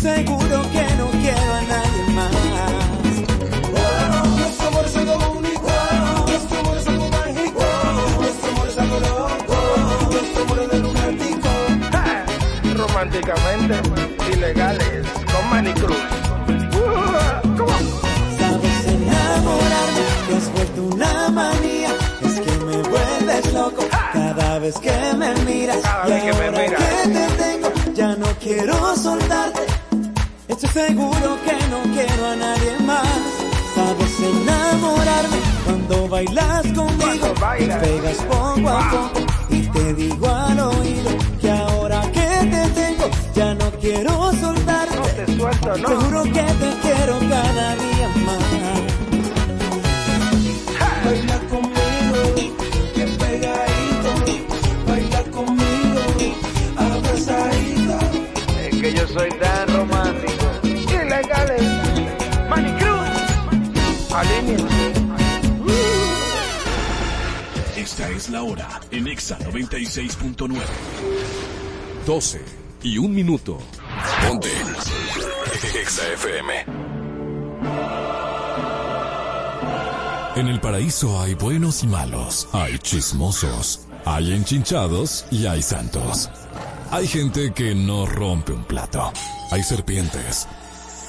Seguro que no quiero a nadie más. Oh, nuestro amor es algo único. Nuestro amor es algo mágico. Nuestro amor es algo loco. Nuestro amor es lunático. Románticamente ilegales con Manny Cruz. Uh, ¿Cómo? Sabes enamorarme, te has vuelto una manía. Es que me vuelves loco cada vez que me miras. Cada y vez que me miras. que te tengo, ya no quiero soltarte. Estoy seguro que no quiero a nadie más. Sabes enamorarme cuando bailas conmigo. Cuando bailas. Me pegas poco a poco y te digo al oído que ahora que te tengo, ya no quiero soltarte. No te suelto, Te no. juro que te quiero cada día es la hora en Exa 96.9. 12 y un minuto. Ponte. Exa FM. En el paraíso hay buenos y malos, hay chismosos, hay enchinchados y hay santos. Hay gente que no rompe un plato, hay serpientes,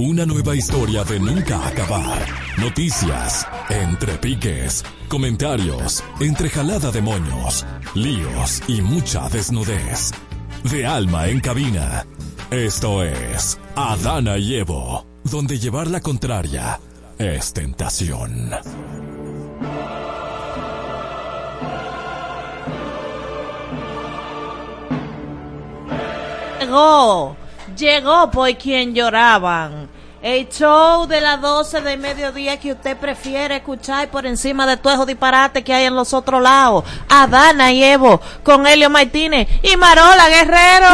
una nueva historia de nunca acabar. Noticias, entre piques, comentarios, entre jalada de moños, líos y mucha desnudez. De alma en cabina. Esto es Adana y Evo, donde llevar la contraria es tentación. Llegó, llegó por quien lloraban. El show de las 12 de mediodía que usted prefiere escuchar por encima de todo esos disparate que hay en los otros lados. Adana y Evo con Helio Martínez y Marola Guerrero.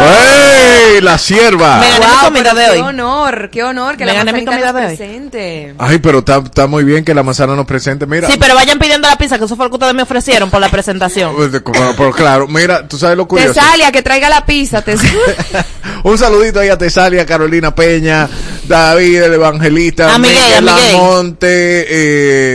¡Ey! La sierva. Me gané mi Wow, comida pero de qué hoy. honor, qué honor que Me la gané mi comida nos de hoy. Ay, pero está, está muy bien que la manzana nos presente. Mira. Sí, pero vayan pidiendo la pizza, que eso fue lo que ustedes me ofrecieron por la presentación. Pues, pero claro, mira, tú sabes lo curioso. Tesalia, que traiga la pizza. Un saludito ahí a Tesalia, Carolina Peña, David, el evangelista, A Miguel, a Miguel. Lamonte,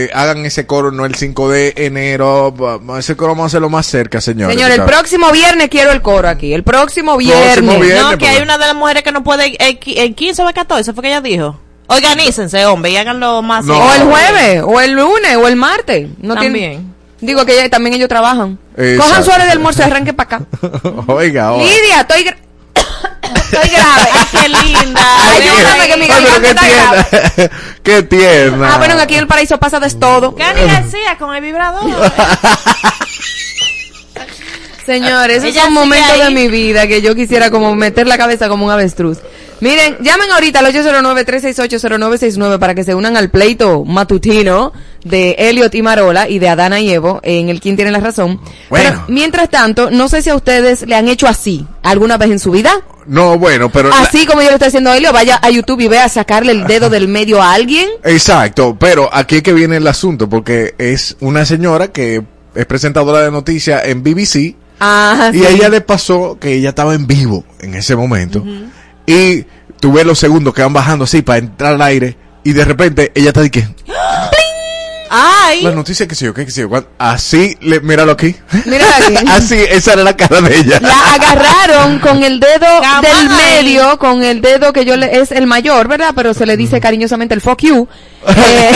eh, hagan ese coro, no el 5 de enero, ese coro vamos a hacerlo más cerca, señores. Señor, el próximo viernes quiero el coro aquí. El próximo viernes. Próximo viernes. No, que hay una de las mujeres que no puede el, el 15 o el 14, fue que ella dijo. Organícense, hombre, y háganlo más. No. O el jueves, o el lunes, o el martes. No También. tienen- Digo que también ellos trabajan. Exacto. Cojan su hora de almuerzo y arranquen para acá. Oiga, oiga. Lidia, estoy, estoy grave. Ay, qué linda. Ayúdame que mi garganta qué está grave. tierna. qué tierna. Ah, bueno, aquí en el paraíso pasa de todo. Cani García con el vibrador. Señores, esos Ella son sigue momentos ahí. de mi vida que yo quisiera como meter la cabeza como un avestruz. Miren, llamen ahorita al 809-368-0969 para que se unan al pleito matutino de Elliot y Marola y de Adana y Evo en el Quién tiene la razón. Bueno. Pero, mientras tanto, no sé si a ustedes le han hecho así alguna vez en su vida. No, bueno, pero... la- Así como yo le estoy haciendo a Elliot, vaya a YouTube y vea sacarle el dedo del medio a alguien. Exacto, pero aquí es que viene el asunto, porque es una señora que es presentadora de noticias en BBC Ah, y sí. a ella le pasó que ella estaba en vivo en ese momento y tú ves los segundos que van bajando así para entrar al aire y de repente ella está de que Ay. la noticia que sé yo, que sé yo, así, le, míralo aquí. Mírala aquí. así, esa era la cara de ella. La agarraron con el dedo del medio, con el dedo que yo le, es el mayor, ¿verdad? Pero se le dice cariñosamente el fuck you. Eh,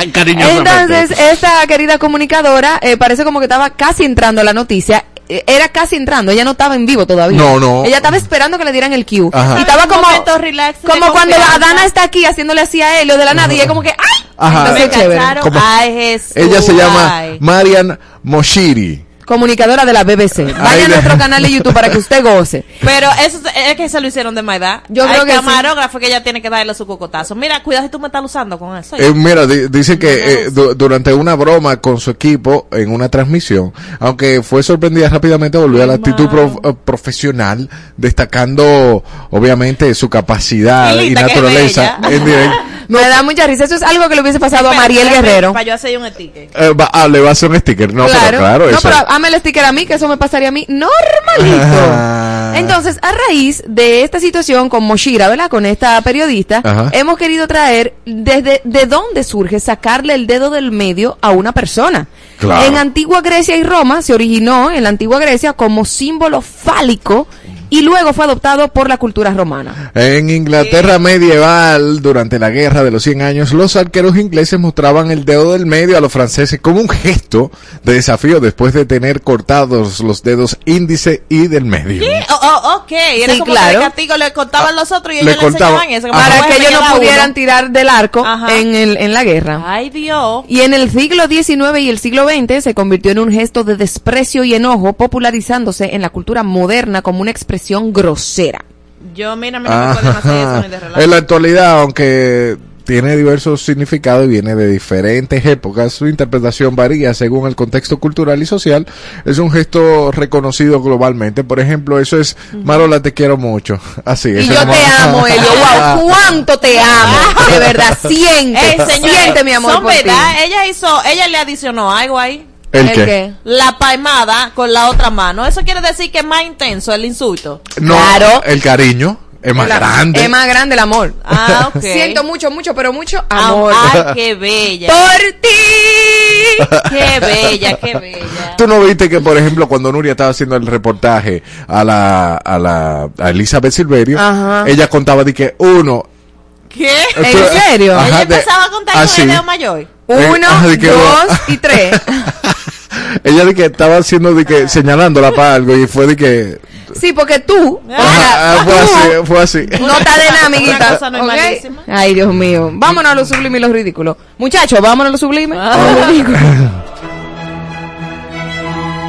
entonces, esta querida comunicadora eh, parece como que estaba casi entrando a la noticia. Era casi entrando, ella no estaba en vivo todavía. No, no. Ella estaba esperando que le dieran el cue. Ajá. Y estaba como, momento relax de como cuando. Adana está aquí haciéndole así a Helio de la nada y ella como que ¡ay! Ajá. Entonces, Me chévere. cacharon. Como- Ay, Jesús. Ella se llama ay. Marian Moshiri. Comunicadora de la BBC. Vaya Ay, a nuestro canal de YouTube para que usted goce. Pero eso es que se lo hicieron de maldad. Yo Hay creo que sí. camarógrafo que ella tiene que darle su cocotazo. Mira, cuidado si tú me estás usando con eso. Eh, mira, di- dice que eh, du- durante una broma con su equipo en una transmisión, aunque fue sorprendida rápidamente, volvió a la actitud pro- eh, profesional, destacando obviamente su capacidad y naturaleza en directo. Me da mucha risa. Eso es algo que le hubiese pasado a Mariel Guerrero. Para yo hacer un sticker. Eh, va- ah, le va a hacer un sticker. No, pero claro, no, eso. pero hazme el sticker a mí, que eso me pasaría a mí normalito. Entonces, a raíz de esta situación con Moshira, ¿verdad? Con esta periodista, Ajá. hemos querido traer desde de dónde surge sacarle el dedo del medio a una persona. Claro. En antigua Grecia y Roma se originó en la antigua Grecia como símbolo fálico y luego fue adoptado por la cultura romana. En Inglaterra medieval, durante la guerra de los 100 años, los arqueros ingleses mostraban el dedo del medio a los franceses como un gesto de desafío después de tener cortados los dedos índice y del medio. Oh, oh, ok. Era Sí, como claro. que de castigo le contaban los otros y Le ellos le, contaban. enseñaban eso. Para que ellos no pudieran uno. tirar del arco en, el, en la guerra. Ay, Dios. Y en el siglo XIX y el siglo XX se convirtió en un gesto de desprecio y enojo, popularizándose en la cultura moderna como una expresión grosera. Yo, mira, no me pueden hacer eso Ajá. ni de relajo. En la actualidad, aunque tiene diversos significados y viene de diferentes épocas, su interpretación varía según el contexto cultural y social. Es un gesto reconocido globalmente. Por ejemplo, eso es, Marola, te quiero mucho. Así Y es. yo te amo, Elio. Wow, cuánto te amo. De verdad, siente. Ey, señores, siente mi amor son por ti. verdad. Ella hizo, ella le adicionó algo ahí. ¿El, ¿El qué? qué? La palmada con la otra mano. Eso quiere decir que es más intenso el insulto. No, Claro. el cariño es más grande. Es más grande el amor. Ah, ok. Siento mucho, mucho, pero mucho Ah, amor. Ay, qué bella. Por ti. Qué bella, qué bella. Tú no viste que, por ejemplo, cuando Nuria estaba haciendo el reportaje a la, a la, a Elizabeth Silverio, Ajá. ella contaba de que uno, ¿Qué? ¿En serio? Ajá, Ella empezaba a contar así. con el dedo mayor. Uno, ajá, de que- dos y tres. ella de que estaba haciendo de que señalándola para algo y fue de que Sí, porque tú, o sea, fue así, fue así. no está de nada, Una amiguita. Ay, Dios mío. Vámonos a lo sublime y lo ridículo. Muchachos, vámonos a lo sublime. Ah. a lo ridículo.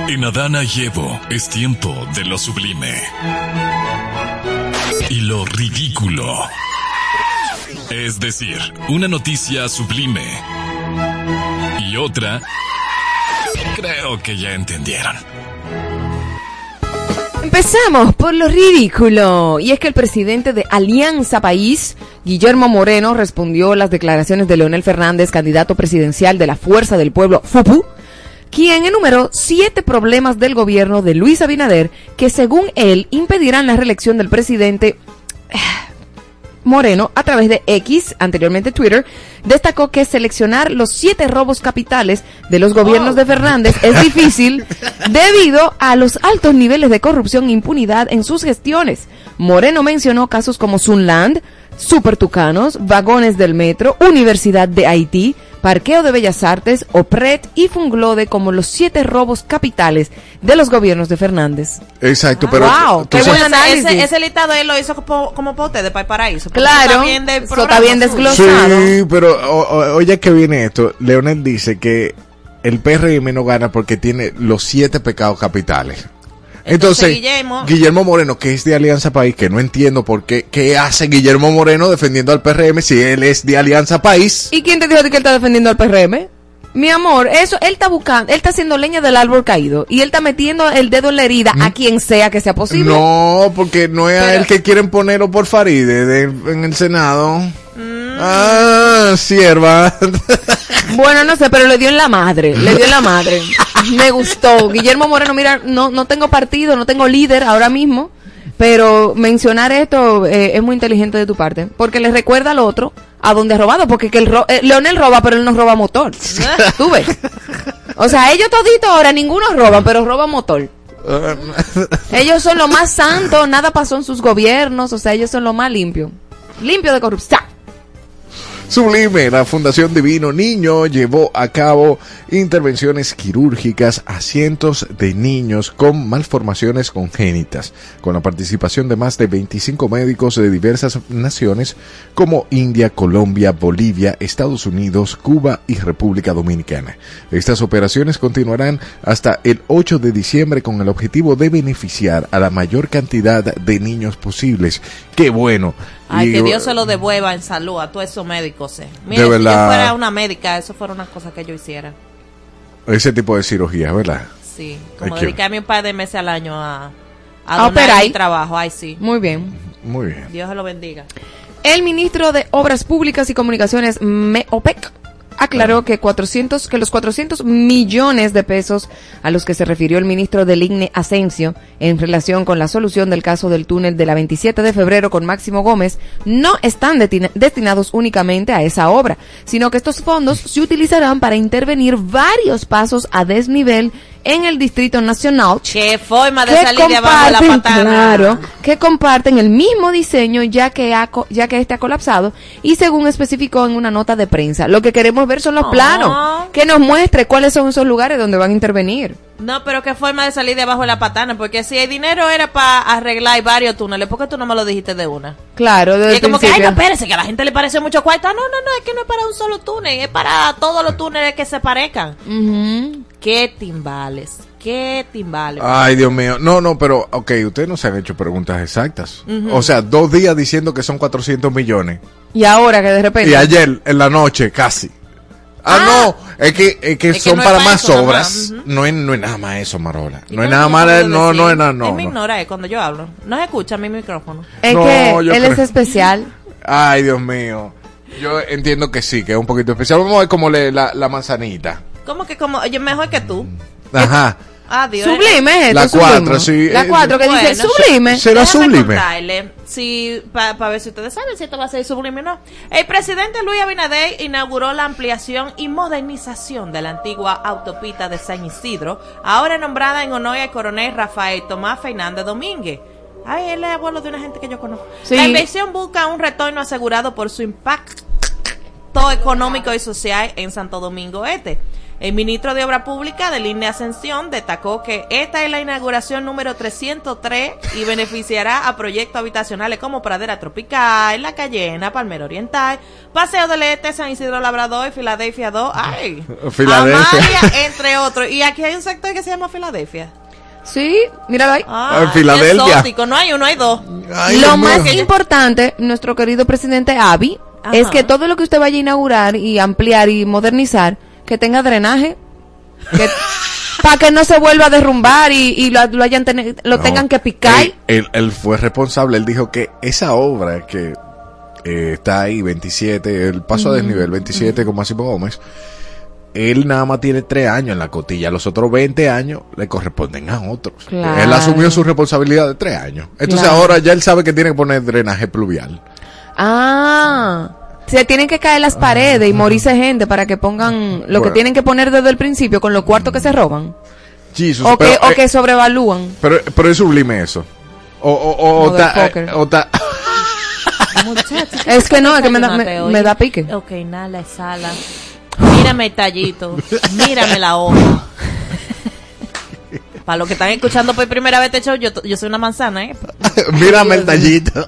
En Adana y Evo es tiempo de lo sublime. Y lo ridículo. Es decir, una noticia sublime. Y otra... Creo que ya entendieron. Empezamos por lo ridículo. Y es que el presidente de Alianza País, Guillermo Moreno, respondió las declaraciones de Leonel Fernández, candidato presidencial de la Fuerza del Pueblo, FUPU, quien enumeró siete problemas del gobierno de Luis Abinader que según él impedirán la reelección del presidente Moreno, a través de X, anteriormente Twitter, destacó que seleccionar los siete robos capitales de los gobiernos de Fernández es difícil debido a los altos niveles de corrupción e impunidad en sus gestiones. Moreno mencionó casos como Sunland, Super Tucanos, Vagones del Metro, Universidad de Haití, Parqueo de Bellas Artes, OPRET y Funglode como los siete robos capitales de los gobiernos de Fernández. Exacto, pero wow, qué buen Ese, análisis. ese, ese listado él lo hizo como, como para el paraíso. Claro, eso está bien del eso programa está bien suyo. desglosado. Sí, pero o- o- oye que viene esto. Leonel dice que el PRM no gana porque tiene los siete pecados capitales. Entonces, Entonces, Guillermo- Guillermo Moreno, que es de Alianza País, que no entiendo por qué, qué hace Guillermo Moreno defendiendo al PRM si él es de Alianza País. ¿Y quién te dijo que él está defendiendo al PRM? Mi amor, eso, él está buscando, él está haciendo leña del árbol caído y él está metiendo el dedo en la herida a quien sea que sea posible. Mm. No, porque no es a él que quieren ponerlo por Faride de- en el Senado. Ah, sierva. Bueno, no sé, pero le dio en la madre, le dio en la madre. Me gustó. Guillermo Moreno, mira, no, no tengo partido, no tengo líder ahora mismo, pero mencionar esto eh, es muy inteligente de tu parte, porque le recuerda al otro a donde ha robado, porque que el eh, Leonel roba, pero él no roba motor. Tú ves. O sea, ellos toditos ahora, ninguno roban, pero roban motor. Ellos son lo más santo, nada pasó en sus gobiernos, o sea, ellos son lo más limpio. Limpio de corrupción. Sublime, la Fundación Divino Niño llevó a cabo intervenciones quirúrgicas a cientos de niños con malformaciones congénitas, con la participación de más de 25 médicos de diversas naciones como India, Colombia, Bolivia, Estados Unidos, Cuba y República Dominicana. Estas operaciones continuarán hasta el 8 de diciembre con el objetivo de beneficiar a la mayor cantidad de niños posibles. ¡Qué bueno! Ay, Y- que Dios se lo devuelva en salud a todos esos médicos. Eh. Mira, De si verdad. yo fuera una médica, eso fuera una cosa que yo hiciera. Ese tipo de cirugía, ¿verdad? Sí, como Ay, dedicarme un par de meses al año a, a, A donar operar. mi trabajo. Ay, sí. Muy bien. Muy bien. Dios se lo bendiga. El ministro de Obras Públicas y Comunicaciones, MEOPEC, aclaró que 400, que los 400 millones de pesos a los que se refirió el ministro del IGNE Asensio en relación con la solución del caso del túnel de la 27 de febrero con Máximo Gómez no están destinados únicamente a esa obra, sino que estos fondos se utilizarán para intervenir varios pasos a desnivel en el Distrito Nacional Qué forma de que salir de abajo de la patana. claro, que comparten el mismo diseño ya que ha, ya que este ha colapsado y según especificó en una nota de prensa. Lo que queremos ver son los Oh. planos, que nos muestre cuáles son esos lugares donde van a intervenir. No, pero qué forma de salir de abajo de la patana. Porque si el dinero era para arreglar varios túneles, ¿por qué tú no me lo dijiste de una? Claro, Y es el como que, ay, no, espérese, que a la gente le parece mucho cuarto. No, no, no, es que no es para un solo túnel, es para todos los túneles que se parezcan. Ujú. Qué timbales, qué timbales. Ay, Dios mío. No, no, pero, ok, ustedes no se han hecho preguntas exactas. O sea, dos días diciendo que son 400 millones. Y ahora que de repente... Y ayer, en la noche, casi. Ah, Ah. no, es que, es que Es que son no para pa' más eso obras. no, es, no es nada más eso, Marola. ¿Y No es nada más, no, no es nada, no. Él me no. ignora eh, cuando yo hablo. No se escucha mi micrófono. Es No, que él es especial. Ay, Dios mío. Yo entiendo que sí, que es un poquito especial. Vamos a ver cómo le la, la manzanita. ¿Cómo que como, oye, mejor que tú? Ajá. Adiós. Sublime es esto, La sublime. cuatro, sí, La eh, cuatro que dice sublime. Será Déjame sublime. contarle, si, para ver si ustedes saben si esto va a ser sublime o no. El presidente Luis Abinader inauguró la ampliación y modernización de la antigua autopista de San Isidro, ahora nombrada en honor al coronel Rafael Tomás Fernández Domínguez. Ay, él es abuelo de una gente que yo conozco. Sí. La inversión busca un retorno asegurado por su impacto económico y social en Santo Domingo Este. El ministro de Obra Pública de Línea Ascensión destacó que esta es la inauguración número 303 y beneficiará a proyectos habitacionales como Pradera Tropical, La Cayena, Palmera Oriental, Paseo del Este, San Isidro Labrador y Filadelfia 2. ¡Ay! Filadelfia. Amalia, entre otros. Y aquí hay un sector que se llama Filadelfia. Sí, míralo ahí. Ah, Ah, Filadelfia. exótico. No hay uno, hay dos. Ay, lo más mío. importante, nuestro querido presidente Avi, Ajá. es que todo lo que usted vaya a inaugurar y ampliar y modernizar, que tenga drenaje, para que no se vuelva a derrumbar y, y lo, lo hayan lo No. tengan que picar. Él, él- él fue responsable, él dijo que esa obra que eh, está ahí, 27, el paso a desnivel 27 con Máximo Gómez, él nada más tiene 3 años en la cotilla, los otros 20 años le corresponden a otros. Claro. Él asumió su responsabilidad de 3 años. Entonces Claro. ahora ya él sabe que tiene que poner drenaje pluvial. Ah, se tienen que caer las paredes y morirse gente para que pongan lo que tienen que poner desde el principio con los cuartos que se roban. Jesus, O que, pero, o eh, que sobrevalúan. pero, pero es sublime eso. O, o, o, o ta- Motherfucker. eh, o ta- Muchachos, Es que no, es que me da, me, da pique. Ok, inhala, exhala. Mírame el tallito. Mírame la hoja. Para los que están escuchando por primera vez este show, yo, yo soy una manzana, ¿eh? mírame el tallito.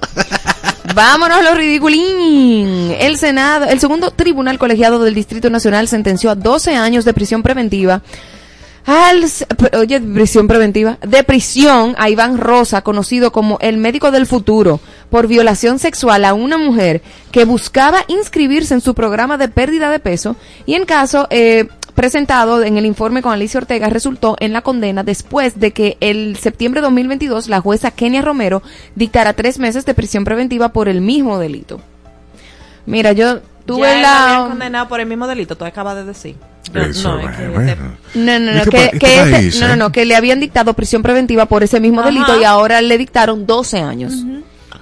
Vámonos los ridiculín. El Senado, el segundo tribunal colegiado del Distrito Nacional sentenció a 12 años de prisión preventiva al, oye, prisión preventiva, de prisión a Iván Rosa, conocido como el médico del futuro, por violación sexual a una mujer que buscaba inscribirse en su programa de pérdida de peso y en caso eh, presentado en el informe con Alicia Ortega resultó en la condena después de que el septiembre de 2022 la jueza Kenia Romero dictara tres meses de prisión preventiva por el mismo delito. Mira, yo tuve ya la... habían condenado por el mismo delito, tú acabas de decir. No, no, es que bueno. te- No, no, ¿Y no, qué que, este- país, no, no, eh? no, que le habían dictado prisión preventiva por ese mismo Ajá. delito y ahora le dictaron 12 años.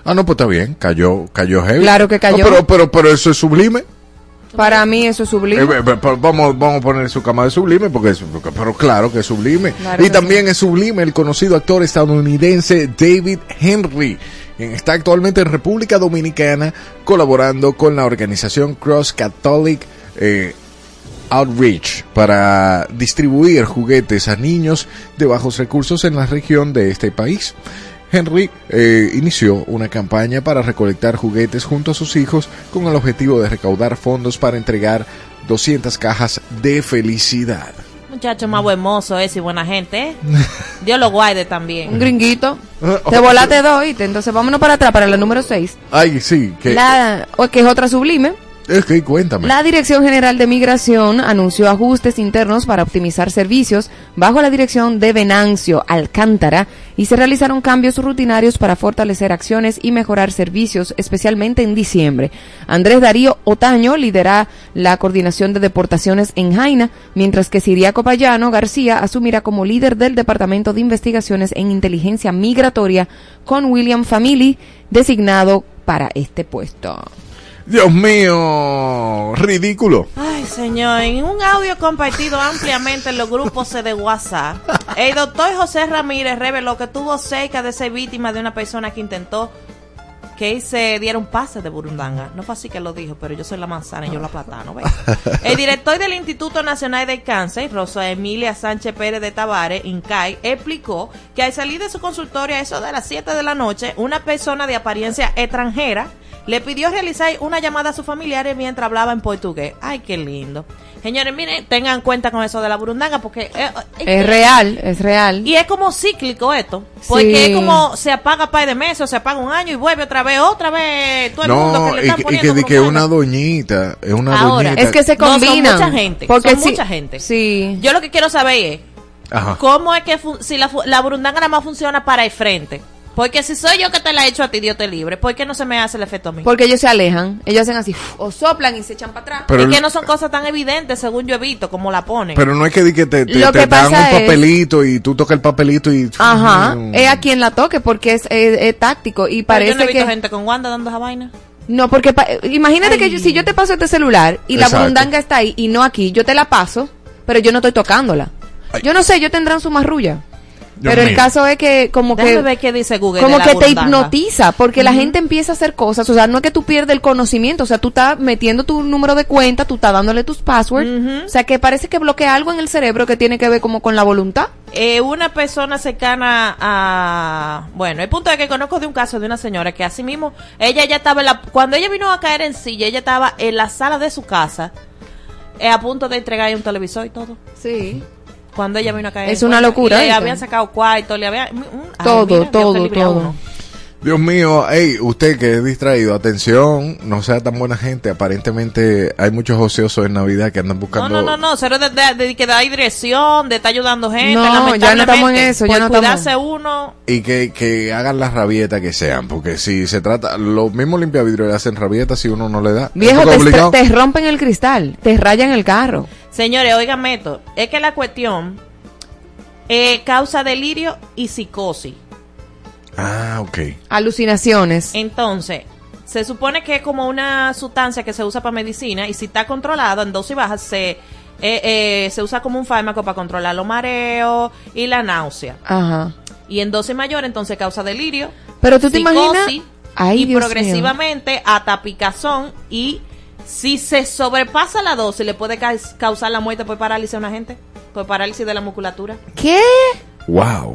Ah, no, pues está bien, cayó, cayó heavy. Claro que cayó. No, pero, pero, pero eso es sublime. Para mí eso es sublime. Eh, eh, pero vamos, vamos a poner su cama de sublime, porque es, pero claro que es sublime. Claro y también es sublime el conocido actor estadounidense David Henry, quien está actualmente en República Dominicana colaborando con la organización Cross Catholic eh, Outreach para distribuir juguetes a niños de bajos recursos en la región de este país. Henry eh, inició una campaña para recolectar juguetes junto a sus hijos con el objetivo de recaudar fondos para entregar 200 cajas de felicidad. Muchacho más buen mozo ese y buena gente, ¿eh? Dios lo guarde Un también. gringuito. Te volaste dos, ¿oíste? Entonces vámonos para atrás, para la número 6. Ay, sí, que, La, o que es otra sublime. La Dirección General de Migración anunció ajustes internos para optimizar servicios bajo la dirección de Venancio Alcántara y se realizaron cambios rutinarios para fortalecer acciones y mejorar servicios, especialmente en diciembre. Andrés Darío Otaño lidera la coordinación de deportaciones en Jaina, mientras que Siriaco Payano García asumirá como líder del Departamento de Investigaciones en Inteligencia Migratoria con William Family designado para este puesto. Dios mío, ridículo. Ay, señor, en un audio compartido ampliamente en los grupos de WhatsApp, el doctor José Ramírez reveló que tuvo cerca de ser víctima de una persona que intentó que se diera un pase de burundanga. No fue así que lo dijo, pero yo soy la manzana y yo la platano, ¿ves? El director del Instituto Nacional del Cáncer, Rosa Emilia Sánchez Pérez de Tavares, INCAI, explicó que al salir de su consultorio a eso de las 7 de la noche, una persona de apariencia extranjera le pidió realizar una llamada a sus familiares mientras hablaba en portugués. Ay, qué lindo. Señores, miren, tengan cuenta con eso de la burundanga porque... eh, es que- Es real, es real. y es como cíclico esto. Porque Sí. es como se apaga par de meses, o se apaga un año y vuelve otra vez, otra vez. Todo el mundo No, que le y, están que- y poniendo que, burundanga. una doñita, es una Ahora, doñita. Es que se No, son mucha gente, Porque son sí- mucha gente. Sí. Yo lo que quiero saber es Ajá. cómo es que si la, la burundanga nada más funciona para el frente. Porque si soy yo que te la he hecho a ti, Dios te libre, ¿por qué no se me hace el efecto a mí? Porque ellos se alejan. Ellos hacen así. O soplan y se echan para atrás. Pero, es que no son cosas tan evidentes según yo he visto como la ponen. pero no es que, di que te, te- Lo te que dan un es- papelito y tú tocas el papelito y... Ajá. Mm. Es a quien la toque porque es, es- es táctico. Y Pero parece yo no he visto que. gente con Wanda dando esa vaina. No, porque pa- imagínate que yo- si yo te paso este celular y la Exacto. burundanga está ahí y no aquí, yo te la paso, pero yo no estoy tocándola. Ay. Yo no sé, ellos tendrán su marrulla. Dios pero el caso es que como Déjame que ver qué dice Google. como que te hipnotiza, porque la gente empieza a hacer cosas, o sea, no es que tú pierdes el conocimiento, o sea, tú estás metiendo tu número de cuenta, tú estás dándole tus passwords, o sea, que parece que bloquea algo en el cerebro que tiene que ver como con la voluntad. Eh, una persona cercana a... Bueno, el punto es que conozco de un caso de una señora que así mismo, ella ya estaba en la... Cuando ella vino a caer en silla, ella estaba en la sala de su casa, eh, a punto de entregar un televisor y todo. Sí. Cuando ella vino a caer Es una locura, Le habían sacado cuarto, le habían... mm, ay, Todo, mira, todo, todo. Dios mío, hey, usted que es distraído, atención, no sea tan buena gente. Aparentemente hay muchos ociosos en Navidad que andan No, buscando... no, no, no, cero de, de- de que da dirección, de estar ayudando gente. No, ya no estamos en eso, ya no estamos. cuidarse uno, Y que, que hagan las rabietas que sean, porque si se trata, los mismos limpiavidrios le hacen rabietas si uno no le da. Viejo, te rompen el cristal, te rayan el carro. Señores, oigan esto, es que la cuestión eh, causa delirio y psicosis. Ah, ok. Alucinaciones. Entonces, se supone que es como una sustancia que se usa para medicina y si está controlado en dosis bajas se, eh, eh, se usa como un fármaco para controlar los mareos y la náusea. Ajá. Y en dosis mayor entonces causa delirio, Pero tú te imaginas... Ay, y Dios progresivamente hasta picazón y si se sobrepasa la dosis le puede ca- causar la muerte por parálisis a una gente, por parálisis de la musculatura. ¿Qué? Wow.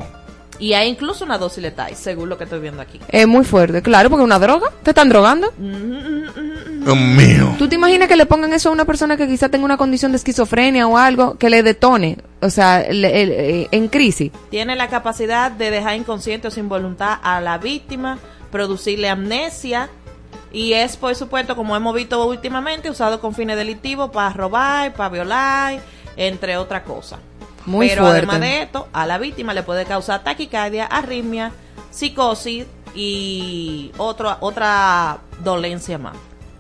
Y hay incluso una dosis letal, según lo que estoy viendo aquí. Es muy fuerte, claro, porque es una droga. ¿Te están drogando? Dios mío. ¿Tú te imaginas que le pongan eso a una persona que quizá tenga una condición de esquizofrenia o algo que le detone? O sea, le- eh, en crisis. Tiene la capacidad de dejar inconsciente o sin voluntad a la víctima, producirle amnesia y es, por supuesto, como hemos visto últimamente, usado con fines delictivos para robar, para violar, entre otras cosas. Muy Pero fuerte. además de esto, a la víctima le puede causar taquicardia, arritmia, psicosis y otro, otra dolencia más.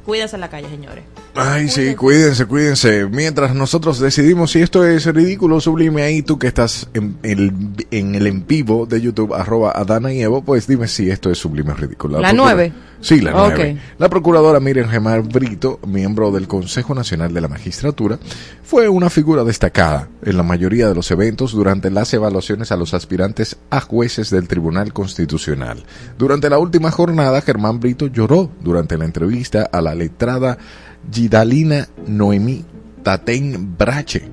Cuídense en la calle, señores. Ay, sí, cuídense, cuídense. Mientras nosotros decidimos si esto es ridículo o sublime, ahí tú que estás en el, en el en vivo de YouTube, arroba Adana y Evo, pues dime si esto es sublime o ridículo. La Porque- nueve. Sí, la Ok. 9. La procuradora Miriam Gemar Brito, miembro del Consejo Nacional de la Magistratura, fue una figura destacada en la mayoría de los eventos durante las evaluaciones a los aspirantes a jueces del Tribunal Constitucional. Durante la última jornada, Germán Brito lloró durante la entrevista a la letrada Gidalina Noemí Tatén Brache,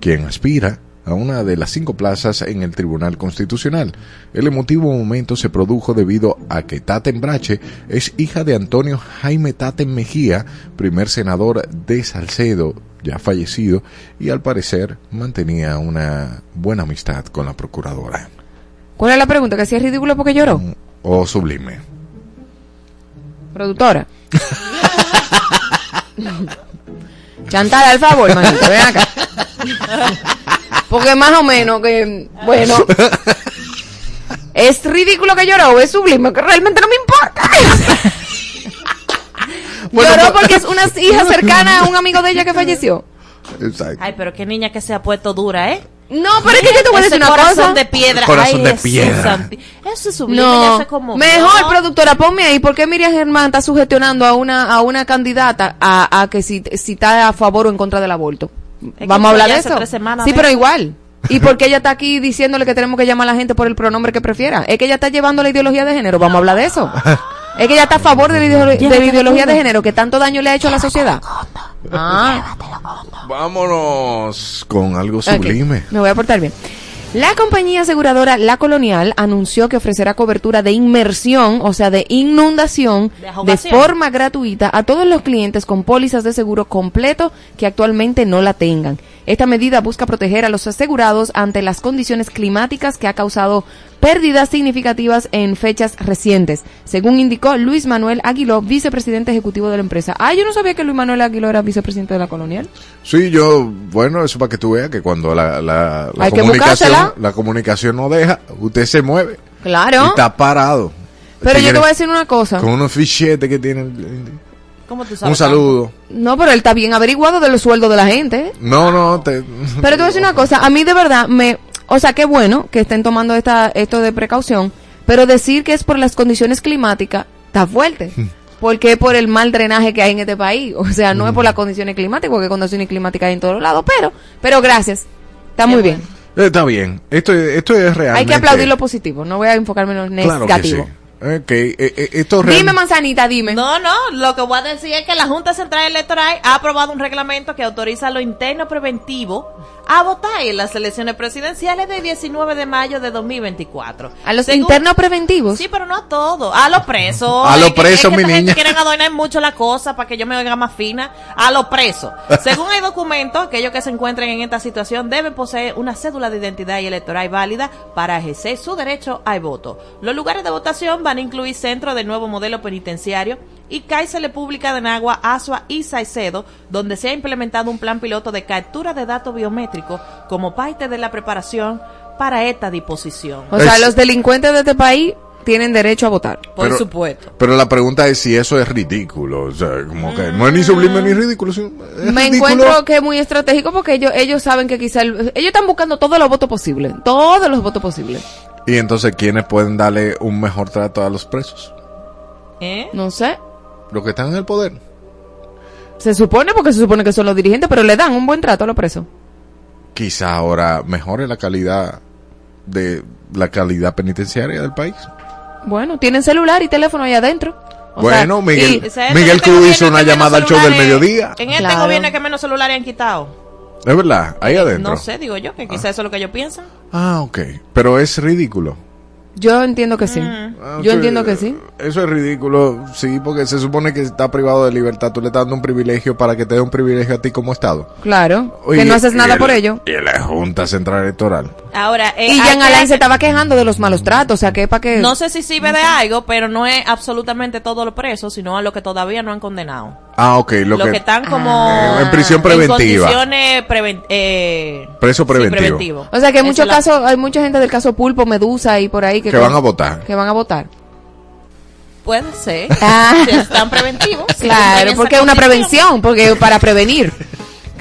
quien aspira a una de las cinco plazas en el Tribunal Constitucional. El emotivo momento se produjo debido a que Taten Brache es hija de Antonio Jaime Taten Mejía, primer senador de Salcedo, ya fallecido, y al parecer mantenía una buena amistad con la procuradora. ¿Cuál es la pregunta? ¿Que si es ridículo porque lloró? O sublime. Productora. Chantal, al favor, manito, ven acá. Porque más o menos que, bueno, es ridículo que lloró, es sublime, que realmente no me importa. Bueno, lloró pues- porque es una hija cercana a un amigo de ella que falleció. Exacto. Ay, pero qué niña que se ha puesto dura, ¿eh? No, pero es que yo te voy a decir una corazón cosa. de piedra. Corazón Ay, de Jesús piedra. santi- Eso es sublime, No, ya se como mejor productora, ponme ahí, ¿por qué Miriam Germán está sugestionando a una, a una candidata a, a que si, si está a favor o en contra del aborto? Vamos a hablar de eso. semanas sí, de pero igual. ¿Y por qué ella está aquí diciéndole que tenemos que llamar a la gente por el pronombre que prefiera? Es que ella está llevando la ideología de género, vamos a hablar de eso. Es que ella está a favor de la, de la ideología de género que tanto daño le ha hecho a la sociedad. Ah. Vámonos con algo sublime. Me voy a portar bien. La compañía aseguradora La Colonial anunció que ofrecerá cobertura de inmersión, o sea, de inundación, De de, forma gratuita a todos los clientes con pólizas de seguro completo que actualmente no la tengan. Esta medida busca proteger a los asegurados ante las condiciones climáticas que ha causado pérdidas significativas en fechas recientes, según indicó Luis Manuel Aguiló, vicepresidente ejecutivo de la empresa. Ah, yo no sabía que Luis Manuel Aguiló era vicepresidente de la Colonial. Sí, yo, bueno, eso para que tú veas que cuando la, la, comunicación, la comunicación no deja, usted se mueve y Claro. está parado. Pero yo te voy a decir una cosa. Con unos fichetes que tienen. ¿Cómo tú sabes Un saludo. No, pero él está bien averiguado de los sueldos de la gente. ¿eh? No, no, te. Pero te voy a decir una cosa, a mí de verdad me, o sea, qué bueno que estén tomando esta, esto de precaución, pero decir que es por las condiciones climáticas está fuerte. Porque es por el mal drenaje que hay en este país. O sea, no es por las condiciones climáticas, porque condiciones climáticas hay en todos lados, pero, pero gracias. Está muy bien. Eh, Está bien. Esto, esto es real. Hay que aplaudir lo positivo, no voy a enfocarme en lo Claro que sí. Ok, eh, eh, esto Dime, manzanita, dime. No, no, lo que voy a decir es que la Junta Central Electoral ha aprobado un reglamento que autoriza lo interno preventivo a votar en las elecciones presidenciales del 19 de mayo de 2024. A los Según- internos preventivos. Sí, pero no a todos. A los presos. A los Es que- presos, es que mi gente niña. quieren adornar mucho la cosa para que yo me oiga más fina. A los presos. Según el documento, aquellos que se encuentren en esta situación deben poseer una cédula de identidad y electoral válida para ejercer su derecho al voto. Los lugares de votación van a incluir centros del nuevo modelo penitenciario y cárceles públicas de Nagua, Asua y Saicedo, donde se ha implementado un plan piloto de captura de datos biométricos como parte de la preparación para esta disposición. O sea, Es- los delincuentes de este país tienen derecho a votar. Por Pero- supuesto. Pero la pregunta es si eso es ridículo. O sea, como que no es ni sublime ni ridículo. sino es Me ridículo. encuentro que es muy estratégico porque ellos ellos saben que quizá el- ellos están buscando todos los votos posibles, todos los votos posibles. Y entonces, ¿quiénes pueden darle un mejor trato a los presos? ¿Eh? No sé. Los que están en el poder. Se supone porque se supone que son los dirigentes, pero le dan un buen trato a los presos. Quizá ahora mejore la calidad de la calidad penitenciaria del país. Bueno, tienen celular y teléfono ahí adentro. O Bueno, sea, Miguel- y- O sea, Miguel este Cruz hizo una llamada al show del mediodía. En este Claro. gobierno que menos celulares han quitado. Es verdad, ahí adentro. No sé, digo yo, que quizás eso es lo que ellos piensan. Ah, ok. Pero es ridículo. yo entiendo que sí. Ah, Yo sí, entiendo que sí. Eso es ridículo, sí, porque se supone que está privado de libertad. Tú le estás dando un privilegio para que te dé un privilegio a ti como Estado. Claro, Oye, que no haces y nada el- por ello. Y la Junta Central Electoral. Ahora, eh, Y que- Alain se estaba quejando de los malos tratos, o sea, que para que No sé si sirve de algo, pero no es absolutamente todos los presos, sino a los que todavía no han condenado. Ah, ok, lo los que... que, están como Ah. En prisión preventiva. En condiciones preven- eh, Preso sí, preventivo. O sea, que muchos la- casos, hay mucha gente del caso Pulpo, Medusa y por ahí que, Que van a votar. Que van a votar. Puede ser. Ah. Si están preventivos. Claro, porque es una prevención, porque para prevenir.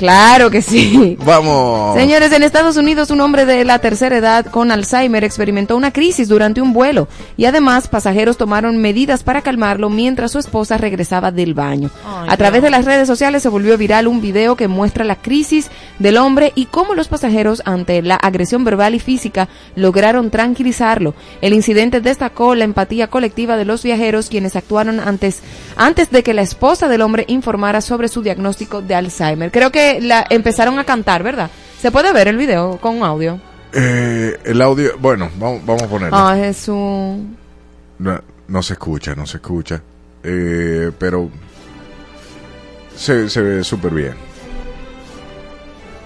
Claro que sí. Vamos. Señores, en Estados Unidos un hombre de la tercera edad con Alzheimer experimentó una crisis durante un vuelo y además pasajeros tomaron medidas para calmarlo mientras su esposa regresaba del baño. A través de las redes sociales se volvió viral un video que muestra la crisis del hombre y cómo los pasajeros ante la agresión verbal y física lograron tranquilizarlo. El incidente destacó la empatía colectiva de los viajeros quienes actuaron antes antes de que la esposa del hombre informara sobre su diagnóstico de Alzheimer. Creo que la empezaron a cantar, ¿verdad? Se puede ver el video con audio. Eh, el audio, bueno, vamos, vamos a ponerlo. Ah, Jesús. No, no se escucha, no se escucha. Eh, pero se, se ve súper bien.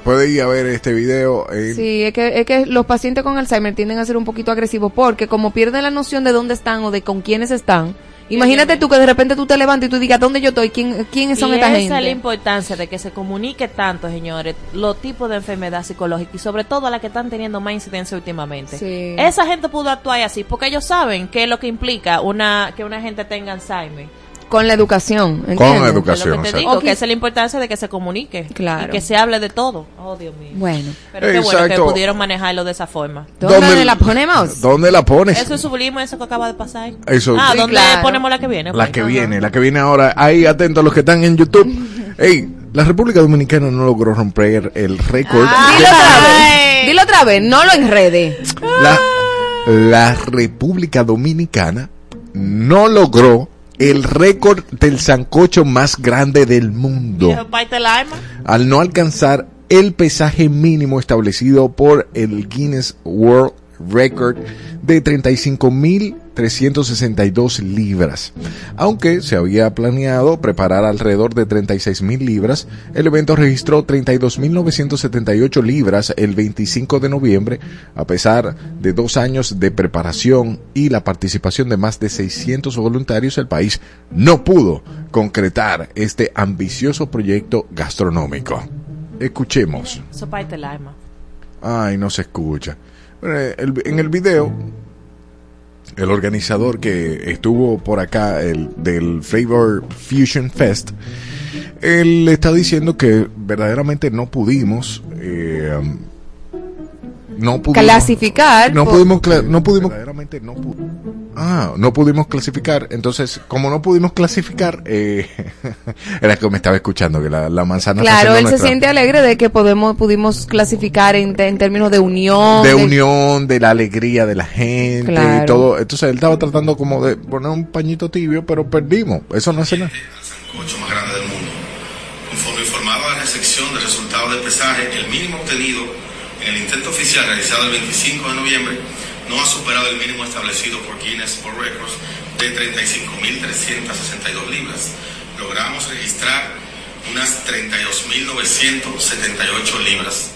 Puede ir a ver este video. Sí, es que, es que los pacientes con Alzheimer tienden a ser un poquito agresivos porque como pierden la noción de dónde están o de con quiénes están, imagínate tú que de repente tú te levantas y tú digas, ¿dónde yo estoy? ¿Quién, ¿Quiénes son y esta esa es la gente? importancia de que se comunique tanto, señores, los tipos de enfermedad psicológica y sobre todo las que están teniendo más incidencia últimamente. Sí. Esa gente pudo actuar así porque ellos saben qué es lo que implica una que una gente tenga Alzheimer. Con la educación, Con ¿entiendes? educación. Es lo que te exacto. digo, que esa es la importancia de que se comunique Claro. y que se hable de todo. Oh, Dios mío. Bueno, Pero qué bueno que Exacto. pudieron manejarlo de esa forma. ¿dónde, la ponemos? ¿Dónde la pones? Eso es sublime, eso que acaba de pasar. Eso- Ah, Sí, ¿dónde claro. ponemos la que viene? La Pues. que viene, la que viene ahora. Ahí, atentos los que están en YouTube. Ey, la República Dominicana no logró romper el récord. Ah. Dilo otra vez. Dilo otra vez, no lo enrede. La, la República Dominicana no logró el récord del sancocho más grande del mundo. Al no alcanzar el pesaje mínimo establecido por el Guinness World Record de 35.362 libras. Aunque se había planeado preparar alrededor de 36.000 libras, el evento registró 32.978 libras el 25 de noviembre, a pesar de dos años de preparación y la participación de más de 600 voluntarios, el país no pudo concretar este ambicioso proyecto gastronómico. Escuchemos. Ay, no se escucha. En el video, el organizador que estuvo por acá el, del Flavor Fusion Fest, él está diciendo que verdaderamente no pudimos, eh, no pudimos Clasificar. no pudimos, cla- no pudimos, verdaderamente no pu- Ah, no pudimos clasificar. Entonces, como no pudimos clasificar, eh, era que me estaba escuchando que la, la manzana Claro, él se siente alegre de que podemos, pudimos clasificar en, en términos de unión. de unión, de la alegría de la gente Claro. y todo. Entonces él estaba tratando como de poner un pañito tibio, pero perdimos. Eso no hace nada. el sancocho más grande del mundo. Conforme informaba la recepción del resultado del pesaje, el mínimo obtenido en el intento oficial realizado el 25 de noviembre no ha superado el mínimo establecido por Guinness World Records de 35.362 libras. Logramos registrar unas 32.978 libras.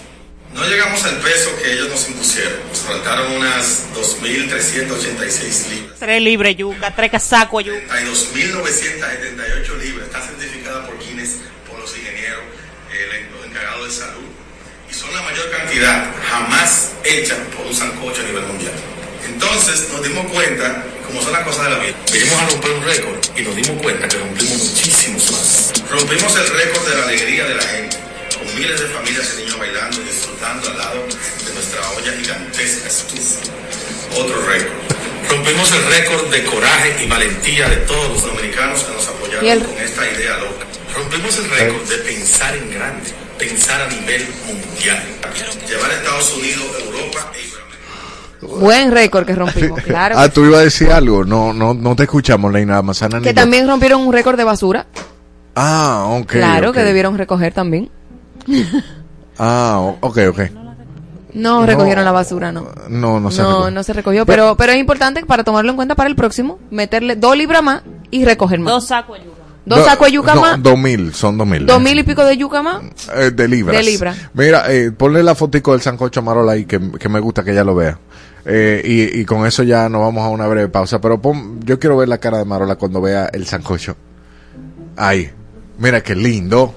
No llegamos al peso que ellos nos impusieron. Nos faltaron unas 2.386 libras. Tres libres yuca, tres casacos yuca. 32.978 libras. Está certificada por Guinness, por los ingenieros, eh, los encargados de salud. Son la mayor cantidad jamás hecha por un sancocho a nivel mundial. Entonces nos dimos cuenta, como son las cosas de la vida, vinimos a romper un récord y nos dimos cuenta que rompimos muchísimos más. Rompimos el récord de la alegría de la gente, con miles de familias y niños bailando y disfrutando al lado de nuestra olla gigantesca estufa otro récord. Rompimos el récord de coraje y valentía de todos los dominicanos que nos apoyaron con esta idea loca. Rompimos el récord de pensar en grande, pensar a nivel mundial. Llevar a Estados Unidos, Europa e. Buen récord que rompimos, claro. ah, tú ibas a decir algo. No, no, no te escuchamos, Leina manzana. ni que yo. también rompieron un récord de basura. Ah, ok. claro, que debieron recoger también. Ah, ok, ok. No, No. recogieron la basura, no. No, no se no, recogió. no se recogió, pero, pero es importante para tomarlo en cuenta para el próximo, meterle dos libras más y recoger más. Dos sacos de yuca. Dos Do- sacos de yuca no, más, Dos mil, son dos mil. dos mil y pico de yuca más. Eh, de libras. De libra. Mira, eh, ponle la fotico del sancocho Marola ahí, que, que me gusta que ella lo vea. Eh, y, y con eso ya nos vamos a una breve pausa. Pero pon, yo quiero ver la cara de Marola cuando vea el sancocho. Ahí. Mira qué lindo.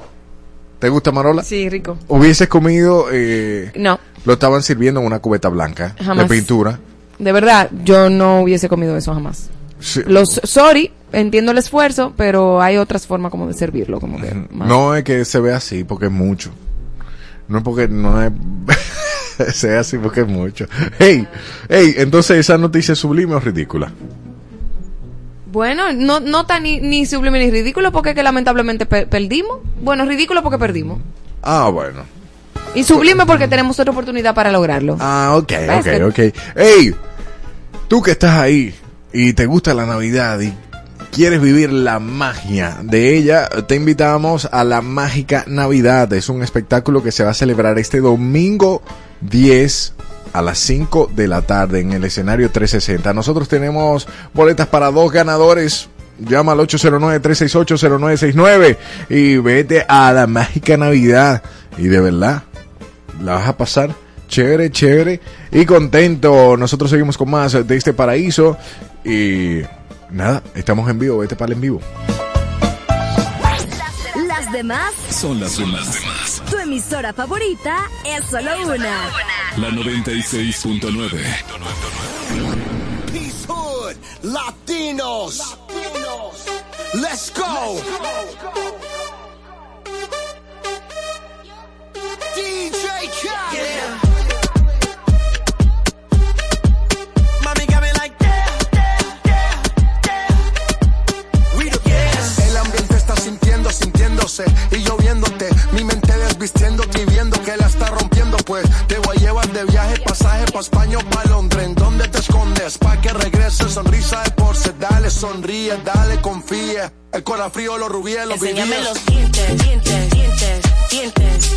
¿Te gusta Marola? Sí, rico. Hubieses comido, eh, No, lo estaban sirviendo en una cubeta blanca Jamás. de pintura. de verdad, yo no hubiese comido eso jamás. Sí. Los, sorry, entiendo el esfuerzo, pero hay otras formas como de servirlo, como que más. No es que se vea así, porque es mucho. No es porque no es... sea así porque es mucho. Hey, hey, entonces esa noticia es sublime o ridícula. Bueno, no, no tan ni, ni sublime ni ridículo porque es que lamentablemente pe- perdimos. Bueno, ridículo porque perdimos. Ah, bueno. Y sublime porque tenemos otra oportunidad para lograrlo. Ah, ok, ¿Ves ok, ok. Hey, tú que estás ahí y te gusta la Navidad y quieres vivir la magia de ella, te invitamos a la Mágica Navidad. Es un espectáculo que se va a celebrar este domingo 10 a las 5 de la tarde en el escenario 360. Nosotros tenemos boletas para dos ganadores. Llama al 809-368-0969 y vete a la Mágica Navidad. Y de verdad, la vas a pasar chévere, chévere y contento. Nosotros seguimos con más de este paraíso y nada, estamos en vivo, vete para el en vivo. Las demás, Son las demás. tu emisora favorita es solo una. La 96.9. Peace Hood, Latinos. Let's go. DJ Khaled. Sintiéndose y lloviéndote. Mi mente desvistiéndote y viendo que la está rompiendo. Pues te voy a llevar de viaje, pasaje pa' España o pa' Londres. ¿En dónde te escondes? Pa' que regrese, sonrisa de porce. Dale, sonríe, dale, confía. El corazón frío, los rubíes, los Enséñame vivíes. los dientes, dientes, dientes, dientes.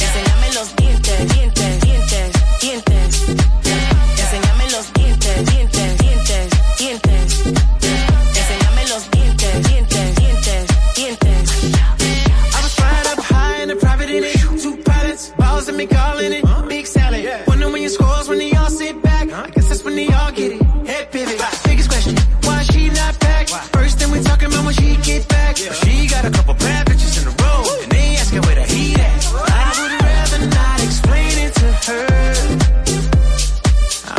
Enséñame los dientes, dientes, dientes, dientes. Enséñame los dientes, dientes, dientes, dientes. Me calling it. Big salad. Wonder when your scores when they all sit back. I guess that's when they all get it. Head pivot. Biggest question, why she not back? First thing we talking about when she get back. She got a couple bad bitches in a row. And they asking where the heat at. I would rather not explain it to her.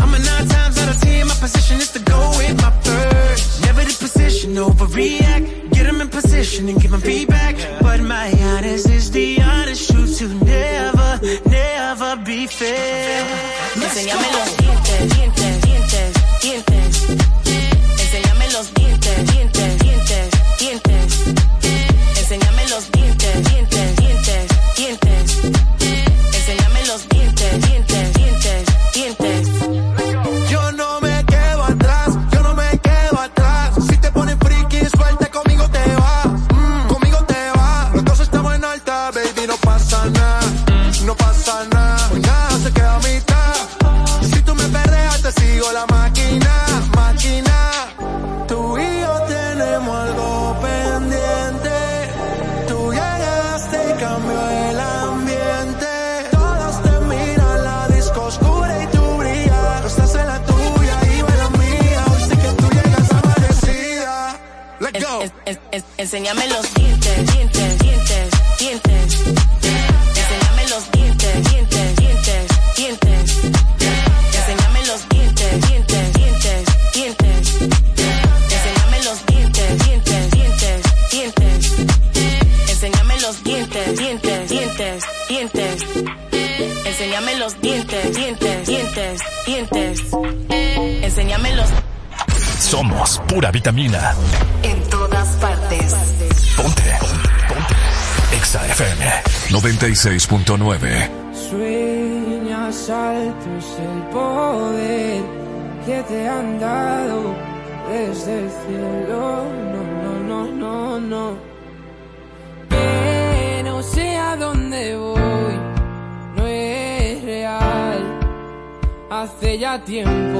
I'm a nine times out of ten. My position is to go with my first. Never the position, overreact. Get them in position and give them feedback. feel vitamina. En todas partes. Ponte. Ponte. Exa FM 96.9. Sueñas alto es el poder que te han dado desde el cielo. No, no, no, no, no. Que no sé a dónde voy, no es real. Hace ya tiempo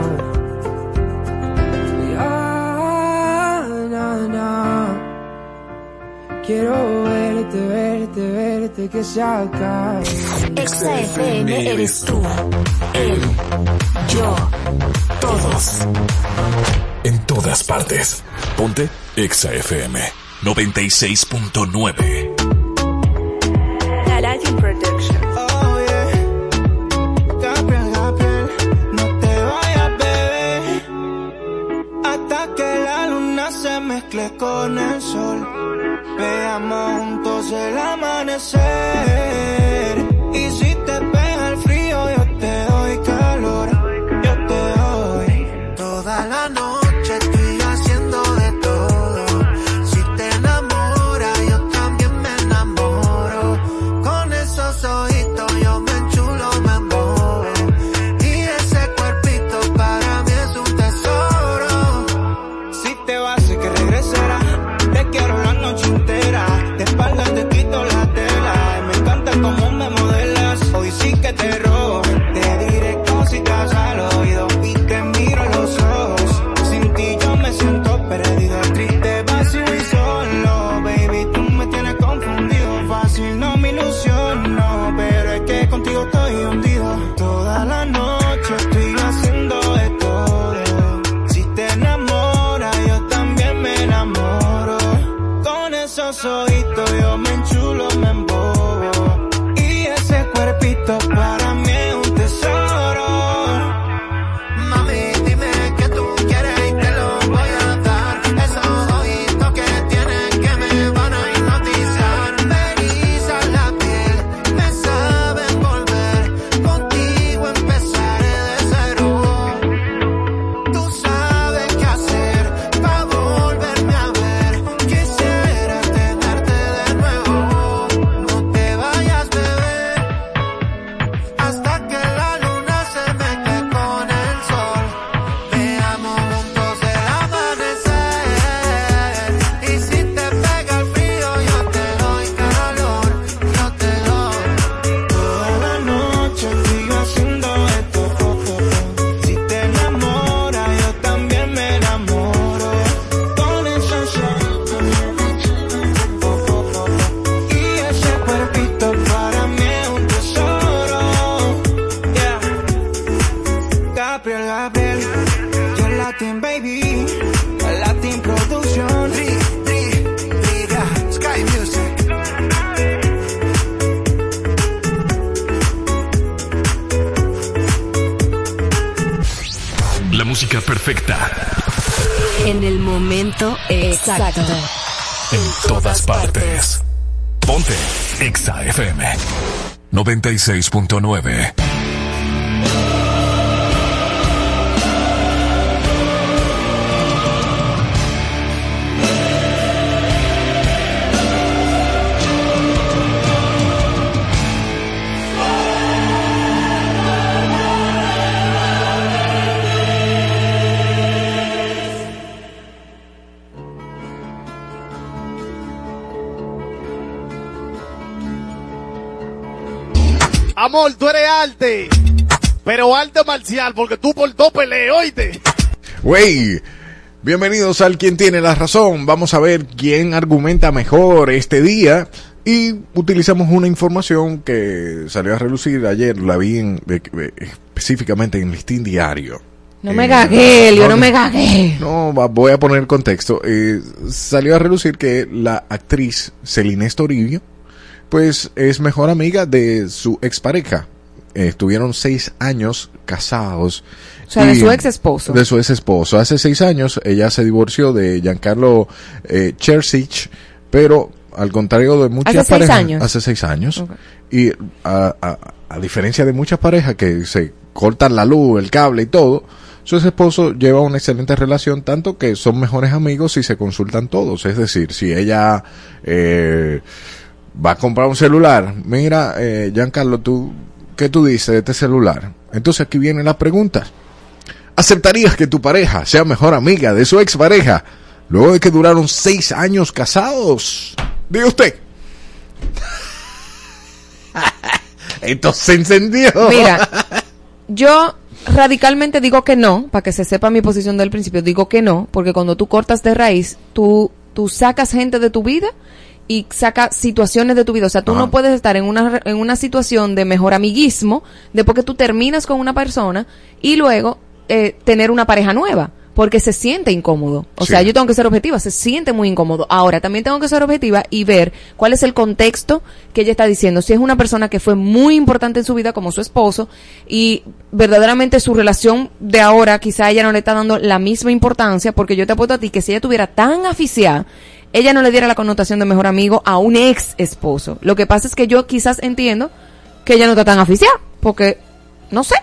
Quiero verte, verte, verte, que se acabe. Exa FM eres tú, él, yo, todos. En todas partes. Ponte Exa FM 96.9. Aladdin Production. Mezcle con el sol. Veamos juntos el amanecer. Partes. Ponte Exa FM. 96.9. Amor, tú eres arte. Pero arte marcial, porque tú por dos peleas, oíste. Wey, bienvenidos al Quien Tiene la Razón. Vamos a ver quién argumenta mejor este día. Y utilizamos una información que salió a relucir ayer, la vi en- específicamente en Listín Diario. No me Eh, gagué, Elio, no me gagué. No, voy a poner el contexto. Eh, salió a relucir que la actriz Celine Toribio, pues es mejor amiga de su expareja. Eh, estuvieron seis años casados. O sea, de su ex esposo. De su ex esposo. Hace seis años ella se divorció de Giancarlo eh, Chersich, pero al contrario de muchas ¿Hace seis parejas. años? Hace seis años. Y a, a- a diferencia de muchas parejas que se cortan la luz, el cable y todo, su ex esposo lleva una excelente relación, tanto que son mejores amigos y se consultan todos. Es decir, si ella eh, va a comprar un celular, mira, eh, Giancarlo, tú, ¿qué tú dices de este celular? Entonces aquí viene la pregunta. ¿Aceptarías que tu pareja sea mejor amiga de su expareja luego de que duraron seis años casados? Diga usted. Esto se encendió. Mira, yo radicalmente digo que no, para que se sepa mi posición del principio, digo que no, porque cuando tú cortas de raíz, tú, tú sacas gente de tu vida y sacas situaciones de tu vida. O sea, tú Ajá. no puedes estar en una, en una situación de mejor amiguismo después que tú terminas con una persona y luego eh, tener una pareja nueva. Porque se siente incómodo. O Sí. sea, yo tengo que ser objetiva, se siente muy incómodo. Ahora, también tengo que ser objetiva y ver cuál es el contexto que ella está diciendo. Si es una persona que fue muy importante en su vida, como su esposo, y verdaderamente su relación de ahora, quizá ella no le está dando la misma importancia, porque yo te apuesto a ti que si ella tuviera tan aficiada, ella no le diera la connotación de mejor amigo a un ex esposo. Lo que pasa es que yo quizás entiendo que ella no está tan aficiada, porque, no sé.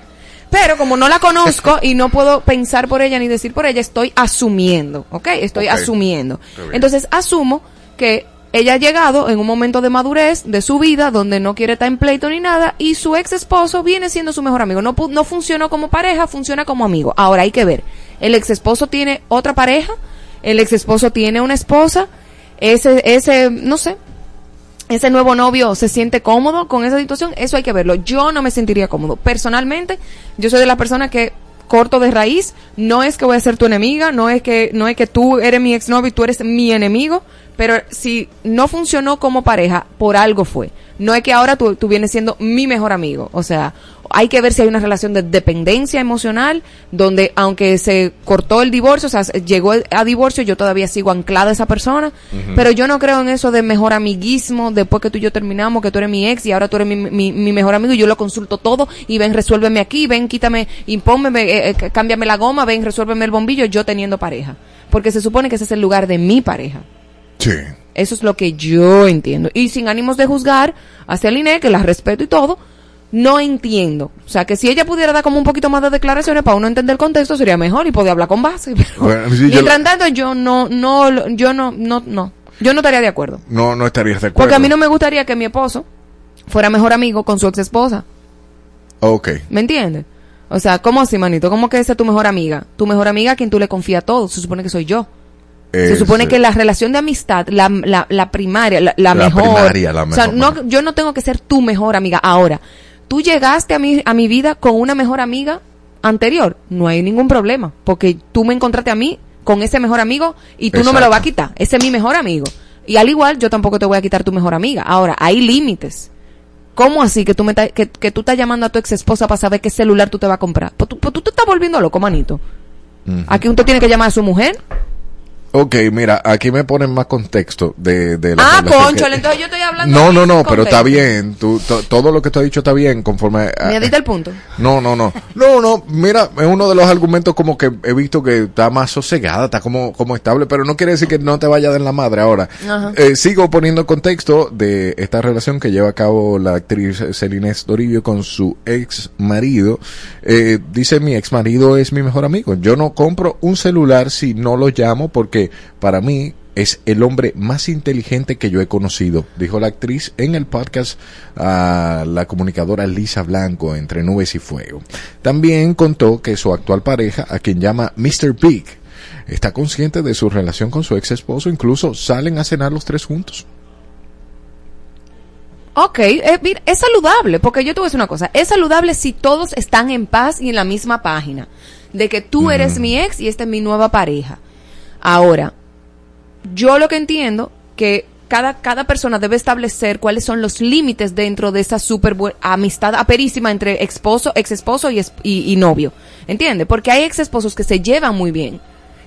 Pero como no la conozco y no puedo pensar por ella ni decir por ella, estoy asumiendo, ¿ok? Estoy asumiendo. Entonces asumo que ella ha llegado en un momento de madurez de su vida donde no quiere estar en pleito ni nada y su ex esposo viene siendo su mejor amigo. No, no funcionó como pareja, funciona como amigo. Ahora hay que ver. El ex esposo tiene otra pareja, el ex esposo tiene una esposa, ese, ese, no sé, ese nuevo novio se siente cómodo con esa situación, eso hay que verlo. Yo no me sentiría cómodo. Personalmente, yo soy de las personas que corto de raíz, no es que voy a ser tu enemiga, no es que, no es que tú eres mi exnovio y tú eres mi enemigo, pero si no funcionó como pareja, por algo fue. No es que ahora tú, tú vienes siendo mi mejor amigo. O sea, hay que ver si hay una relación de dependencia emocional, donde aunque se cortó el divorcio, o sea, se- llegó a divorcio, yo todavía sigo anclada a esa persona, pero yo no creo en eso de mejor amiguismo, después que tú y yo terminamos, que tú eres mi ex y ahora tú eres mi, mi, mi mejor amigo y yo lo consulto todo y ven, resuélveme aquí, ven, quítame, impónmeme, eh, eh, cámbiame la goma, ven, resuélveme el bombillo, yo teniendo pareja. Porque se supone que ese es el lugar de mi pareja. Sí. Eso es lo que yo entiendo. Y sin ánimos de juzgar hacia Liné, que la respeto y todo, no entiendo. O sea, que si ella pudiera dar como un poquito más de declaraciones para uno entender el contexto, sería mejor y poder hablar con base. Pero Bueno, sí, yo- mientras tanto, yo no, no, yo no, no, no. Yo no estaría de acuerdo. No, no estarías de acuerdo. Porque a mí no me gustaría que mi esposo fuera mejor amigo con su ex esposa. Ok. ¿Me entiendes? O sea, ¿cómo así, manito? ¿Cómo que esa es tu mejor amiga? Tu mejor amiga a quien tú le confías todo. Se supone que soy yo. Se supone eh, que la relación de amistad, la, la, la primaria, la, la La mejor. primaria, la O sea, mejor. no, yo no tengo que ser tu mejor amiga. Ahora, tú llegaste a mi, a mi vida con una mejor amiga anterior. No hay ningún problema. Porque tú me encontraste a mí con ese mejor amigo y tú no me lo vas a quitar. Ese es mi mejor amigo. Y al igual, yo tampoco te voy a quitar tu mejor amiga. Ahora, hay límites. ¿Cómo así que tú, me ta- que, que tú estás llamando a tu ex esposa para saber qué celular tú te vas a comprar? Pues tú, pues tú te estás volviendo loco, manito. ujú. Aquí usted tiene que llamar a su mujer. Ok, mira, aquí me ponen más contexto de, de la Ah, que- entonces yo estoy hablando. No, no, no, pero está bien. Tú, to- todo lo que tú has dicho está bien conforme... a- ¿Me el punto? No, no, no. No, no, mira, es uno de los argumentos como que he visto que está más sosegada, está como, como estable, pero no quiere decir que no te vaya de la madre ahora. Eh, sigo poniendo contexto de esta relación que lleva a cabo la actriz Celines Doribio con su ex marido. Eh, dice mi ex marido es mi mejor amigo. Yo no compro un celular si no lo llamo porque para mí es el hombre más inteligente que yo he conocido, dijo la actriz en el podcast a la comunicadora Lisa Blanco entre nubes y fuego. También contó que su actual pareja, a quien llama Mr. Big, está consciente de su relación con su ex esposo, incluso salen a cenar los tres juntos. Ok, eh, es saludable, porque yo te voy a decir una cosa, es saludable si todos están en paz y en la misma página, de que tú eres mi ex y esta es mi nueva pareja. Ahora, yo lo que entiendo que cada, cada persona debe establecer cuáles son los límites dentro de esa super amistad aperísima entre esposo, ex esposo y, y, y novio. ¿Entiendes? Porque hay ex esposos que se llevan muy bien.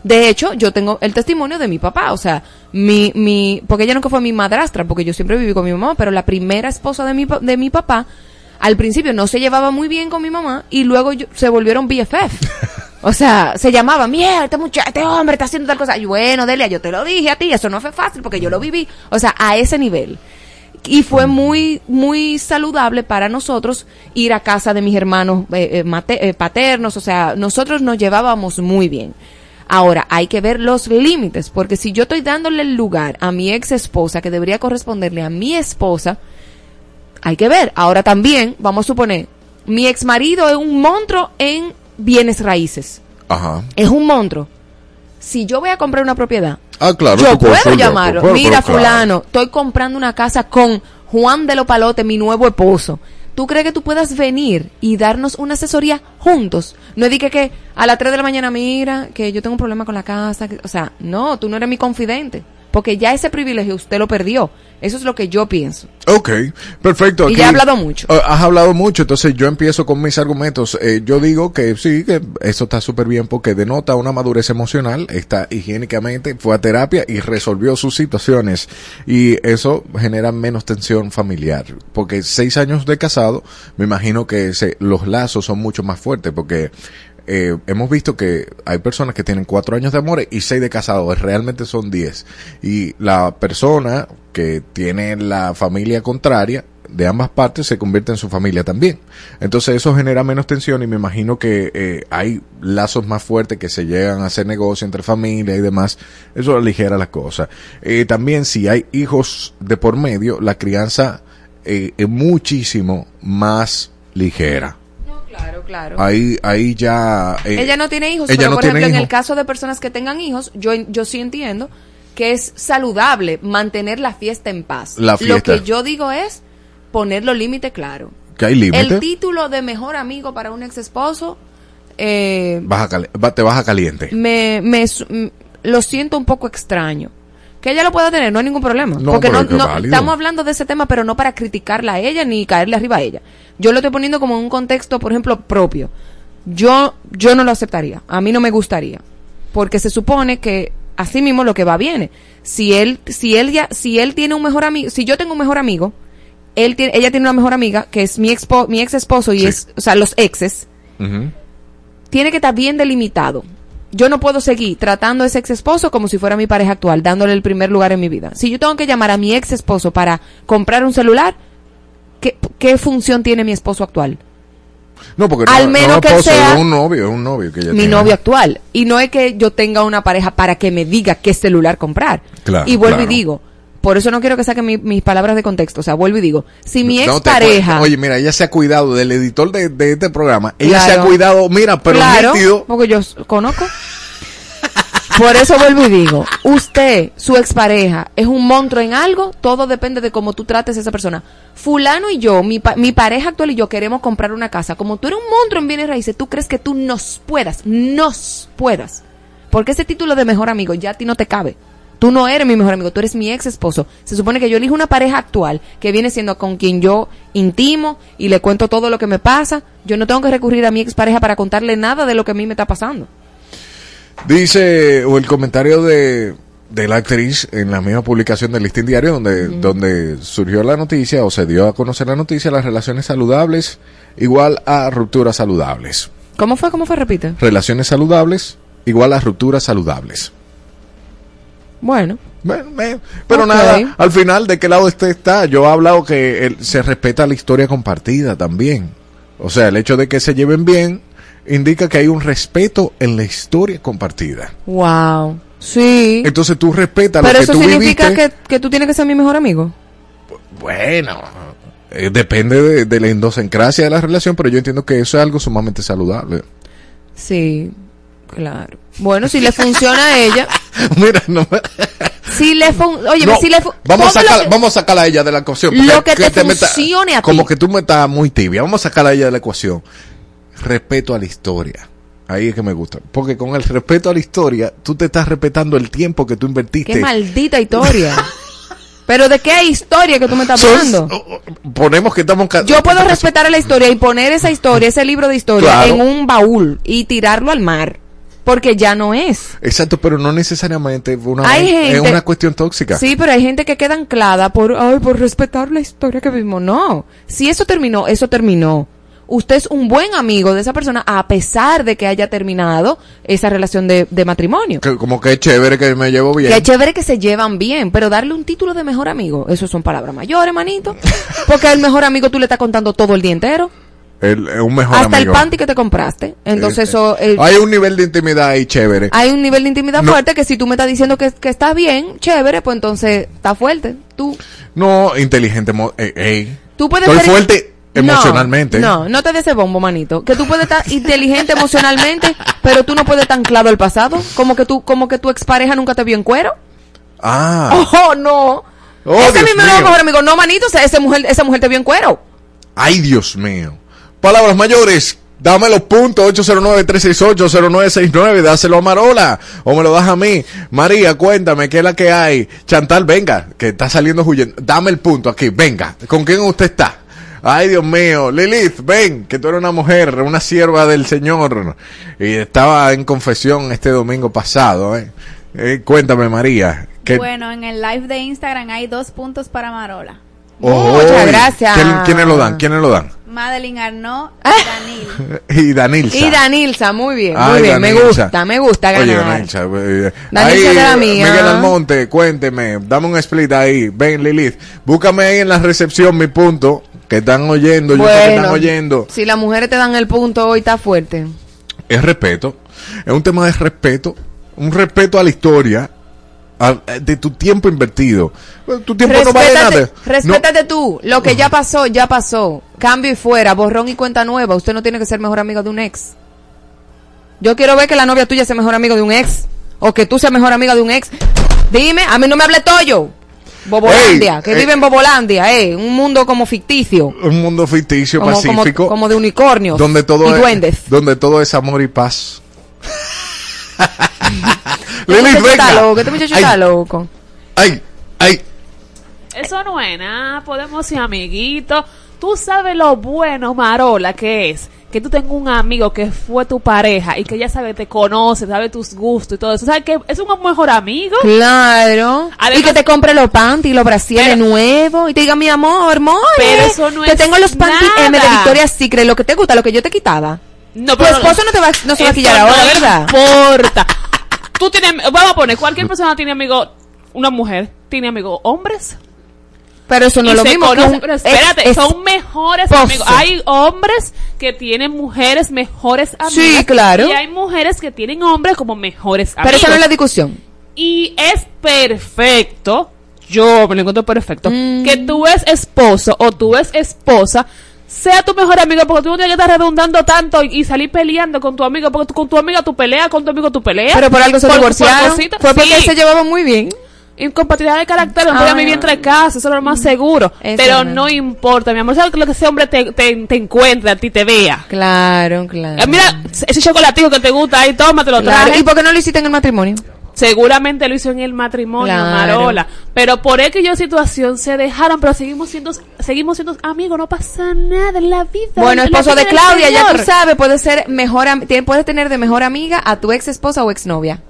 De hecho, yo tengo el testimonio de mi papá, o sea, mi, mi, porque ella nunca fue mi madrastra, porque yo siempre viví con mi mamá, pero la primera esposa de mi, de mi papá, al principio no se llevaba muy bien con mi mamá y luego yo- se volvieron BFF. O sea, se llamaba, mierda, este muchacho, este hombre está haciendo tal cosa. Y bueno, Delia, yo te lo dije a ti, eso no fue fácil porque yo lo viví. O sea, a ese nivel. Y fue muy, muy saludable para nosotros ir a casa de mis hermanos eh, eh, mate- eh, paternos. O sea, nosotros nos llevábamos muy bien. Ahora, hay que ver los límites, porque si yo estoy dándole el lugar a mi ex esposa, que debería corresponderle a mi esposa, hay que ver. Ahora también, vamos a suponer, mi ex marido es un monstruo en bienes raíces. Ajá. Es un monstruo. Si yo voy a comprar una propiedad, Ah, claro. yo puedo llamarlo. pero- Mira, pero claro. fulano, estoy comprando una casa con Juan de los Palotes, mi nuevo esposo. ¿Tú crees que tú puedas venir y darnos una asesoría juntos? No es de que, que a las 3 de la mañana, mira, que yo tengo un problema con la casa. que- o sea, no, tú no eres mi confidente. Porque ya ese privilegio usted lo perdió. Eso es lo que yo pienso. Ok, perfecto. Y ya he hablado mucho. Eh, has hablado mucho, entonces yo empiezo con mis argumentos. Eh, yo digo que sí, que eso está súper bien porque denota una madurez emocional, está higiénicamente, fue a terapia y resolvió sus situaciones. Y eso genera menos tensión familiar. Porque seis años de casado, me imagino que se- los lazos son mucho más fuertes porque eh, hemos visto que hay personas que tienen cuatro años de amor y seis de casados, realmente son diez. Y la persona que tiene la familia contraria de ambas partes se convierte en su familia también. Entonces eso genera menos tensión y me imagino que eh, hay lazos más fuertes que se llegan a hacer negocio entre familia y demás. Eso aligera las cosas. Eh, también si hay hijos de por medio, la crianza eh, es muchísimo más ligera. Claro, claro. Ahí, ahí ya. eh, ella no tiene hijos, ella pero no por tiene ejemplo, en el caso de personas que tengan hijos, yo, yo sí entiendo que es saludable mantener la fiesta en paz. La Lo fiesta. que yo digo es poner los límites claros. Que hay límite. El título de mejor amigo para un ex esposo, eh, Baja te baja caliente. me, me lo siento un poco extraño. Que ella lo pueda tener, no hay ningún problema. No, porque no, no- estamos hablando de ese tema, pero no para criticarla a ella ni caerle arriba a ella. Yo lo estoy poniendo como en un contexto, por ejemplo, propio. Yo, yo no lo aceptaría. A mí no me gustaría. Porque se supone que así mismo lo que va viene. Si él, si él ya, si él tiene un mejor amigo, si yo tengo un mejor amigo, él tiene, ella tiene una mejor amiga, que es mi expo, mi ex esposo y es, o sea, los exes, tiene que estar bien delimitado. Yo no puedo seguir tratando a ese ex esposo como si fuera mi pareja actual, dándole el primer lugar en mi vida. Si yo tengo que llamar a mi ex esposo para comprar un celular, ¿qué, qué función tiene mi esposo actual? No, porque Al no, menos no que esposo, sea un novio, un novio que mi tiene. novio actual. Y no es que yo tenga una pareja para que me diga qué celular comprar. Claro, y vuelvo claro. y digo, por eso no quiero que saquen mi- mis palabras de contexto. O sea, vuelvo y digo, si mi ex pareja... Oye, mira, ella se ha cuidado del editor de, de este programa. Ella se ha cuidado, mira, pero claro, porque yo conozco. Por eso vuelvo y digo, usted, su expareja, es un monstruo en algo, todo depende de cómo tú trates a esa persona. Fulano y yo, mi, pa- mi pareja actual y yo queremos comprar una casa. Como tú eres un monstruo en bienes raíces, tú crees que tú nos puedas, nos puedas. Porque ese título de mejor amigo ya a ti no te cabe. Tú no eres mi mejor amigo, tú eres mi ex esposo. Se supone que yo elijo una pareja actual que viene siendo con quien yo intimo y le cuento todo lo que me pasa. Yo no tengo que recurrir a mi expareja para contarle nada de lo que a mí me está pasando. Dice, o el comentario de, de la actriz en la misma publicación del Listín Diario, donde, donde surgió la noticia o se dio a conocer la noticia, las relaciones saludables igual a rupturas saludables. ¿Cómo fue? ¿Cómo fue? Repite. Relaciones saludables igual a rupturas saludables. Bueno. Bueno, pero nada, al final, ¿de qué lado usted está? Yo he hablado que el- se respeta la historia compartida también. O sea, el hecho de que se lleven bien indica que hay un respeto en la historia compartida. Wow. Sí. Entonces tú respetas Pero lo que eso tú significa viviste. que, que tú tienes que ser mi mejor amigo. Bueno, eh, depende de, de la idiosincrasia de la relación, pero yo entiendo que eso es algo sumamente saludable. Sí, claro. Bueno, si le funciona a ella. Mira, no me- Si le fun Oye, No, si le vamos, a sacar, que- vamos a sacarla a ella de la ecuación. Lo que te meta- funcione a ti. Como que tú me estás muy tibia. Vamos a sacarla a ella de la ecuación. Respeto a la historia. Ahí es que me gusta. Porque con el respeto a la historia, tú te estás respetando el tiempo que tú invertiste. Qué maldita historia. Pero de qué historia que tú me estás hablando. Ponemos que estamos... Yo puedo respetar la historia y poner esa historia, ese libro de historia, Claro. en un baúl y tirarlo al mar. Porque ya no es. Exacto, pero no necesariamente una, Hay es una cuestión tóxica. Sí, pero hay gente que queda anclada por, ay, por respetar la historia que vivimos. No. Si eso terminó, eso terminó. Usted es un buen amigo de esa persona a pesar de que haya terminado esa relación de, de matrimonio. Que- como que es chévere que me llevo bien. Que chévere que se llevan bien, pero darle un título de mejor amigo, eso son palabras mayores, manito. Porque al mejor amigo tú le estás contando todo el día entero. El- es un mejor hasta amigo. el panty que te compraste. Entonces Eh, eso... eh, Hay un nivel de intimidad ahí chévere. hay un nivel de intimidad No. fuerte que si tú me estás diciendo que, que está bien, chévere, pues entonces está fuerte. Tú, No, inteligente. eh, ey. tú puedes Estoy ser- fuerte emocionalmente. No, no te des ese bombo, manito. Que tú puedes estar inteligente emocionalmente, pero tú no puedes estar anclado al pasado. Como que tú, como que tu expareja nunca te vio en cuero. Ah. Oh, no. Oh, ese mismo mío. mejor amigo. No, manito, o sea, esa mujer, esa mujer te vio en cuero. Ay, Dios mío. Palabras mayores. Dame los puntos 809-368-0969. Dáselo a Marola. O me lo das a mí. María, cuéntame qué es la que hay. Chantal, venga, que está saliendo huyendo. Dame el punto aquí. Venga. ¿Con quién usted está? Ay, Dios mío. Lilith, ven, que tú eres una mujer, una sierva del Señor. Y estaba en confesión este domingo pasado. ¿eh? Eh, cuéntame, María. que- Bueno, en el live de Instagram hay dos puntos para Marola. Oh, Muchas gracias. ¿quién- ¿Quiénes lo dan? ¿Quiénes lo dan? Madeline Arnaud y Danil. Y Danilza. Y Danilza, muy bien, muy Ay, bien. Me gusta, me gusta ganar. Oye, Danilza, eh, Danilza ahí, de la mía. Miguel Almonte, cuénteme, dame un split ahí. Ven, Lilith, búscame ahí en la recepción mi punto, que están oyendo, yo sé que están oyendo. si las mujeres te dan el punto hoy, está fuerte. Es respeto, es un tema de respeto, un respeto a la historia, de tu tiempo invertido. Tu tiempo no vale nada. respétate tú. Lo que ya pasó, ya pasó. Cambio y fuera, borrón y cuenta nueva. Usted no tiene que ser mejor amigo de un ex. Yo quiero ver que la novia tuya sea mejor amigo de un ex. O que tú seas mejor amiga de un ex. Dime, a mí no me hable Toyo. Bobolandia, Ey, que ey. vive en Bobolandia, eh. Un mundo como ficticio. No, un mundo ficticio, Como, como, pacífico, como de unicornios. donde todo y es, duendes. donde todo es amor y paz. Lilith, muchacho está venga. loco, este muchacho Ay, está loco. Ay, ay. Eso no es nada, podemos ser amiguitos. Tú sabes lo bueno, Marola, que es que tú tengas un amigo que fue tu pareja y que ya sabe, te conoce, sabe tus gustos y todo eso. ¿Sabes que es un mejor amigo? Claro. y que te compre los panties, los brasieres Pero- nuevos. Y te diga, mi amor, amor. Pero eso no Te es tengo los panties nada. M de Victoria's Secret, lo que te gusta, lo que yo te quitaba. No, Tu esposo no te va, no se va a quillar ahora, no ¿verdad? importa. Tú tienes, vamos a poner, cualquier persona tiene amigo, una mujer, tiene amigos hombres. Pero eso no Y es lo mismo un pero espérate, son mejores esposo. amigos. Hay hombres que tienen mujeres mejores amigas. Sí, claro. Y hay mujeres que tienen hombres como mejores Pero amigos. esa no es la discusión. Y es perfecto, yo me lo encuentro perfecto, Mm. que tú es esposo o tú es esposa, sea tu mejor amigo, porque tú no tienes que estar redundando tanto y, y salir peleando con tu amigo, porque tú, con tu amiga tú peleas, con tu amigo tú peleas. Pero por algo se Por- divorciaron. Fue porque sí. se llevaban muy bien. Incompatibilidad de carácter, no podían Ah. vivir entre casas, eso es lo más seguro. Pero no. importa, mi amor, sabes lo que ese hombre te, te, te encuentre, a ti te vea. Claro, claro. Eh, Mira, ese chocolatico que te gusta ahí, tómatelo, Claro. ¿Y por qué no lo hiciste en el matrimonio? Seguramente lo hizo en el matrimonio, Claro. Marola. Pero por X situación se dejaron, pero seguimos siendo, seguimos siendo amigos, no pasa nada en la vida. Bueno, esposo de Claudia, ya tú sabes, puede ser mejor, puedes tener de mejor amiga a tu ex esposa o exnovia.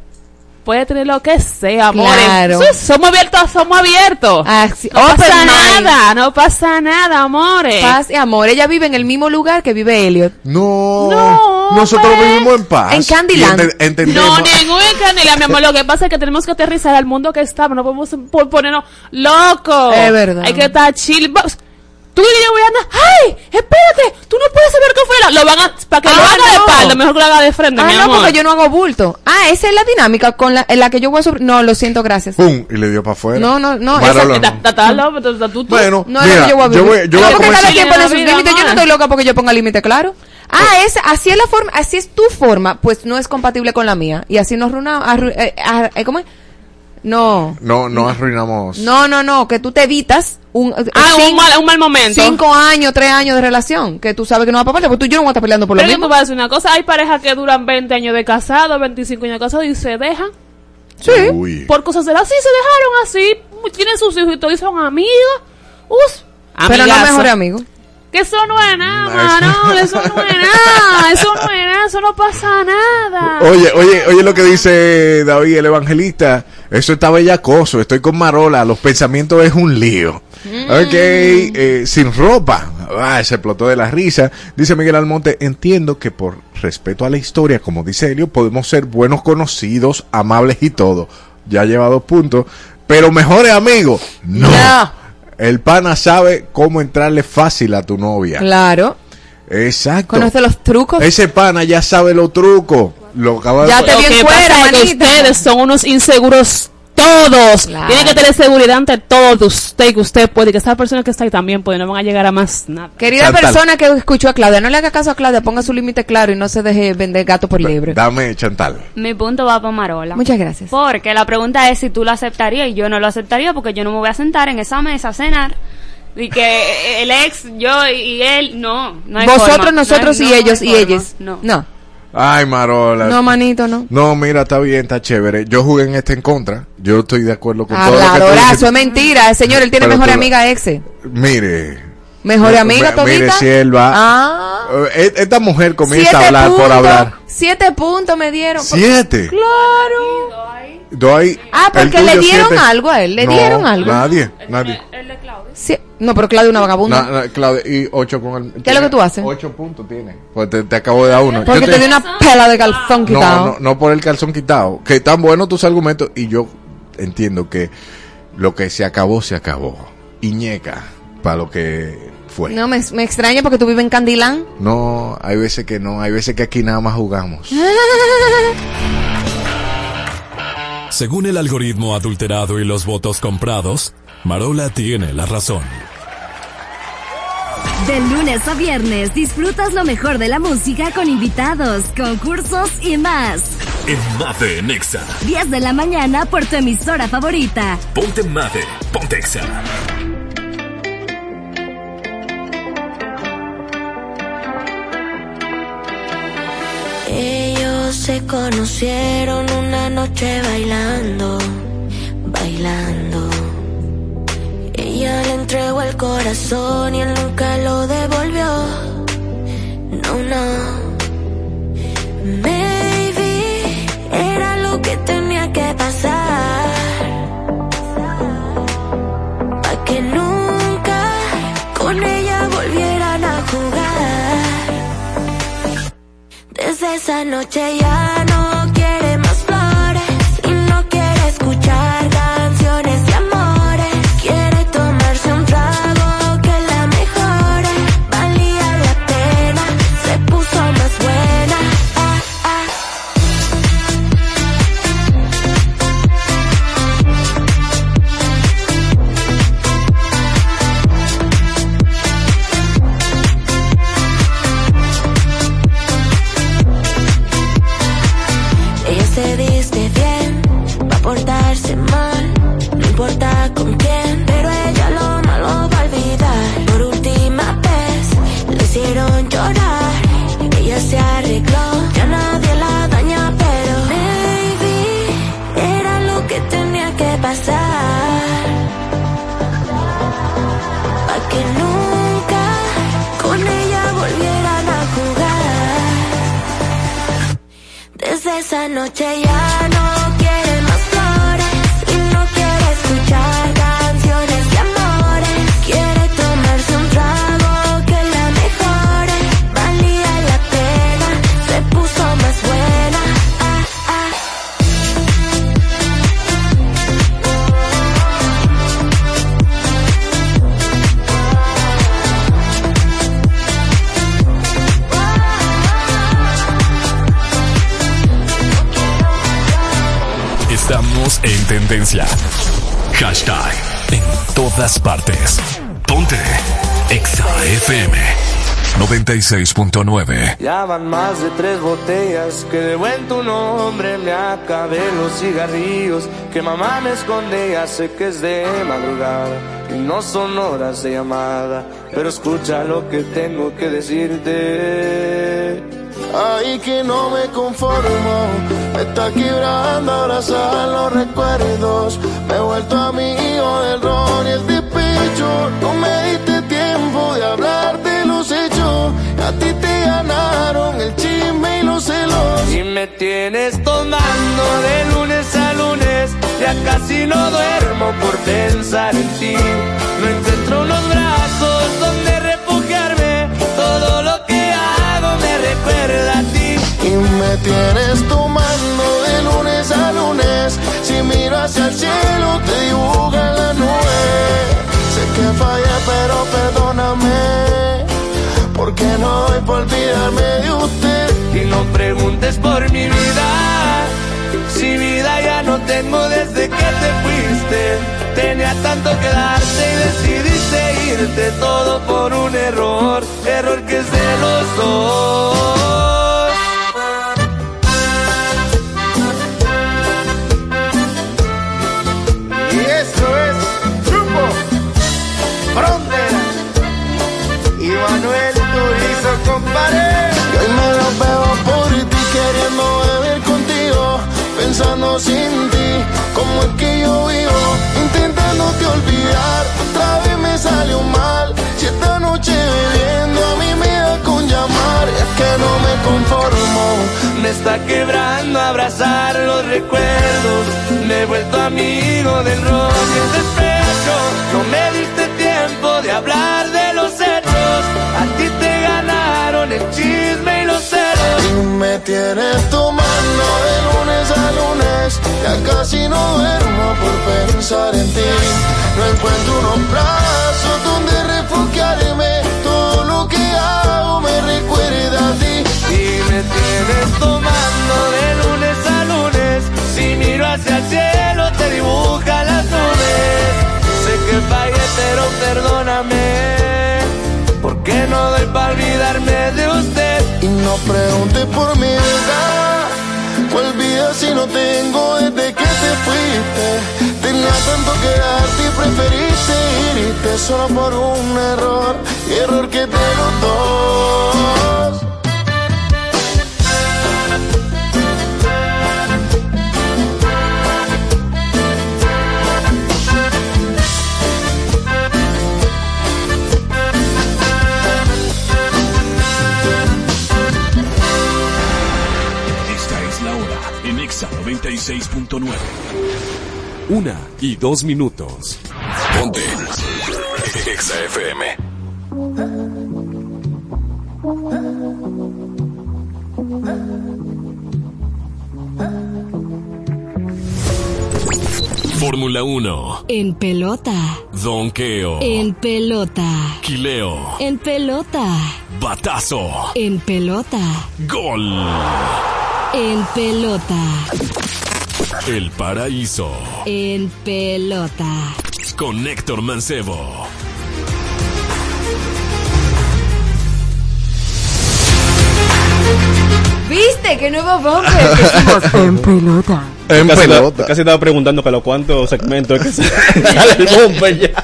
Puede tener lo que sea, amores. Claro. Somos abiertos, somos abiertos. Así- no pasa mind. nada, no pasa nada, amores. Paz y amor. Ella vive en el mismo lugar que vive Elliot. No, No, nosotros hombre. vivimos en paz. En Candyland. Ente- entendemos. No, ningún canela, mi amor. Lo que pasa es que tenemos que aterrizar al mundo que estamos. No podemos po- ponernos locos. Es verdad. Hay que estar chill. Tú y yo voy a andar. ¡Ay! Espérate. Tú no puedes saber qué fue. Lo van a. Para que lo Ah, haga de no. espalda. Mejor que lo haga de frente, Ah, mi no, amor. porque yo no hago bulto. Ah, esa es la dinámica con la, en la que yo voy a sobre... No, lo siento, gracias. ¡Pum! Y le dio para afuera. No, no, no, esa- Bueno, No, mira, yo voy a vivir. yo voy, yo No, voy a porque cada comenzar. quien pone sus límites. Yo no estoy loca porque yo ponga límite claro. Ah, es, así es la forma, así es tu forma, pues no es compatible con la mía. Y así nos arruinamos, arru- eh, eh, ¿cómo es? No. No, no arruinamos. No, no, no, que tú te evitas un, eh, Ah, un cin- mal, un mal momento. cinco años, tres años de relación, que tú sabes que no va a pasar, porque tú y yo no vamos a estar peleando por lo Pero yo mismo. te voy a decir una cosa. Hay parejas que duran 20 años de casado, 25 años de casado y se dejan. Sí. Uy. Por cosas de la sí, se dejaron así. Tienen sus hijos y todo y son amigas. Us. Pero no amigazo. mejor amigo. Que eso no es nada, mano. Eso no es nada. Eso no es nada. Eso no pasa nada. Oye, oye, oye lo que dice David el evangelista. Eso está bellacoso. Estoy con Marola. Los pensamientos es un lío. Ok, eh, sin ropa. Ah, se explotó de la risa. Dice Miguel Almonte, entiendo que por respeto a la historia, como dice Helio, podemos ser buenos conocidos, amables y todo. Ya lleva dos puntos. Pero mejores amigos, no. No. El pana sabe cómo entrarle fácil a tu novia. Claro. Exacto. Conoce los trucos. Ese pana ya sabe los trucos. Lo acaba de- Ya te Lo vi fuera, pasa es que manita. ustedes son unos inseguros todos. Claro. Tienen que tener seguridad ante todo de usted, que usted puede, y que esa persona que está ahí también puede, no van a llegar a más nada. Querida Chantal. persona que escuchó a Claudia, no le haga caso a Claudia, ponga su límite claro y no se deje vender gato por liebre. Dame, Chantal. Mi punto va para Marola. Muchas gracias. Porque la pregunta es si tú lo aceptarías y yo no lo aceptaría porque yo no me voy a sentar en esa mesa a cenar. Y que el ex, yo y él, no. no hay Vosotros, forma. nosotros No hay- y no ellos y ellas. No. No. Ay, Marola. No, manito, no. No, mira, está bien, está chévere. Yo jugué en este en contra. Yo estoy de acuerdo con todo lo que tú es mentira. Señor, él tiene Pero mejor amiga ex. Mire. Mejor Me- amiga todita. Mire, si él va. Ah. Eh, Esta mujer comienza Siete a hablar puntos. por hablar. Siete puntos me dieron. Siete. Claro. Doy. Ah, el porque le dieron siete. algo a él, le No, dieron algo. Nadie, nadie. Sí. No, pero Claudia es una vagabunda. Na- na- Claudia, y ocho con el. ¿Qué es lo que tú haces? Ocho puntos tiene. Pues te, te acabo de dar uno. Porque Yo te di una pela de calzón No, quitado. no, no por el calzón quitado. Que tan buenos tus argumentos y yo entiendo que lo que se acabó, se acabó. Iñeca, para lo que fue. No, me, me extraña porque tú vives en Candilán. No, hay veces que no, hay veces que aquí nada más jugamos. Según el algoritmo adulterado y los votos comprados, Marola tiene la razón. De lunes a viernes disfrutas lo mejor de la música con invitados, concursos y más. En Mave Nexa. 10 de la mañana por tu emisora favorita. Ponte Mave. Ponte Exa. Ellos se conocieron una noche bailando, bailando. Ella le entregó el corazón y él nunca lo devolvió. No, no. Maybe era lo que tenía que pasar. Esa noche ya no esa noche ya no tendencia. Hashtag en todas partes. Ponte Exa FM 96.9. Ya van más de tres botellas que de buen tu nombre me acabé los cigarrillos que mamá me esconde ya sé que es de madrugada y no son horas de llamada pero escucha lo que tengo que decirte Ay, que no me conformo, me está quebrando abrazar los recuerdos. Me he vuelto amigo del ron y el despecho. No me diste tiempo de hablar de los hechos. A ti te ganaron el chisme y los celos. y me tienes tomando de lunes a lunes ya casi no duermo por pensar en ti no encuentro unos brazos donde refugiarme todo lo que ti Y me tienes tomando de lunes a lunes. Si miro hacia el cielo, te dibujan la nube. Sé que fallé, pero perdóname. Porque no doy por olvidarme de usted. y no preguntes por mi vida si vida ya no tengo desde que te fuiste tenía tanto que darte y decidiste irte todo por un error error que es de los dos Y eso es Grupo Frontera y Manuel Turizo, compadre. Y hoy me lo veo por ti queriendo beber contigo, pensando sin ti, como es que yo vivo, intentándote olvidar, salió mal, si esta noche bebiendo a mí me da con llamar, es que no me conformo, me está quebrando abrazar los recuerdos. Me he vuelto amigo del rock y el despecho. No me diste tiempo de hablar de los hechos. A ti te ganaron el chisme me tienes tomando de lunes a lunes, ya casi no duermo por pensar en ti, no encuentro unos brazos donde refugiarme, todo lo que hago me recuerda a ti. Y me tienes tomando de lunes a lunes. Si miro hacia el cielo, te dibuja las nubes. Sé que fallé, pero perdóname. Porque no doy para olvidarme de usted. Y no preguntes por mi edad, cuál vida si no tengo desde que te fuiste. Tenía tanto que darte y preferiste irte solo por un error, error que de los 96.9. Una y dos minutos. Ponte Exa FM. Fórmula 1, En pelota. Donkeo, En pelota. Quileo, En pelota. Batazo, En pelota. Gol. En pelota. El paraíso En pelota. con Héctor Mancebo. ¿Viste? ¡Qué nuevo bumper! que hicimos en pelota. En casi pelota. Estaba, casi estaba preguntando, pero ¿cuántos segmentos es que se- sale el bumper ya?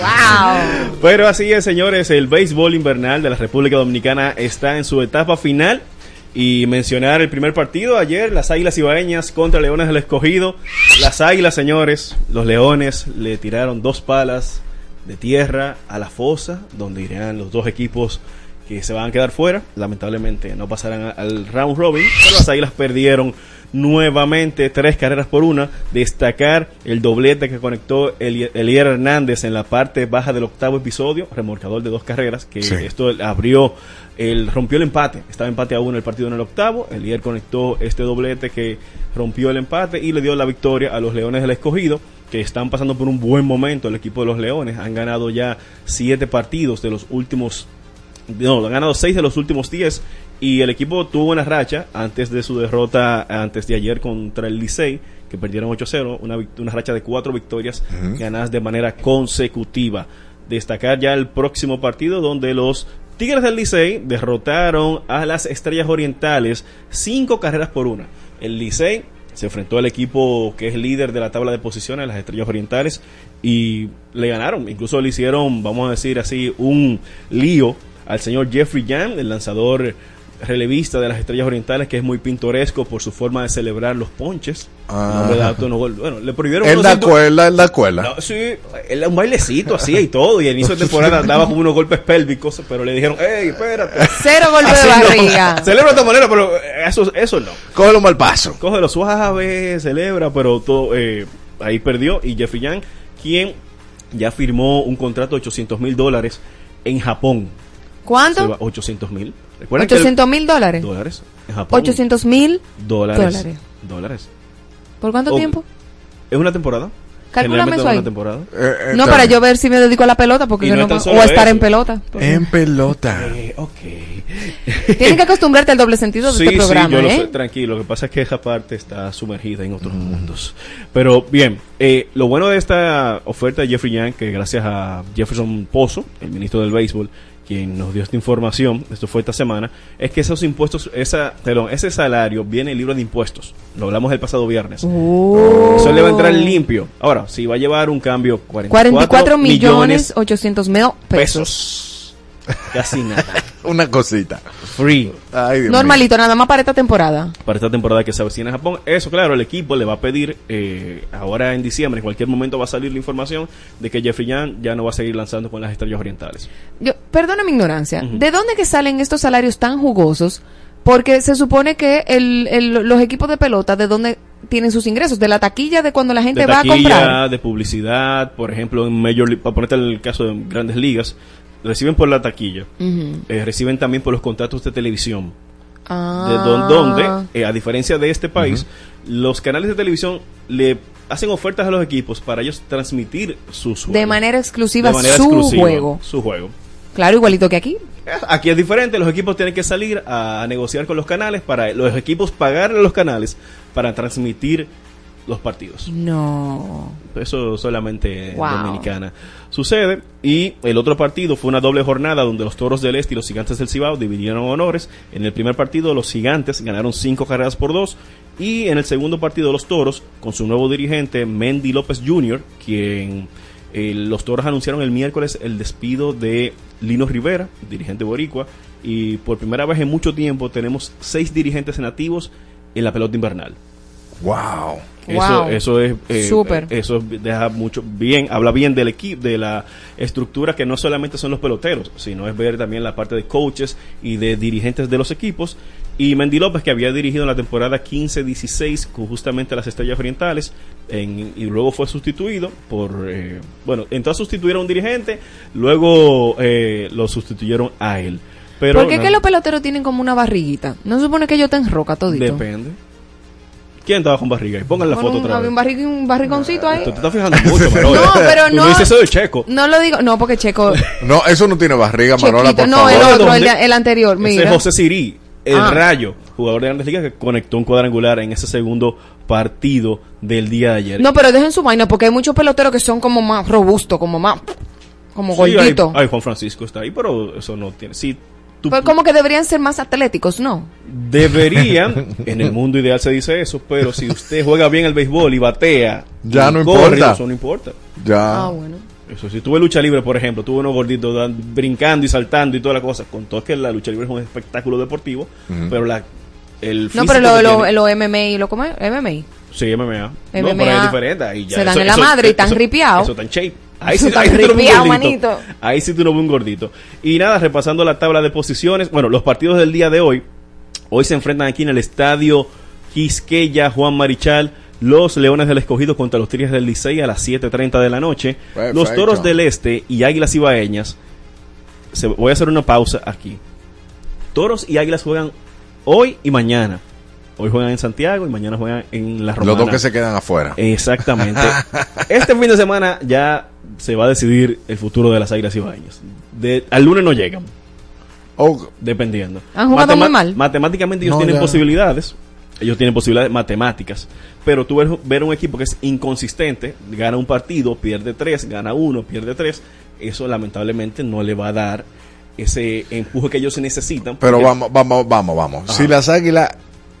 ¡Wow! Pero así es, señores, el béisbol invernal de la República Dominicana está en su etapa final. Y mencionar el primer partido ayer, las Águilas Ibaeñas contra Leones del Escogido. Las Águilas, señores, los Leones le tiraron dos palas de tierra a la fosa, donde irán los dos equipos que se van a quedar fuera. Lamentablemente no pasarán al round robin, pero las Águilas perdieron nuevamente tres carreras por una. Destacar el doblete que conectó Eli- Elier Hernández en la parte baja del octavo episodio, remorcador de dos carreras, que Sí. esto abrió, el, rompió el empate. Estaba empate a uno el partido en el octavo. Elier conectó este doblete que rompió el empate y le dio la victoria a los Leones del Escogido que están pasando por un buen momento el equipo de los Leones. Han ganado ya siete partidos de los últimos no, han ganado 6 de los últimos 10 y el equipo tuvo una racha antes de su derrota antes de ayer contra el Licey que perdieron 8-0, una, una racha de cuatro victorias ganadas de manera consecutiva. Destacar ya el próximo partido donde los Tigres del Licey derrotaron a las Estrellas Orientales cinco carreras por una. El Licey se enfrentó al equipo que es líder de la tabla de posiciones, las Estrellas Orientales, y le ganaron. Incluso le hicieron, vamos a decir así, un lío al señor Jeffrey Young, el lanzador relevista de las Estrellas Orientales, que es muy pintoresco por su forma de celebrar los ponches. Ah. Da. Bueno, le prohibieron da cintu- cuerda, él da cuerda. no, sí, él un bailecito así y todo. Y al inicio de temporada daba como unos golpes pélvicos, pero le dijeron, hey, espérate. Cero golpe de no. barriga. Celebra de esta manera, pero eso, eso no. Cógelo mal paso. Cógelo suave, celebra, pero todo eh, ahí perdió. Y Jeffrey Young, quien ya firmó un contrato de 800 mil dólares en Japón. ¿Cuánto? va 800 mil. Recuerden que el- 800 mil dólares. dólares en Japón. 800 mil dólares. dólares. Dólares. ¿Por cuánto O- tiempo? ¿Es una temporada? Cálculame Generalmente eso es ahí. una temporada. Eh, No, para yo ver si me dedico a la pelota, porque no no o estar eso. en pelota. En pelota. Eh, ok. Tienes que acostumbrarte al doble sentido de Sí, este programa, sí, yo lo ¿eh? sé, tranquilo. Lo que pasa es que esa parte está sumergida en otros mundos. Pero bien, eh, lo bueno de esta oferta de Jeffrey Young, que gracias a Jefferson Pozo, el ministro del béisbol, quien nos dio esta información, esto fue esta semana, es que esos impuestos, esa, perdón, ese salario viene libre de impuestos. Lo hablamos el pasado viernes. Oh. Eso le va a entrar limpio. Ahora, si va a llevar un cambio 44, 44 millones 800 mil pesos. pesos. Casi nada. Una cosita. Free. Ay, Dios Normalito, nada más para esta temporada. para esta temporada que se avecina en Japón. Eso, claro, el equipo le va a pedir, eh, ahora en diciembre, en cualquier momento va a salir la información de que Jeffrey Young ya no va a seguir lanzando con las estrellas orientales. Yo, perdona mi ignorancia. ¿De dónde que salen estos salarios tan jugosos? Porque se supone que el, el- los equipos de pelota, ¿de dónde tienen sus ingresos? De la taquilla de cuando la gente de va a taquilla, comprar. de publicidad, por ejemplo, en Major League, para ponerte el caso de grandes ligas, reciben por la taquilla, eh, reciben también por los contratos de televisión. Ah. de don- donde, eh, a diferencia de este país, los canales de televisión le hacen ofertas a los equipos para ellos transmitir sus de juegos. manera exclusiva De manera su exclusiva, juego. Su juego. Claro, igualito que aquí. Aquí es diferente, los equipos tienen que salir a negociar con los canales para los equipos pagarle a los canales para transmitir los partidos. No. Eso solamente Wow. Dominicana sucede. Y el otro partido fue una doble jornada donde los Toros del Este y los Gigantes del Cibao dividieron honores. En el primer partido los Gigantes ganaron cinco carreras por dos. Y en el segundo partido los Toros, con su nuevo dirigente Mendy López Jr., quien eh, los Toros anunciaron el miércoles el despido de Lino Rivera, dirigente boricua. Y por primera vez en mucho tiempo tenemos seis dirigentes nativos en la pelota invernal. Wow. Eso, Wow. eso es eh, Súper. eh, eso deja mucho bien, habla bien del equipo, de la estructura que no solamente son los peloteros, sino es ver también la parte de coaches y de dirigentes de los equipos. Y Mendy López, que había dirigido en la temporada 15-16 con justamente las Estrellas Orientales, en- y luego fue sustituido por, eh, bueno, entró a sustituir a un dirigente, luego eh, lo sustituyeron a él. Pero ¿Por qué no, que los peloteros tienen como una barriguita? ¿No se supone que ellos estén roca todito? depende. ¿Quién estaba con barriga? ahí? Pongan la Con foto otra había vez. un, un barrigoncito ahí. Tú te estás fijando mucho, Marola. No, pero Tú no. dices eso de Checo. No lo digo, no, porque Checo. No, eso no tiene barriga, Marola, Chequito, por no, favor. el otro, el, el anterior, Ese es mira. José Sirí, el Ah. Rayo, jugador de Grandes Ligas que conectó un cuadrangular en ese segundo partido del día de ayer. No, pero dejen su vaina, porque hay muchos peloteros que son como más robustos, como más. como Sí, gorditos. hay Juan Francisco está ahí, pero eso no tiene. Sí, tú Pero como que deberían ser más atléticos, ¿no? deberían, en el mundo ideal se dice eso, pero si usted juega bien el béisbol y batea, Ya y no corre, importa. Eso no importa. Ya. Ah, bueno. Eso, si tuve lucha libre, por ejemplo, tuve unos gorditos dan- brincando y saltando y toda la cosa, con todo que la lucha libre es un espectáculo deportivo, pero la el No, pero lo, lo, tiene- lo MMA, ¿lo cómo es? MMA. Sí, MMA. No, MMA pero es diferente. ahí ya se dan eso- en la eso- madre y están eso- ripiados. Eso en shape. Ahí sí, ahí sí tú no ves un ripiao, gordito. manito. Ahí sí tú no ves un gordito. Y nada, repasando la tabla de posiciones. Bueno, los partidos del día de hoy. Hoy se enfrentan aquí en el estadio Quisqueya Juan Marichal. Los Leones del Escogido contra los Tigres del Licey a las 7.30 de la noche. Perfecto. Los Toros del Este y Águilas Ibaeñas. Se, voy a hacer una pausa aquí. Toros y Águilas juegan hoy y mañana. Hoy juegan en Santiago y mañana juegan en La Romana. Los dos que se quedan afuera. Exactamente. este fin de semana ya se va a decidir el futuro de las Águilas Ibaeñas. De, al lunes no llegan. Dependiendo. Han jugado muy mal. Matemáticamente ellos No, tienen ya. posibilidades. Ellos tienen posibilidades matemáticas. Pero tú ves, ver un equipo que es inconsistente, gana un partido, pierde tres, gana uno, pierde tres. Eso lamentablemente no le va a dar ese empuje que ellos necesitan. Pero vamos, vamos, vamos, vamos. Ajá. Si las águilas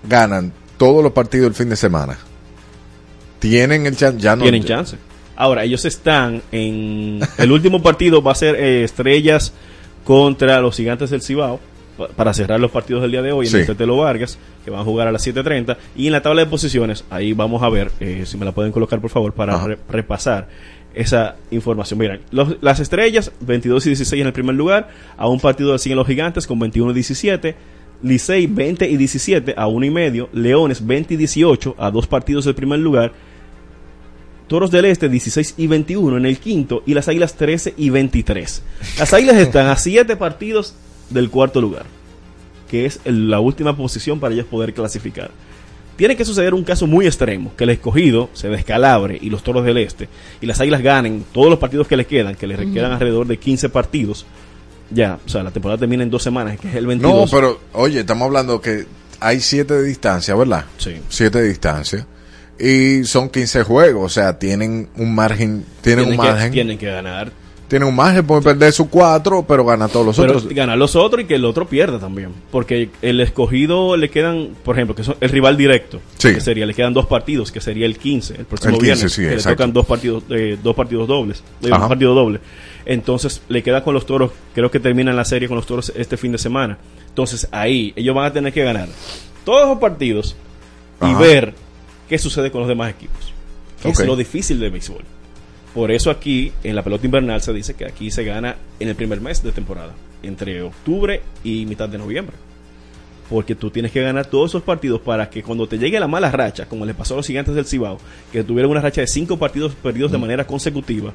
ganan todos los partidos el fin de semana, tienen el chance. Ya no tienen chance. Ahora, ellos están en. El último partido va a ser eh, Estrellas contra los Gigantes del Cibao. pa- Para cerrar los partidos del día de hoy en Sí. el Tetelo Vargas, que van a jugar a las 7:30. Y en la tabla de posiciones, ahí vamos a ver, eh, si me la pueden colocar por favor, para re- repasar esa información. Miren, los- las estrellas, 22 y 16 en el primer lugar, a un partido siguen los gigantes con 21 y 17. Licey 20 y 17 a 1 y medio. Leones 20 y 18 a dos partidos del primer lugar. Toros del Este 16 y 21 en el quinto y las Águilas 13 y 23. Las Águilas están a 7 partidos del cuarto lugar, que es el- la última posición para ellos poder clasificar. Tiene que suceder un caso muy extremo, que el escogido se descalabre y los Toros del Este y las Águilas ganen todos los partidos que les quedan, que les Ujú. quedan alrededor de 15 partidos. Ya, o sea, la temporada termina en dos semanas, que es el No, 22. pero oye, estamos hablando que hay siete de distancia, ¿verdad? Sí. Siete de distancia. Y son 15 juegos, o sea, tienen un margen, tienen, un que- margen. tienen que ganar Tienen un margen, pueden perder sus cuatro, pero ganan todos los Pero otros. ganar los otros y que el otro pierda también. Porque el escogido le quedan, por ejemplo, que son el rival directo. Sí. Que sería, le quedan dos partidos, que sería el 15, el próximo El 15, viernes. sí, que le exacto. tocan dos partidos, eh, dos partidos dobles. eh, un partido doble. Entonces le queda con los toros, creo que terminan la serie con los toros este fin de semana. Entonces ahí ellos van a tener que ganar todos los partidos y Ajá. ver qué sucede con los demás equipos. Que es lo difícil de béisbol. Por eso aquí, en la pelota invernal, se dice que aquí se gana en el primer mes de temporada, entre octubre y mitad de noviembre. Porque tú tienes que ganar todos esos partidos para que cuando te llegue la mala racha, como le pasó a los gigantes del Cibao, que tuvieron una racha de cinco partidos perdidos de manera consecutiva,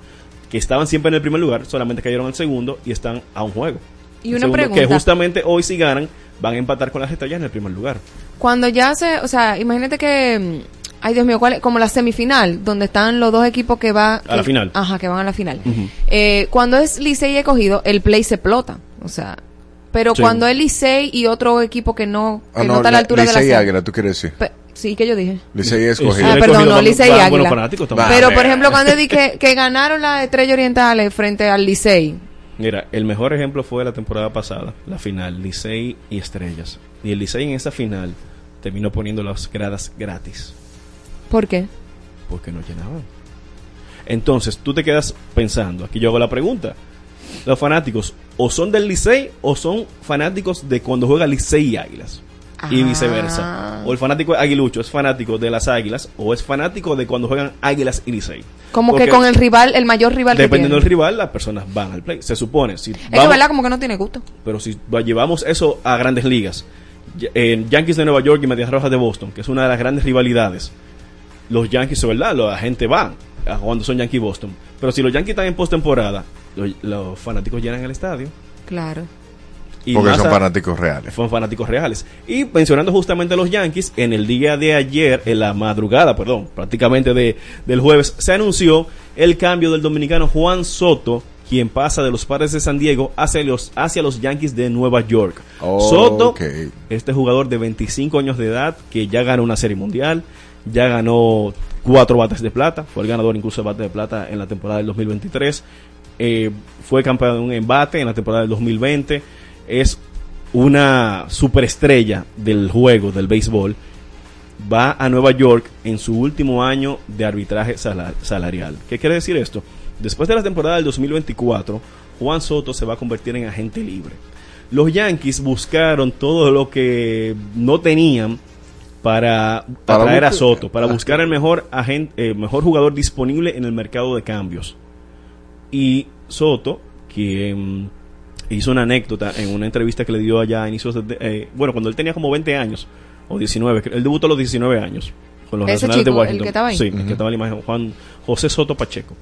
que estaban siempre en el primer lugar, solamente cayeron al segundo y están a un juego. Y una Segundo, pregunta. Que justamente hoy si ganan, van a empatar con las estrellas en el primer lugar. Cuando ya se, o sea, imagínate que, mm, ay Dios mío, ¿cuál es? como la semifinal, donde están los dos equipos que va A la que- final. Ajá, que van a la final. Eh, cuando es Licey y cogido, el play se explota, o sea, pero Sí. cuando es Licey y otro equipo que no, que Ah, no, no, está a la altura de la Licey y. Águila, tú quieres decir. Pe- sí, que yo dije. Licey y escogido. Ah, perdón, no, Licey y van Águila. buenos fanáticos también. Pero, por ejemplo, cuando di que, que ganaron las estrellas orientales frente al Licey, Mira, el mejor ejemplo fue la temporada pasada, la final, Licey y Estrellas. Y el Licey en esa final terminó poniendo las gradas gratis, ¿por qué? porque no llenaban. Entonces, tú te quedas pensando, aquí yo hago la pregunta, los fanáticos o son del Licey o son fanáticos de cuando juega Licey y Águilas. Y Ah. viceversa. O el fanático aguilucho es fanático de las Águilas o es fanático de cuando juegan Águilas y Licey. Como Porque que con el rival, el mayor rival que Dependiendo tiene. del rival, las personas van al play. Se supone. Si Es que vamos- verdad como que no tiene gusto. pero si llevamos eso a grandes ligas, en Yankees de Nueva York y Medias Rojas de Boston, que es una de las grandes rivalidades, los Yankees, es verdad, la gente va cuando son Yankees Boston. Pero si los Yankees están en postemporada, los, los fanáticos llenan el estadio. Claro. Y Porque son a- fanáticos reales. Son fanáticos reales. Y mencionando justamente a los Yankees, en el día de ayer, en la madrugada, perdón, prácticamente de, del jueves, se anunció el cambio del dominicano Juan Soto, quien pasa de los Padres de San Diego hacia los, hacia los Yankees de Nueva York. Oh, Soto, este jugador de 25 años de edad, que ya ganó una serie mundial, ya ganó cuatro bates de plata, fue el ganador incluso de bate de plata en la temporada del 2023, eh, fue campeón en bate en la temporada del 2020, es una superestrella del juego, del béisbol, va a Nueva York en su último año de arbitraje sala- salarial. ¿Qué quiere decir esto? Después de la temporada del 2024, Juan Soto se va a convertir en agente libre. Los Yankees buscaron todo lo que no tenían para Para atraer a Soto, para buscar el mejor agente, eh, mejor jugador disponible en el mercado de cambios. Y Soto, mm, hizo una anécdota en una entrevista que le dio allá a inicios de, eh, bueno, cuando él tenía como 20 años, o 19, que- él debutó a los 19 años con los Ese Nacionales de chico, el Washington. que estaba ahí. Sí, el que estaba en la imagen, Juan José Soto Pacheco.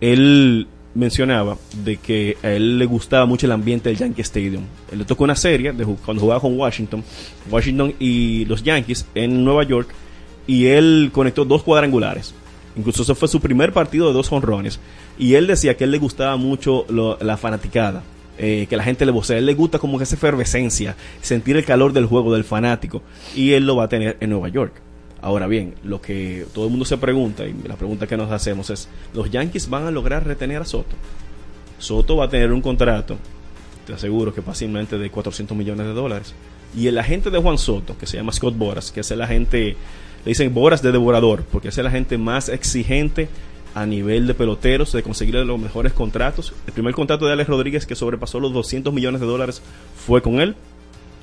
Él mencionaba de que a él le gustaba mucho el ambiente del Yankee Stadium. Él le tocó una serie de cuando jugaba con Washington, Washington y los Yankees en Nueva York, y él conectó dos cuadrangulares. Incluso ese fue su primer partido de dos honrones. Y él decía que él le gustaba mucho la fanaticada. eh, que la gente le vocea. Él le gusta como esa efervescencia, sentir el calor del juego del fanático. Y él lo va a tener en Nueva York. Ahora bien, lo que todo el mundo se pregunta, y la pregunta que nos hacemos es, ¿los Yankees van a lograr retener a Soto? Soto va a tener un contrato, te aseguro que fácilmente de 400 millones de dólares. Y el agente de Juan Soto, que se llama Scott Boras, que es el agente, le dicen Boras de devorador, porque es el agente más exigente a nivel de peloteros, de conseguirle los mejores contratos. El primer contrato de Alex Rodríguez, que sobrepasó los 200 millones de dólares, fue con él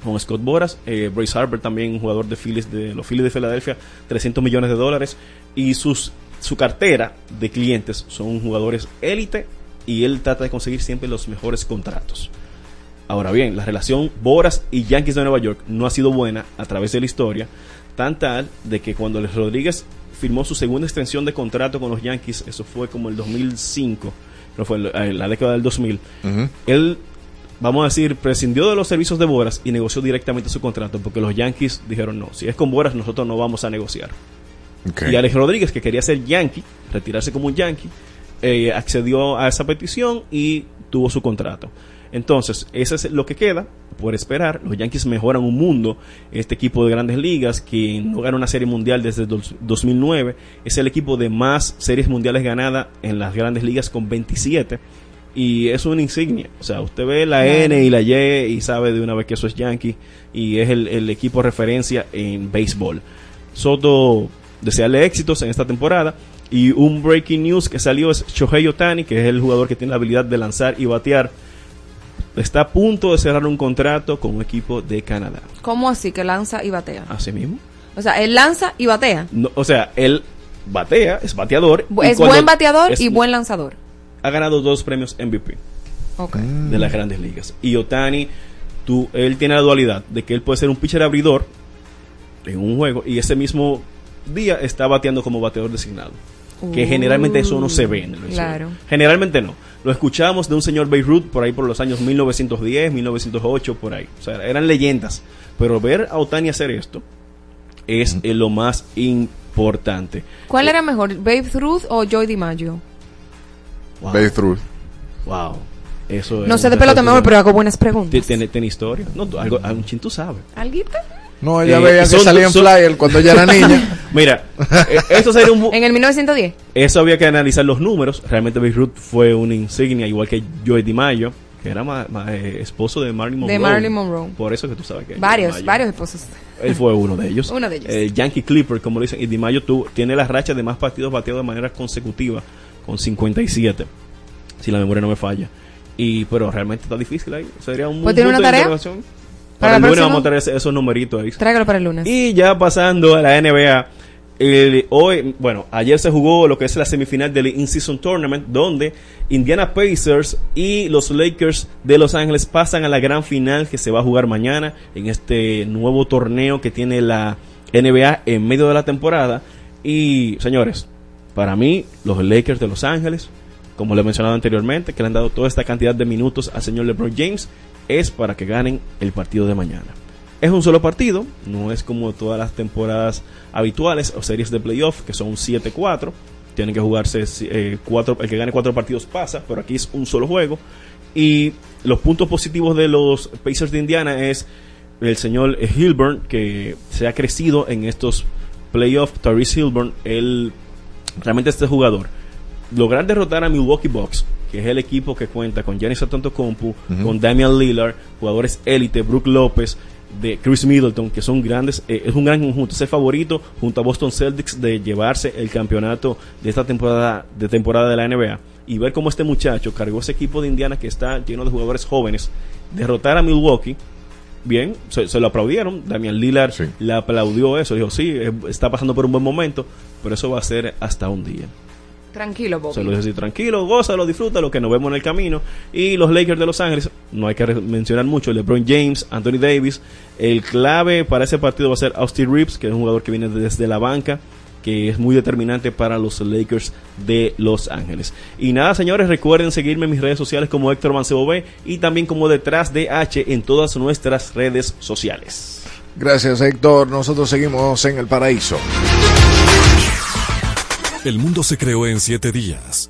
con Scott Boras, eh, Bryce Harper también un jugador de Phillies de los Phillies de Filadelfia, 300 millones de dólares y sus su cartera de clientes son jugadores élite y él trata de conseguir siempre los mejores contratos. Ahora bien, la relación Boras y Yankees de Nueva York no ha sido buena a través de la historia, tan tal de que cuando Les Rodríguez firmó su segunda extensión de contrato con los Yankees, eso fue como el 2005, no fue en la década del 2000, él vamos a decir, prescindió de los servicios de Boras y negoció directamente su contrato porque los Yankees dijeron no, si es con Boras nosotros no vamos a negociar. Y Alex Rodríguez, que quería ser Yankee, retirarse como un Yankee, eh, accedió a esa petición y tuvo su contrato. Entonces, eso es lo que queda por esperar. Los Yankees mejoran un mundo. Este equipo de grandes ligas, que no gana una serie mundial desde dos- 2009, es el equipo de más series mundiales ganadas en las grandes ligas con 27 y es una insignia. O sea, usted ve la N y la Y y sabe de una vez que eso es Yankee y es el, el equipo referencia en béisbol. Soto desearle éxitos en esta temporada y un breaking news que salió es Shohei Otani, que es el jugador que tiene la habilidad de lanzar y batear. Está a punto de cerrar un contrato con un equipo de Canadá. ¿Cómo así que lanza y batea? Así mismo. O sea, él lanza y batea. No, o sea, él batea, es bateador. Es cuando buen bateador es- y buen lanzador. Ha ganado dos premios MVP. De las grandes ligas. Y Otani, tú, él tiene la dualidad de que él puede ser un pitcher abridor en un juego y ese mismo día está bateando como bateador designado. Que Uh, generalmente eso no se ve en el béisbol. claro. Generalmente no. Lo escuchamos de un señor Beirut por ahí por los años 1910, 1908, por ahí. O sea, eran leyendas. Pero ver a Otani hacer esto es eh, lo más importante. ¿Cuál era mejor, Babe Ruth o Joy DiMaggio? Wow. Babe Ruth. Wow. Eso No sé de pelota mejor, pero hago buenas preguntas. Tiene, tiene historia. No, tú- algo, un chin tú sabes. ¿Alguita? No, ella Eh, veía que son- salía en son- flyer cuando ella era niña. Mira, eh, esto sería un, bu- En el 1910. eso había que analizar los números. Realmente Beirut fue una insignia, igual que Joey DiMaggio, que era ma- ma- eh, esposo de Marilyn Monroe. De Marilyn Monroe. Por eso que tú sabes que Varios, DiMaggio- varios esposos. Él fue uno de ellos. Uno de ellos. El Yankee Clipper, como le dicen. Y DiMaggio tuvo, tiene la racha de más partidos bateados de manera consecutiva, con 57. Si la memoria no me falla. Y, pero realmente está difícil ahí. Sería un ¿Pues tiene una de tarea? ¿Para Para el lunes vamos a traer esos numeritos ahí. Tráigalo para el lunes. Y ya pasando a la NBA, el- hoy, bueno, ayer se jugó lo que es la semifinal del In-Season Tournament, donde Indiana Pacers y los Lakers de Los Ángeles pasan a la gran final que se va a jugar mañana en este nuevo torneo que tiene la NBA en medio de la temporada. Y, señores, para mí, los Lakers de Los Ángeles, como le he mencionado anteriormente, que le han dado toda esta cantidad de minutos al señor LeBron James, es para que ganen el partido de mañana. Es un solo partido, no es como todas las temporadas habituales o series de playoff que son 7-4. Tienen que jugarse eh, cuatro, el que gane cuatro partidos pasa, pero aquí es un solo juego. Y los puntos positivos de los Pacers de Indiana es el señor Hilburn, que se ha crecido en estos playoffs. Tyrese Hilburn, él realmente este jugador. Lograr derrotar a Milwaukee Bucks, que es el equipo que cuenta con Giannis Antetokounmpo, con Damian Lillard, jugadores élite, Brook López, de Chris Middleton, que son grandes, eh, es un gran conjunto, es el favorito junto a Boston Celtics de llevarse el campeonato de esta temporada de temporada de la NBA y ver cómo este muchacho cargó ese equipo de Indiana que está lleno de jugadores jóvenes, derrotar a Milwaukee, bien, se, se lo aplaudieron, Damian Lillard le aplaudió eso, dijo, sí, está pasando por un buen momento, pero eso va a ser hasta un día. Tranquilo, Bobby. Se lo dice así, tranquilo, gózalo, disfrútalo, que nos vemos en el camino. Y los Lakers de Los Ángeles, no hay que mencionar mucho, LeBron James, Anthony Davis. El clave para ese partido va a ser Austin Reeves, que es un jugador que viene desde la banca, que es muy determinante para los Lakers de Los Ángeles. Y nada, señores, recuerden seguirme en mis redes sociales como Héctor Mancebo B y también como Detrás de H en todas nuestras redes sociales. Gracias, Héctor. Nosotros seguimos en el paraíso. El mundo se creó en siete días,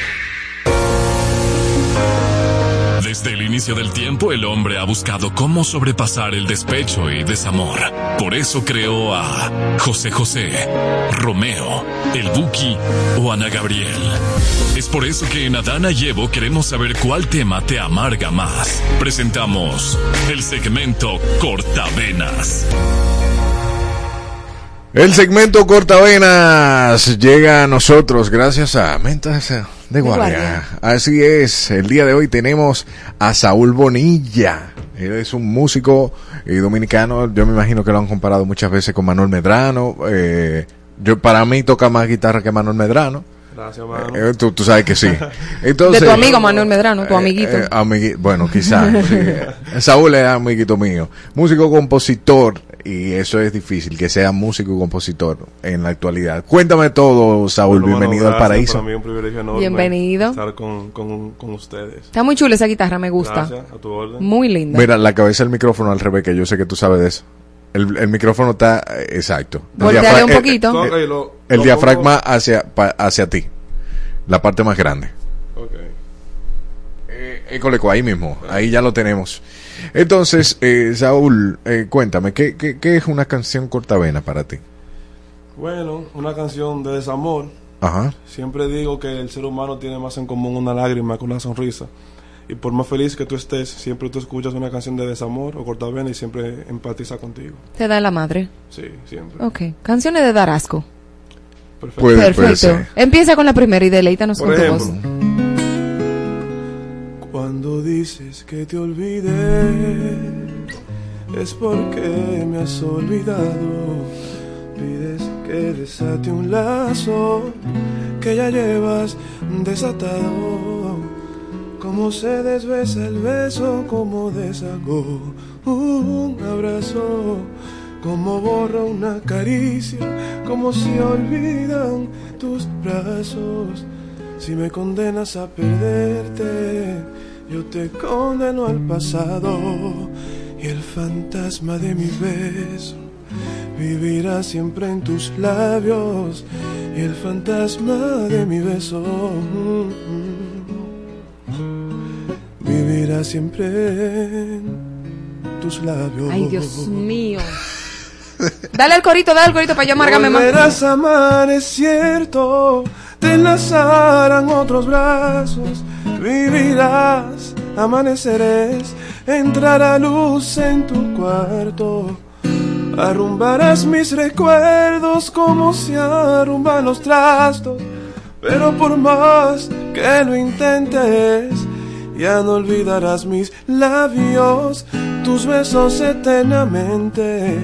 Desde el inicio del tiempo, el hombre ha buscado cómo sobrepasar el despecho y desamor. Por eso creó a José José, Romeo, el Buki o Ana Gabriel. Es por eso que en Adana y queremos saber cuál tema te amarga más. Presentamos el segmento Cortavenas. El segmento Cortavenas llega a nosotros gracias a Mentas De guardia. Así es. El día de hoy tenemos a Saúl Bonilla. Él es un músico eh, dominicano. Yo me imagino que lo han comparado muchas veces con Manuel Medrano. Eh, yo para mí toca más guitarra que Manuel Medrano. Gracias, mano. Eh, tú, tú sabes que sí. Entonces, de tu amigo Manuel Medrano, tu amiguito. eh, amigui- bueno, quizás. sí. Saúl es amiguito mío. Músico, compositor. Y eso es difícil, que sea músico y compositor en la actualidad. Cuéntame todo, Saúl. Bueno, Bienvenido al gracias, paraíso. Para mí es un privilegio enorme Bienvenido. estar con, con, con ustedes. Está muy chula esa guitarra, me gusta. Gracias, a tu orden. Muy linda. Mira, la cabeza del micrófono al revés, que yo sé que tú sabes de eso. El, el micrófono está eh, exacto. Volteale un poquito. el diafragma hacia, pa- hacia ti. La parte más grande. Ok. Eh, écoleco, ahí mismo. Ahí ya lo tenemos. Entonces, eh, Saúl, eh, cuéntame, ¿qué, qué, qué es una canción cortavena para ti? Bueno, una canción de desamor. Ajá. Siempre digo que el ser humano tiene más en común una lágrima que una sonrisa. Y por más feliz que tú estés, siempre tú escuchas una canción de desamor o cortavena y siempre empatiza contigo. Te da la madre. Sí, siempre. Ok. Canciones de Darasco. Perfecto. Puede- puede Perfecto. ser. Empieza con la primera y deleítanos Por con tu voz. Cuando dices que te olvidé, es porque me has olvidado. Pides que desate un lazo que ya llevas desatado. Como se desbesa el beso, como deshago un abrazo, como borra una caricia, como se olvidan tus brazos. Si me condenas a perderte, yo te condeno al pasado y el fantasma de mi beso vivirá siempre en tus labios y el fantasma de mi beso mm, vivirá siempre en tus labios. Ay, Dios mío. Dale al corito, dale al corito para yo amargarme más. Volverás a amar, es cierto, te enlazarán otros brazos, vivirás, amanecerás, entrará luz en tu cuarto, arrumbarás mis recuerdos como se arrumban los trastos, pero por más que lo intentes, ya no olvidarás mis labios, tus besos eternamente.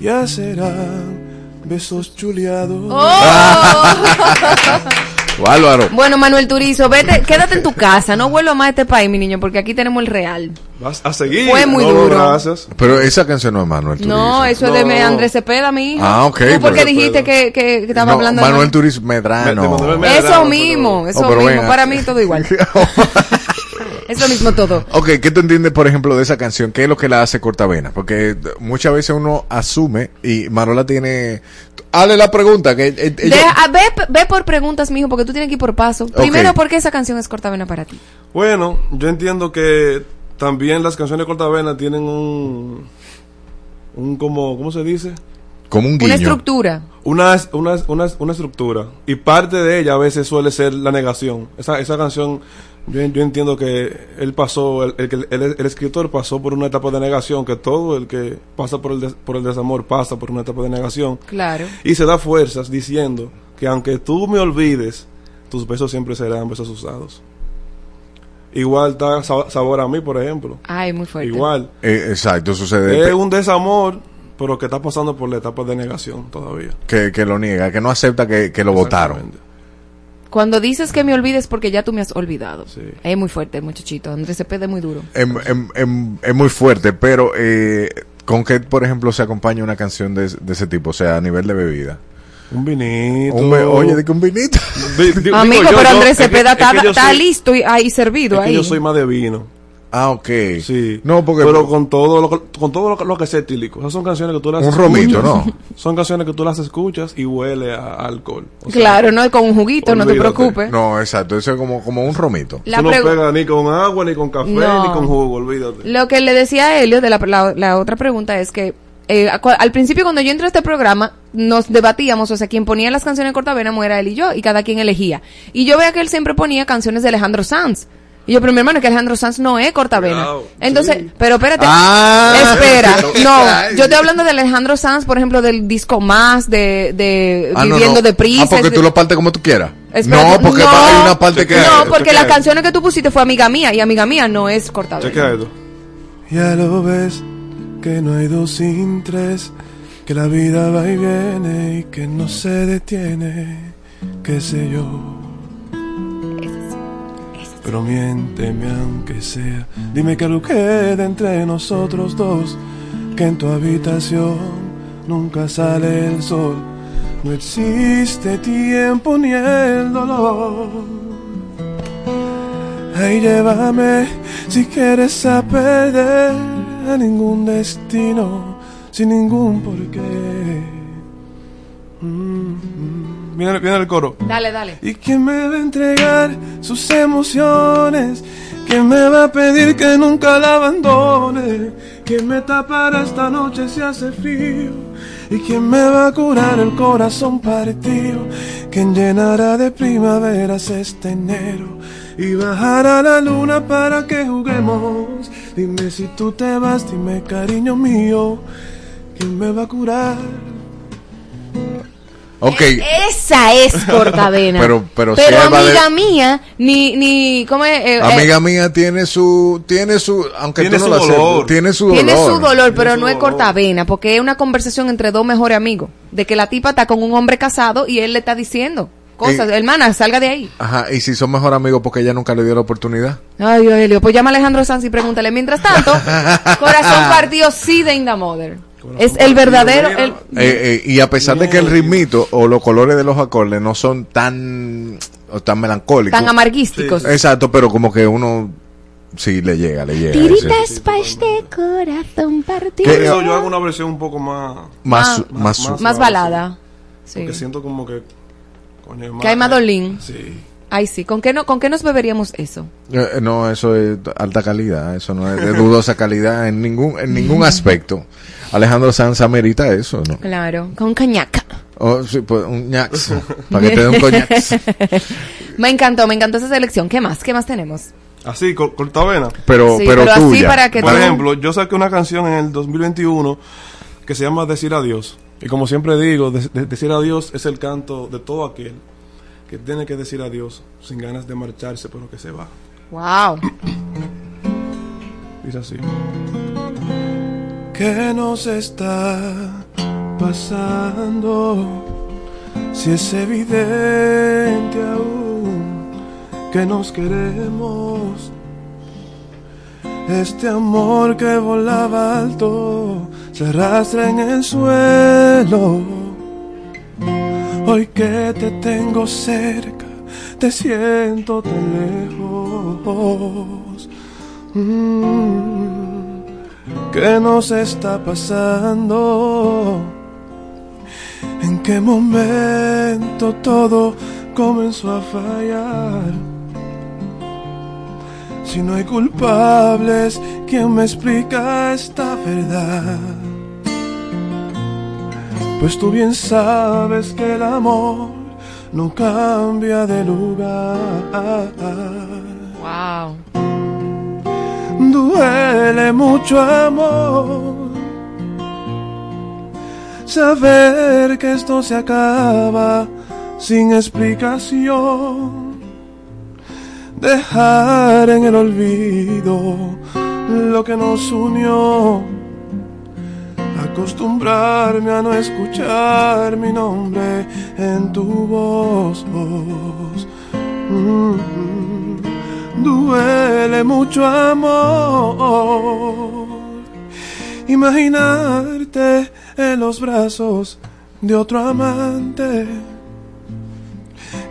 Ya serán besos chuleados. Álvaro. Bueno, Manuel Turizo, vete, quédate en tu casa, no vuelva más a este país, mi niño, porque aquí tenemos el real. Vas a seguir. Fue muy No, duro. gracias. Pero esa canción no es Manuel Turizo. No, eso es de Andrés Cepeda, mi hijo. Ah, ok, ¿Tú por qué pero- dijiste que, que, que estaba No, hablando de Manuel Turizo Medrano. Me- de Manuel Eso mismo, eso Oh, pero mismo. venga. Para mí todo igual. eso mismo todo. Ok, ¿qué tú entiendes, por ejemplo, de esa canción? ¿Qué es lo que la hace cortavena? Porque muchas veces uno asume y Marola tiene... Hazle la pregunta, que eh, ella- Deja- ah, ve, ve por preguntas, mijo, porque tú tienes que ir por paso. Primero, ¿por qué esa canción es cortavena para ti? Bueno, yo entiendo que también las canciones de cortavena tienen un. un como. ¿Cómo se dice? como un Una guiño. estructura. Una, una, una, una estructura. Y parte de ella a veces suele ser la negación. Esa, esa canción, yo, yo entiendo que él pasó, el, el, que- el- el escritor pasó por una etapa de negación, que todo el que pasa por el, des- por el desamor pasa por una etapa de negación. Claro. Y se da fuerzas diciendo que aunque tú me olvides, tus besos siempre serán besos usados. Igual está Sa- Sabor a mí, por ejemplo. Ay, muy fuerte. Igual. Eh, exacto, sucede Es un desamor, pero que está pasando por la etapa de negación todavía. que, que lo niega, que no acepta que, que lo votaron. Cuando dices que me olvides porque ya tú me has olvidado. Es muy fuerte, muchachito. Andrés Cepeda es muy duro. Em- es muy fuerte, pero eh, ¿con qué, por ejemplo, se acompaña una canción de, de ese tipo? O sea, a nivel de bebida. Un vinito. Un oye, de que un vinito. Amigo, pero Andrés Cepeda está, está listo y ahí servido Es que ahí. yo soy más de vino. Ah, ok. Sí. No, porque... Pero con todo lo, que- con todo lo, que- lo que sea etílico. Esas son canciones que tú las Un escuchas. romito, ¿no? Son canciones que tú las escuchas y huele a, a alcohol. O sea, Claro, no con un juguito, no te preocupes. No, exacto, eso es como, como un romito. La Eso no pega ni con agua, ni con café, No. ni con jugo, olvídate. Lo que le decía a Helio de la, la- la otra pregunta es que eh, al principio cuando yo entré a este programa nos debatíamos, o sea, quien ponía las canciones de Cortavena era él y yo, y cada quien elegía. Y yo veía que él siempre ponía canciones de Alejandro Sanz. Y yo, pero mi hermano, es que Alejandro Sanz no es cortavena. Entonces, sí. pero espérate. Ah. espera. No, yo estoy hablando de Alejandro Sanz, por ejemplo, del disco más, de, de Ah, no, Viviendo no. de Prisa. Ah, porque tú lo partes como tú quieras. Espérate, no, porque no. hay una parte que... No, porque las canciones que tú pusiste fue Amiga Mía, y Amiga Mía no es cortavena. Chequea esto. Ya lo ves, que no hay dos sin tres, que la vida va y viene y que no se detiene, qué sé yo. Pero miénteme aunque sea, dime que lo queda entre nosotros dos, que en tu habitación nunca sale el sol, no existe tiempo ni el dolor. Ay, llévame si quieres a perder a ningún destino, sin ningún porqué. Mm, mm. Viene, viene el coro. Dale, dale. ¿Y quién me va a entregar sus emociones? ¿Quién me va a pedir que nunca la abandone? ¿Quién me tapará esta noche si hace frío? ¿Y quién me va a curar el corazón partido? ¿Quién llenará de primaveras este enero? Y bajará la luna para que juguemos. Dime si tú te vas, dime cariño mío. ¿Quién me va a curar? Ok. Esa es cortavena. Pero- pero pero de- amiga mía, ni, ni, ¿cómo es? Eh, eh, Amiga mía tiene su, tiene su, aunque Tiene tú no su lo aceptes, dolor. tiene su dolor. Tiene su dolor, pero su no es cortavena, porque es una conversación entre dos mejores amigos. De que la tipa está con un hombre casado y él le está diciendo cosas. Y- Hermana, salga de ahí. Ajá, y si son mejor amigos porque ella nunca le dio la oportunidad. Ay, Elio, pues llama a Alejandro Sanz y pregúntale. Mientras tanto, Corazón Partido sí de In the Mother. Es el verdadero. el- Eh, eh, y a pesar de que el ritmito o los colores de los acordes no son tan, o tan melancólicos. tan amarguísticos. Exacto, pero como que uno sí le llega, le llega. Tiritas pa' este corazón partido. Eso yo hago una versión un poco más. Más, Ah. más, más- Más balada. Sí. Porque siento como que. coño, Que hay Madolín. Sí. Ay, sí. ¿Con qué, no, ¿Con qué nos beberíamos eso? Eh, No, eso es alta calidad, eso no es de dudosa calidad en ningún, en ningún aspecto. Alejandro Sanz amerita eso, ¿no? Claro, con cañaca. Oh, sí, pues, un ñax, para que te dé un coñax. me encantó, me encantó esa selección. ¿Qué más? ¿Qué más tenemos? Así, cor- cortavena. Pero, Sí, pero, pero así tuya. para que Por tú- ejemplo, yo saqué una canción en el 2021 que se llama Decir Adiós. Y como siempre digo, de- de- decir adiós es el canto de todo aquel que tiene que decir adiós sin ganas de marcharse, pero que se va. Wow. Dice así. ¿Qué nos está pasando? Si es evidente aún que nos queremos. Este amor que volaba alto se arrastra en el suelo. Hoy que te tengo cerca, te siento tan lejos. Mm, ¿Qué nos está pasando? ¿En qué momento todo comenzó a fallar? Si no hay culpables, ¿quién me explica esta verdad? Pues tú bien sabes que el amor no cambia de lugar. Wow. Duele mucho amor saber que esto se acaba sin explicación. Dejar en el olvido lo que nos unió. Acostumbrarme a no escuchar mi nombre en tu voz. Mm, duele mucho amor. Imaginarte en los brazos de otro amante.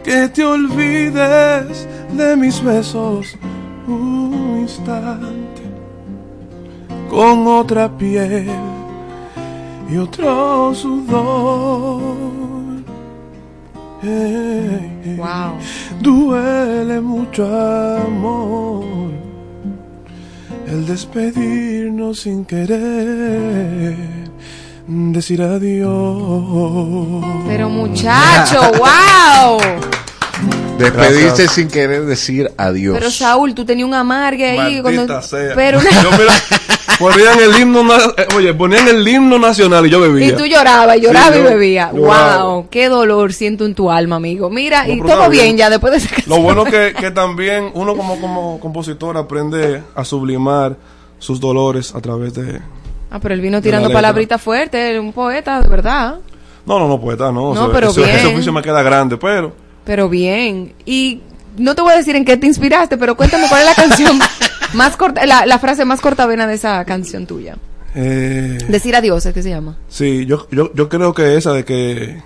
Que te olvides de mis besos un instante. Con otra piel y otro sudor. Hey, hey. Wow. Duele mucho amor el despedirnos sin querer, decir adiós. Pero muchacho, wow. Despedirse Gracias. sin querer decir adiós. Pero Saúl, tú tenías un amargue ahí. Maldita Cuando... sea. Pero una- Yo, mira, ponían el himno, eh, oye, ponían el himno nacional y yo bebía. Y tú llorabas, llorabas Sí, y yo bebías. lloraba. Wow, qué dolor siento en tu alma, amigo. Mira, No, y todo bien. bien. ya después de esa canción. Lo bueno que, que también uno como, como compositor aprende a sublimar sus dolores a través de... Ah, pero él vino tirando palabritas fuertes, un poeta, de verdad. No, no, no, poeta, no. No, o sea, pero eso- bien. Ese oficio me queda grande, pero... Pero bien. Y no te voy a decir en qué te inspiraste, pero cuéntame cuál es la canción más corta, la, la frase más cortavena de esa canción tuya. Eh, Decir adiós, es que se llama. Sí, yo, yo, yo creo que esa de que,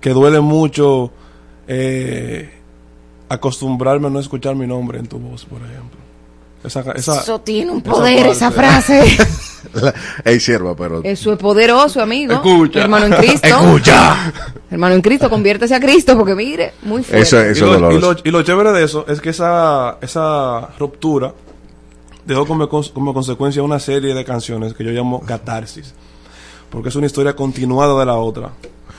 que duele mucho eh, acostumbrarme a no escuchar mi nombre en tu voz, por ejemplo. Esa, esa, Eso tiene un poder, esa frase. La- Ey, sierva, pero. Eso es poderoso, amigo. Escucha. Hermano en Cristo. Escucha. Hermano en Cristo, conviértese a Cristo, porque mire, muy fuerte. Eso es- y, lo, y, lo, y lo chévere de eso es que esa, esa ruptura dejó como, como consecuencia una serie de canciones que yo llamo catarsis. Porque es una historia continuada de la otra.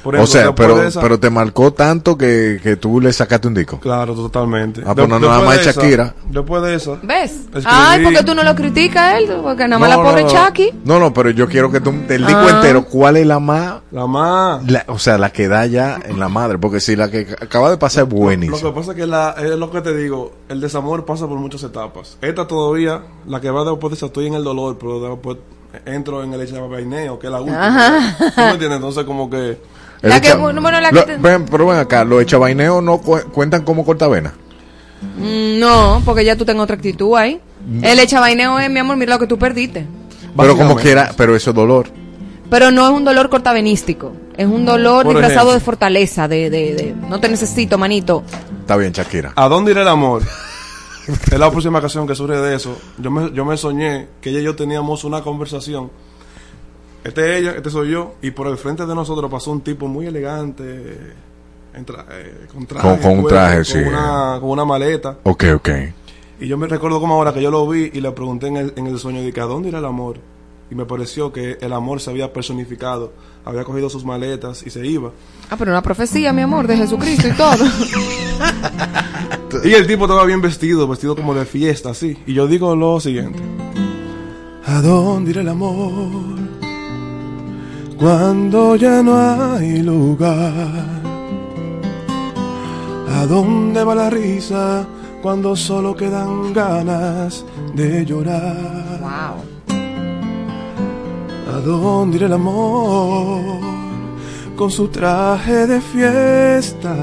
Por o sea, pero, de esa- pero te marcó tanto que, que tú le sacaste un disco. Claro, totalmente. Ah, pues no, De- nada después más de de esa- Shakira. Después de eso. ¿Ves? Escribí- Ay, porque tú no lo criticas él, porque nada más No, la pobre no. Chucky. No, no, pero yo quiero que tú, del disco Ah. entero, ¿cuál es la más? La más. o sea, la que da ya en la madre. Porque si la que acaba de pasar es Lo buenísima. que pasa es que la, es lo que te digo, el desamor pasa por muchas etapas. Esta todavía, la que va después de esa, estoy en el dolor, pero después entro en el echabaineo, que es la última. Ajá. ¿Tú me entiendes? Entonces como que... El La que- echa- bueno, la que Lo- te- ven, pero ven acá, los echabaineos no cu- cuentan como cortavena. Mm, No, porque ya tú tengo otra actitud ahí. El echabaineo es, mi amor, mira lo que tú perdiste. Pero como quiera, pero eso es dolor. Pero no es un dolor cortavenístico. Es un dolor Por disfrazado ejemplo. de fortaleza, de, de, de no te necesito, manito. Está bien, Shakira. ¿A dónde irá el amor? es la próxima canción que surge de eso. Yo me, yo me soñé que ella y yo teníamos una conversación. Este es ella, este soy yo, y por el frente de nosotros pasó un tipo muy elegante, tra- eh, con traje, Con- con un traje, con sí. Una, con una maleta. Ok, ok. Y yo me recuerdo como ahora que yo lo vi y le pregunté en el, en el sueño, dije, ¿a dónde irá el amor? Y me pareció que el amor se había personificado, había cogido sus maletas y se iba. Ah, pero una profecía, mi amor, de Jesucristo y todo. Y el tipo estaba bien vestido, vestido como de fiesta, así. Y yo digo lo siguiente. ¿A dónde irá el amor? Cuando ya no hay lugar. ¿A dónde va la risa cuando solo quedan ganas de llorar? ¿A dónde irá el amor con su traje de fiesta?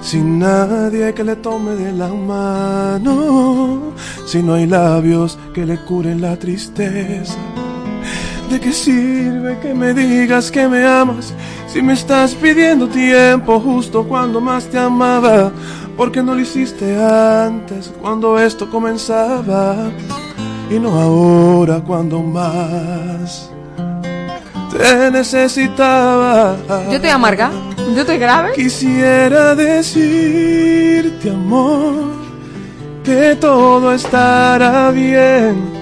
Sin nadie que le tome de la mano, si no hay labios que le curen la tristeza. ¿De qué sirve que me digas que me amas si me estás pidiendo tiempo justo cuando más te amaba? Porque no lo hiciste antes cuando esto comenzaba y no ahora cuando más te necesitaba. Yo estoy amarga. Yo estoy grave. Quisiera decirte, amor, que todo estará bien.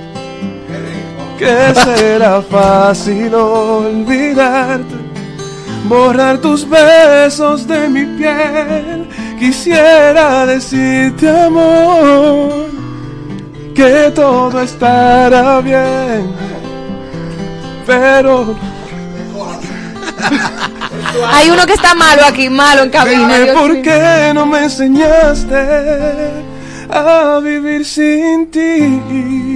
Que será fácil olvidarte, borrar tus besos de mi piel. Quisiera decirte, amor, que todo estará bien. Pero Hay uno que está malo aquí, malo en cabina. Dime por qué no me enseñaste a vivir sin ti.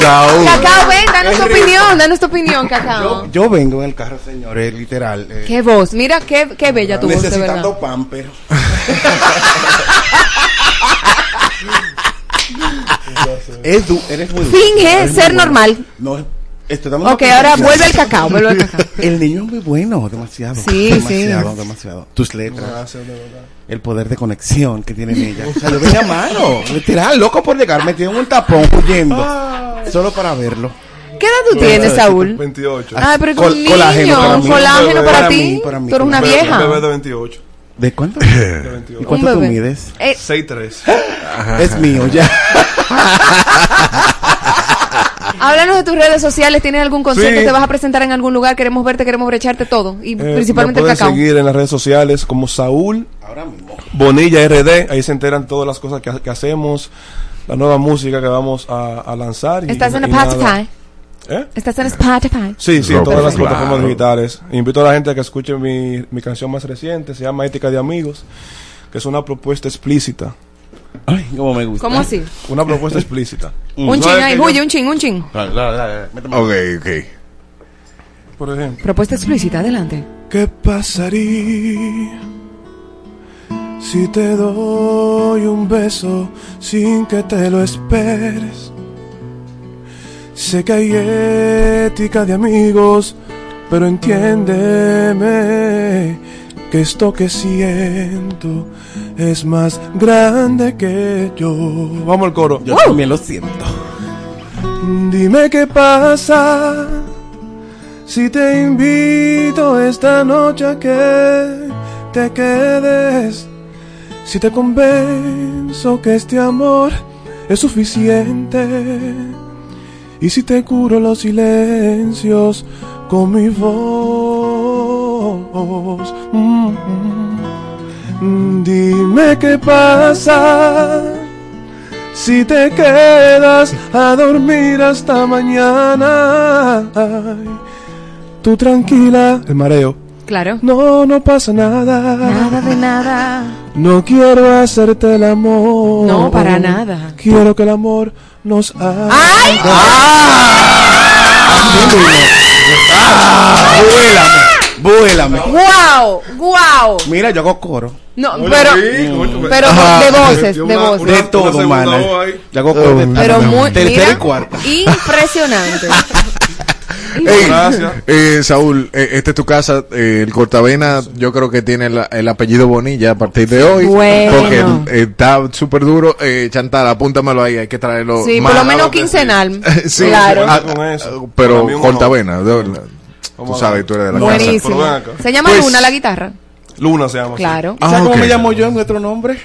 Saúl. Cacao, ven, danos tu opinión, danos tu opinión, Cacao. Yo vengo en el carro, señores, literal. eh, Qué voz, mira qué, qué bella tu voz, de verdad. necesitando pamper. es du- eres muy Finge ser normal. No, dando Ok, ahora vuelve el cacao, vuelve el cacao. El niño es muy bueno, demasiado. Sí, demasiado, sí. demasiado. Tus letras. Gracias, de verdad. El poder de conexión que tienen ellas. O sea, yo venía malo, literal, loco por llegar, metido en un tapón huyendo. Solo para verlo. ¿Qué edad tú tienes, Saúl? 28. Ay, pero Col- un niño, colágeno para mí. colágeno para, ti. Para mí, para mí, Tú eres una Un bebé- vieja. Un bebé de 28. ¿De cuánto? De ¿Y 28. cuánto Un tú mides? Eh, 6'3. Es mío ya. Háblanos de tus redes sociales. ¿Tienes algún concierto? Sí. ¿Te vas a presentar en algún lugar? Queremos verte, queremos brecharte todo. Y Eh, principalmente me el pueden cacao. seguir en las redes sociales como Saúl Bonilla RD. Ahí se enteran todas las cosas que, que hacemos, la nueva música que vamos a, a lanzar. y- ¿Estás en. Spotify? ¿Eh? ¿Estás en Spotify? Sí, sí, Rock, todas las claro. plataformas digitales. Invito a la gente a que escuche mi, mi canción más reciente, se llama Ética de Amigos, que es una propuesta explícita. Ay, cómo me gusta. ¿Cómo así? Una propuesta explícita. Un chin ahí, huye, un chin, un chin. Ok, ok. Por ejemplo. Propuesta explícita, adelante. ¿Qué pasaría si te doy un beso sin que te lo esperes? Sé que hay ética de amigos, pero entiéndeme que esto que siento es más grande que yo. Vamos al coro. Yo también lo siento. Dime qué pasa si te invito esta noche a que te quedes. Si te convenzo que este amor es suficiente. Y si te curo los silencios con mi voz. Mm, mm. Dime qué pasa si te quedas a dormir hasta mañana. Ay, tú tranquila, el mareo. Claro. No, no pasa nada. Nada de nada. No quiero hacerte el amor. No, para nada. Quiero que el amor nos haga. ¡Ay! Vuélame, vuélame. ¡Guau! ¡Guau! Mira, yo hago coro. No, Hola, pero, sí, ¿cómo tú ves? pero Ajá. de voces, de una- voces. De todo, mana. Yo hago coro de Pero muy, tercera y cuarta. impresionante. Ey, Gracias. eh, Saúl, eh, esta es tu casa. eh, el Cortavena, yo creo que tiene la- el apellido Bonilla a partir de hoy. Bueno. Porque eh, está súper duro. Eh, Chantal, apúntamelo ahí, hay que traerlo. Sí, más. por lo menos quincenal. Sí, claro. ah, con eso. pero Cortavena, de verdad. Tú sabes, tú eres de la Buenísimo. Se llama Pues- Luna la guitarra. Luna se llama. así. Claro. ¿Sabes Ah, cómo ok. me llamo yo en nuestro nombre?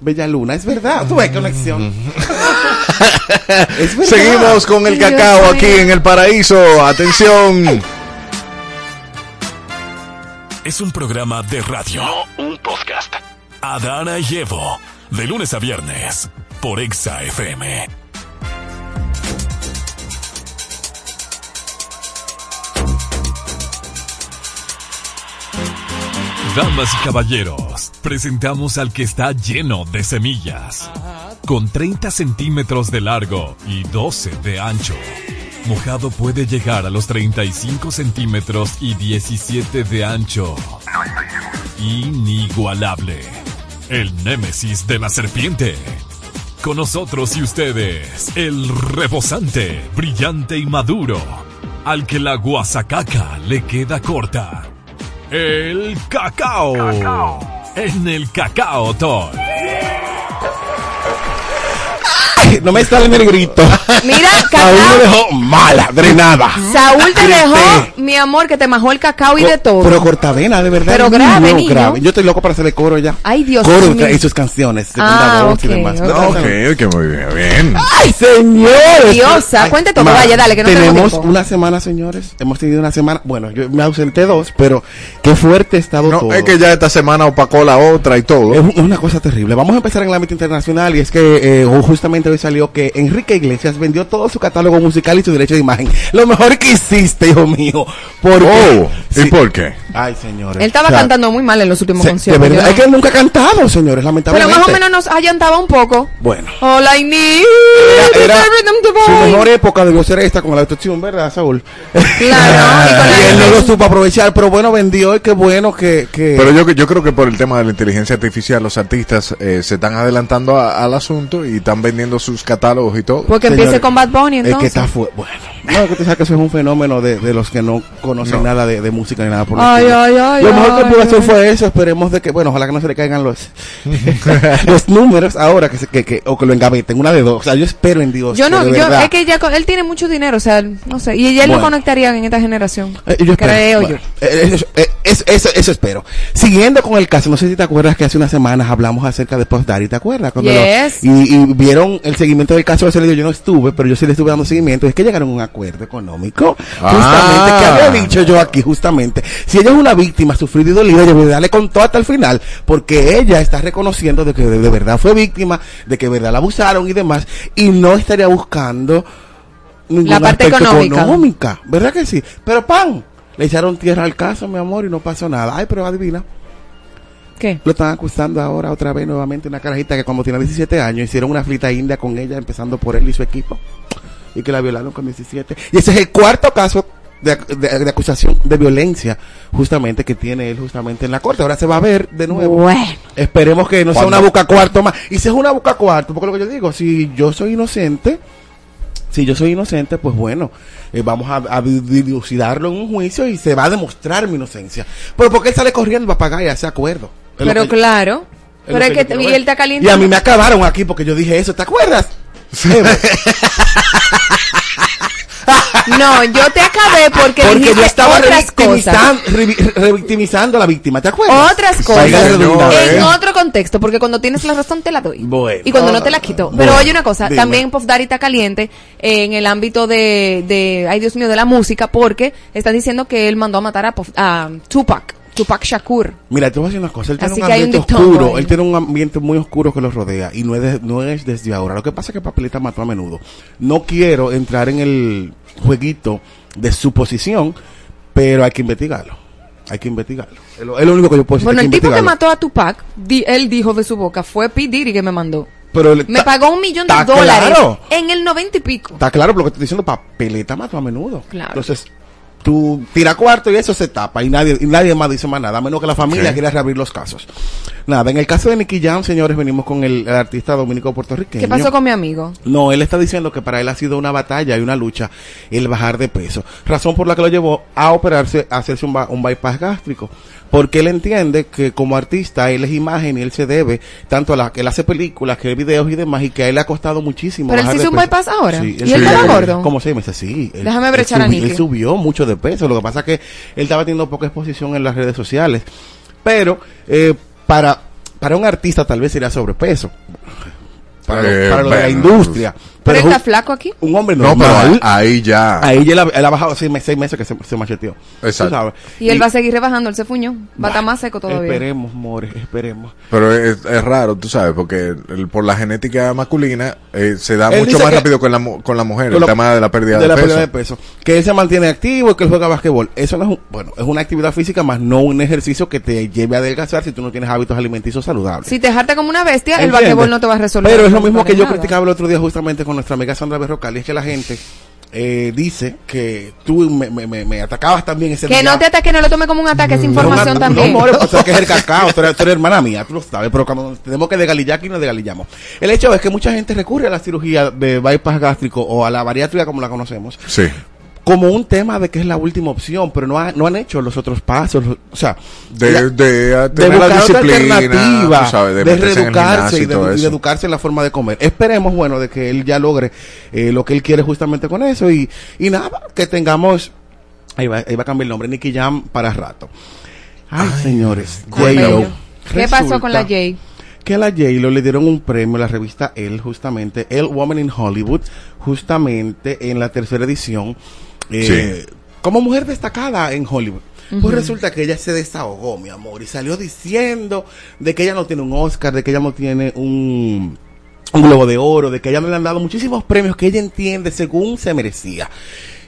Bella Luna, es verdad. Tú ves conexión. es verdad. Seguimos con el cacao aquí en el paraíso. Atención. Es un programa de radio. No un podcast. Adana y Evo. De lunes a viernes. Por Exa FM. Damas y caballeros, presentamos al que está lleno de semillas. Con 30 centímetros de largo y 12 de ancho. Mojado puede llegar a los 35 centímetros y 17 de ancho. Inigualable. El némesis de la serpiente. Con nosotros y ustedes, el rebosante, brillante y maduro. Al que la guasacaca le queda corta. El cacao. En el cacao talk. No me sale el grito. Mira, Saúl me cacao. dejó mala, drenada. Saúl te dejó, mi amor, que te majó el cacao y de todo. Pero cortavena, de verdad. Pero grave, niño. grave. Yo estoy loco para hacerle coro ya. Ay, Dios coro mío. y sus canciones. segunda Ah, voz y ok, demás. ok. Ok, ok, muy bien. bien. ¡Ay, señores! Diosa, cuente todo, vaya, dale, que no tenemos Tenemos tiempo. una semana, señores. Hemos tenido una semana. Bueno, yo me ausenté dos, pero qué fuerte ha estado No, todo. es que ya esta semana opacó la otra y todo. Es una cosa terrible. Vamos a empezar en el ámbito internacional y es que eh, justamente hoy salió que Enrique Iglesias vendió todo su catálogo musical y su derecho de imagen. Lo mejor que hiciste, hijo mío. Porque, Oh, ¿y Sí. por qué? Ay, señores. Él estaba O sea, cantando muy mal en los últimos se- de conciertos. verdad, yo es que él nunca ha cantado, señores, Pero lamentablemente. más o menos nos allantaba un poco. Bueno. All I need Era, era su mejor época debió ser esta con la autotune, ¿verdad, Saúl? Claro, y él no lo supo aprovechar, pero bueno, vendió y qué bueno que... que Pero yo, yo creo que por el tema de la inteligencia artificial, los artistas eh, se están adelantando a- al asunto y están vendiendo sus catálogos y todo. Porque Señores, empiece con Bad Bunny Es que entonces. está bueno. No, que tú sabes que eso es un fenómeno de, de los que no conocen No. nada de, de música ni nada por el Ay, ay, ay, Lo mejor ay, que pudo hacer fue eso. Esperemos de que, bueno, ojalá que no se le caigan los, los números ahora que, se, que, que, o que lo engaveten. Una de dos. O sea, yo espero en Dios. Yo que no, de yo, verdad- es que ya con- él tiene mucho dinero, o sea, no sé, y ya Bueno. lo conectaría en esta generación. Eh, yo. Creo Bueno, yo. eh, eso, eh, eso, eso- eso espero. Siguiendo con el caso, no sé si te acuerdas que hace unas semanas hablamos acerca de Puff Daddy, ¿te acuerdas? Cuando lo- y, y vieron el seguimiento del caso de lío, yo no estuve, pero yo sí le estuve dando seguimiento. Es que llegaron a un acuerdo económico, justamente, Ah. que había dicho yo aquí, justamente. Si ella es una víctima, sufrida y dolida, yo voy a darle con todo hasta el final, porque ella está reconociendo de que de, de verdad fue víctima, de que de verdad la abusaron y demás, y no estaría buscando La parte económica, ¿verdad que sí? Pero pan, le echaron tierra al caso, mi amor, y no pasó nada. Ay, pero adivina. ¿Qué? Lo están acusando ahora otra vez nuevamente una carajita que cuando tiene 17 años hicieron una flita india con ella, empezando por él y su equipo, y que la violaron con 17. Y ese es el cuarto caso de, de- de acusación de violencia, justamente, que tiene él justamente en la corte. Ahora se va a ver de nuevo. Bueno. Esperemos que no sea una boca cuarto más. Y si es una boca cuarto, porque lo que yo digo, si yo soy inocente, si yo soy inocente, pues bueno, eh, vamos a, a di- dilucidarlo en un juicio y se va a demostrar mi inocencia. Pero porque él sale corriendo para pagar y hace acuerdo. Es Pero que- claro, es pero es que que, y él está caliente. Y a mí me acabaron aquí porque yo dije eso, ¿te acuerdas? No, yo te acabé porque, Porque dijiste yo estaba otras cosas. revictimizan- revi- revictimizando a la víctima, ¿te acuerdas? Otras cosas. En otro contexto, porque cuando tienes la razón te la doy. Bueno. Y cuando no te la quito. Pero oye una cosa, dime. también Puff Daddy está caliente en el ámbito de, de, ay Dios mío, de la música, porque están diciendo que él mandó a matar a, Puff- a Tupac, Tupac Shakur. Mira, te voy a decir una cosa. Él tiene Así un ambiente oscuro. ahí. Él tiene un ambiente muy oscuro que lo rodea. Y no es, de- no es desde ahora. Lo que pasa es que Papeleta mató a menudo. No quiero entrar en el jueguito de suposición, pero hay que investigarlo. Hay que investigarlo. Es lo, es lo único que yo puedo decir. Bueno, el tipo que mató a Tupac, di- él dijo de su boca, fue P. Diddy que me mandó. Pero le- Me pagó un millón de dólares claro. en el noventa y pico. Está claro, pero lo que estoy diciendo, Papeleta mató a menudo. Claro. Entonces, tú tira cuarto y eso se tapa y nadie y nadie más dice más nada, a menos que la familia quiera reabrir los casos. Nada, en el caso de Nicky Jam, señores, venimos con el, el artista dominico puertorriqueño. ¿Qué pasó con mi amigo? No, él está diciendo que para él ha sido una batalla y una lucha el bajar de peso. Razón por la que lo llevó a operarse, a hacerse un, bypass gástrico. Porque él entiende que como artista él es imagen y él se debe tanto a la que él hace películas, que videos y demás, y que a él le ha costado muchísimo. Pero él se hizo un peso. bypass ahora. Sí, ¿Y él sí, estaba gordo? Como seis meses, sí. Él- Déjame él brechar a Nicky. Él subió mucho de peso. Lo que pasa es que él estaba teniendo poca exposición en las redes sociales. Pero eh, para, para un artista tal vez sería sobrepeso. Para, lo- Eh, para lo de la industria. ¿Pero está flaco aquí? un hombre No, pero normal. ahí, ahí ya. Ahí ya él ha, él ha bajado seis, meses- seis meses que se, se macheteó. Exacto. Y él va a seguir rebajando, él se fuñó. Va a estar más seco todavía. Esperemos, more, esperemos. Pero es, es raro, tú sabes, porque el- por la genética masculina eh, se da Él mucho más que- rápido con la, con la mujer, Con el lo- tema de la pérdida de, la peso. pérdida de peso. Que él se mantiene activo y que él juega basquetbol. Eso no es un, bueno, es una actividad física más no un ejercicio que te lleve a adelgazar si tú no tienes hábitos alimenticios saludables. Si te dejaste como una bestia, el basquetbol no te va a resolver. Pero es lo mismo que yo nada. criticaba el otro día justamente con nuestra amiga Sandra Berrocal, y es que la gente eh, dice que tú me, me, me, atacabas también ese Que día. no te ataque, no lo tome como un ataque, es información no, también. No, more, o sea, que es el cacao, tú eres, tú eres hermana mía, tú lo sabes, pero cuando tenemos que desgalillar aquí, nos desgalillamos. El hecho es que mucha gente recurre a la cirugía de bypass gástrico o a la bariátrica como la conocemos, Sí. Como un tema de que es la última opción, pero no, ha- no han hecho los otros pasos, los- o sea, De, la- de, de la buscar otra disciplina, alternativa, sabes, de, de, reeducarse y y de, y educarse en la forma de comer. Esperemos, bueno, de que él ya logre eh, lo que él quiere justamente con eso y, y nada, que tengamos, ahí va, ahí va a cambiar el nombre, Nicky Jam para rato. Ay, señores, Ay, J-Lo. ¿Qué pasó con la Jay? Que a la J-Lo le dieron un premio a la revista Elle, justamente, Elle Woman in Hollywood, justamente en la tercera edición, eh, como mujer destacada en Hollywood. Pues resulta que ella se desahogó, mi amor, y salió diciendo de que ella no tiene un Oscar, de que ella no tiene un, un Globo de Oro, de que ella no le han dado muchísimos premios que ella entiende según se merecía.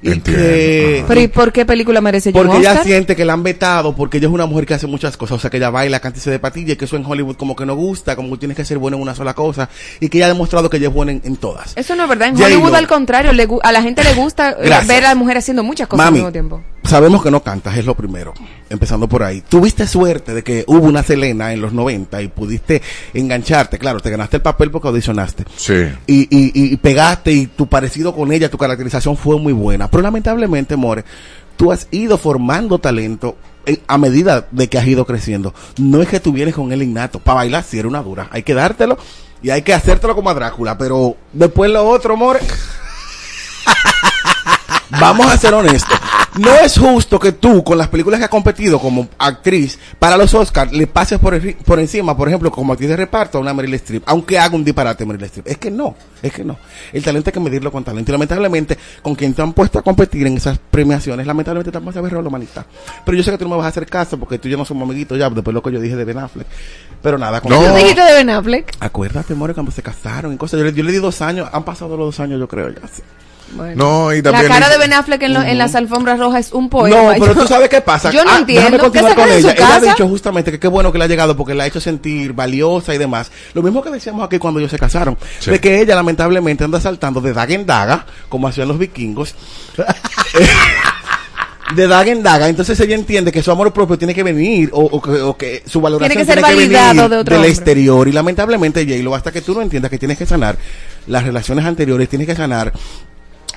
Y que, Pero ¿y por qué película merece porque ella Oscar? siente que la han vetado, porque ella es una mujer que hace muchas cosas, o sea, que ella baila, canta y se de patilla, y que eso en Hollywood como que no gusta, como que tienes que ser buena en una sola cosa, y que ella ha demostrado que ella es buena en, en todas. Eso no es verdad. En. Hollywood, al contrario, le a la gente le gusta Gracias. ver a la mujer haciendo muchas cosas Mami, al mismo tiempo. Sabemos que no cantas, es lo primero. Empezando por ahí. Tuviste suerte de que hubo una Selena en los 90 y pudiste engancharte. Claro, te ganaste el papel porque audicionaste. Sí. Y, y, y pegaste y tu parecido con ella, tu caracterización fue muy buena. Pero lamentablemente, More, tú has ido formando talento en- a medida de que has ido creciendo. No es que tú vienes con el innato. Para bailar si era una dura. Hay que dártelo y hay que hacértelo como a Drácula. Pero después lo otro, More. Vamos a ser honestos. No es justo que tú, con las películas que has competido como actriz para los Oscars, le pases por, el- por encima, por ejemplo, como actriz de reparto a una Meryl Streep, aunque haga un disparate Meryl Streep. Es que no, es que no. El talento hay que medirlo con talento. Y lamentablemente, con quien te han puesto a competir en esas premiaciones, lamentablemente te vas a ver la manita. Pero yo sé que tú no me vas a hacer caso porque tú y yo no somos amiguitos ya, después de lo que yo dije de Ben Affleck. Pero nada, con ¿Tú dijiste de Ben Affleck? Acuérdate, More, cuando se casaron y cosas. Yo le, yo le di dos años, han pasado los dos años, yo creo ya. sí. No, y La también cara dice- de Ben Affleck en, lo- en las alfombras rojas es un poema. No, pero Yo- tú sabes qué pasa. Yo no Ah, entiendo. Déjame ¿Qué continuar con ella. Ella ha dicho justamente que qué bueno que le ha llegado porque la ha hecho sentir valiosa y demás. Lo mismo que decíamos aquí cuando ellos se casaron. Sí. De que ella lamentablemente anda saltando de daga en daga, como hacían los vikingos. de daga en daga, entonces ella entiende que su amor propio tiene que venir o, o que, o que su valoración Tiene que ser venir validado de otro del hombre. exterior y lamentablemente J-Lo hasta que tú no entiendas que tienes que sanar las relaciones anteriores, tienes que sanar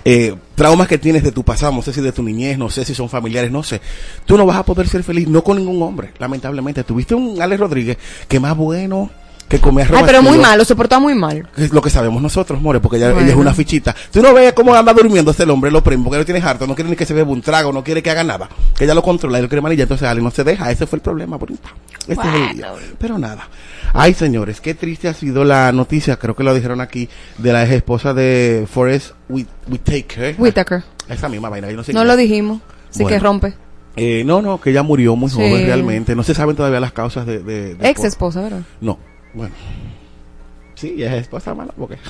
eh, traumas que tienes de tu pasado, no sé si de tu niñez, no sé si son familiares, no sé. Tú no vas a poder ser feliz, no con ningún hombre, lamentablemente. Tuviste un Alex Rodríguez que más bueno que comía Ay, pero muy mal, lo soportó muy mal. Es lo que sabemos nosotros, More, porque ella, ella es una fichita. Tú no ves cómo anda durmiendo este hombre, lo primo, porque lo tienes harto, no quiere ni que se beba un trago, no quiere que haga nada. Que ella lo controla, él lo quiere manillar, entonces Ale no se deja. Ese fue el problema, por Este es el día. Pero nada. Ay, señores, qué triste ha sido la noticia, creo que lo dijeron aquí, de la ex esposa de Forrest Whit- Whitaker. Whitaker. Esa misma vaina, yo no sé No inglés. lo dijimos. Así Bueno. que rompe. Eh, no, no, que ella murió muy Sí. joven realmente. No se saben todavía las causas de... de- de Ex esposa, ¿verdad? No, bueno. Sí, ella es esposa mala, porque...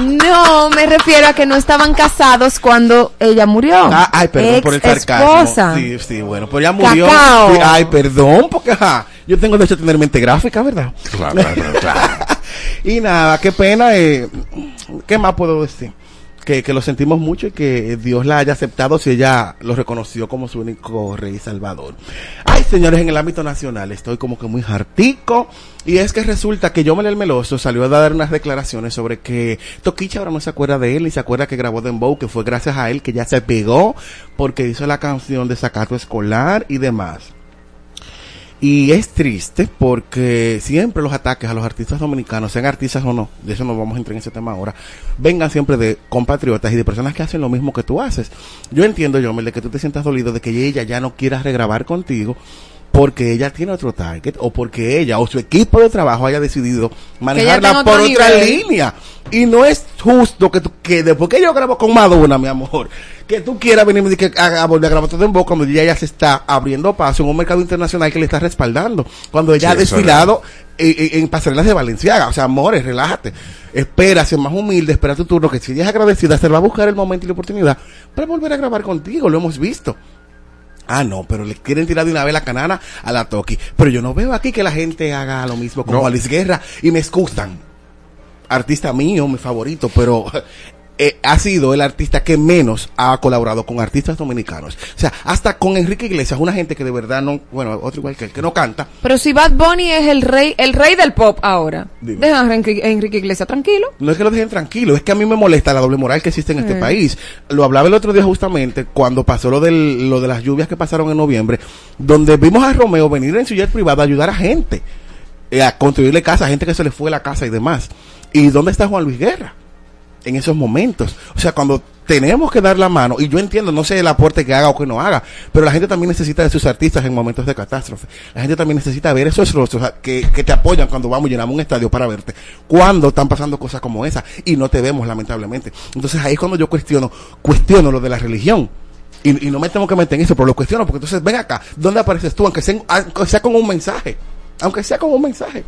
No, me refiero a que no estaban casados cuando ella murió. Ah, ay, perdón por el sarcasmo. Sí, sí, bueno, pues ya murió. Cacao. Sí, Ay, perdón, porque ajá, yo tengo derecho a tener mente gráfica, ¿verdad? Claro, claro, claro. y nada, qué pena. Eh, ¿Qué más puedo decir? Que, que lo sentimos mucho y que Dios la haya aceptado si ella lo reconoció como su único rey salvador. Ay, señores, en el ámbito nacional estoy como que muy hartico. Y es que resulta que Yomel el Meloso salió a dar unas declaraciones sobre que Toquicha ahora no se acuerda de él y se acuerda que grabó Dembow, que fue gracias a él que ya se pegó porque hizo la canción de Sacato Escolar y demás. Y es triste porque siempre los ataques a los artistas dominicanos, sean artistas o no, de eso no vamos a entrar en ese tema ahora, vengan siempre de compatriotas y de personas que hacen lo mismo que tú haces. Yo entiendo, Yomel, de que tú te sientas dolido de que ella ya no quiera regrabar contigo porque ella tiene otro target o porque ella o su equipo de trabajo haya decidido manejarla por otra nivel. línea. Y no es justo que tú, que después que yo grabo con Madonna, mi amor, que tú quieras venirme y que a, a volver a grabar todo en voz cuando ella ya se está abriendo paso en un mercado internacional que le está respaldando. Cuando ella Sí, ha desfilado en, en- en pasarelas de Valenciaga. O sea, amores, relájate. Espera, sé más humilde, espera tu turno, que si ella es agradecida, se va a buscar el momento y la oportunidad para volver a grabar contigo. Lo hemos visto. Ah, no, pero le quieren tirar de una vez la canana a la Toki. Pero yo no veo aquí que la gente haga lo mismo como No. Alice Guerra y me excusan. Artista mío, mi favorito, pero eh, ha sido el artista que menos ha colaborado con artistas dominicanos. O sea, hasta con Enrique Iglesias, una gente que de verdad no, bueno, otro igual que él, que no canta. Pero si Bad Bunny es el rey, el rey del pop ahora, dejan a Enrique, Iglesias tranquilo. No es que lo dejen tranquilo, es que a mí me molesta la doble moral que existe en este Sí. país. Lo hablaba el otro día justamente cuando pasó lo, del, lo de las lluvias que pasaron en noviembre, donde vimos a Romeo venir en su jet privado a ayudar a gente, eh, a construirle casa, a gente que se le fue la casa y demás. ¿Y dónde está Juan Luis Guerra? En esos momentos. O sea, cuando tenemos que dar la mano, y yo entiendo, no sé el aporte que haga o que no haga, pero la gente también necesita de sus artistas en momentos de catástrofe. La gente también necesita ver esos rostros que, que te apoyan cuando vamos llenamos un estadio para verte. Cuando están pasando cosas como esa y no te vemos, lamentablemente. Entonces ahí es cuando yo cuestiono, cuestiono lo de la religión. Y, no me tengo que meter en eso, pero lo cuestiono porque entonces ven acá, ¿dónde apareces tú? Aunque sea, aunque sea con un mensaje. Aunque sea con un mensaje.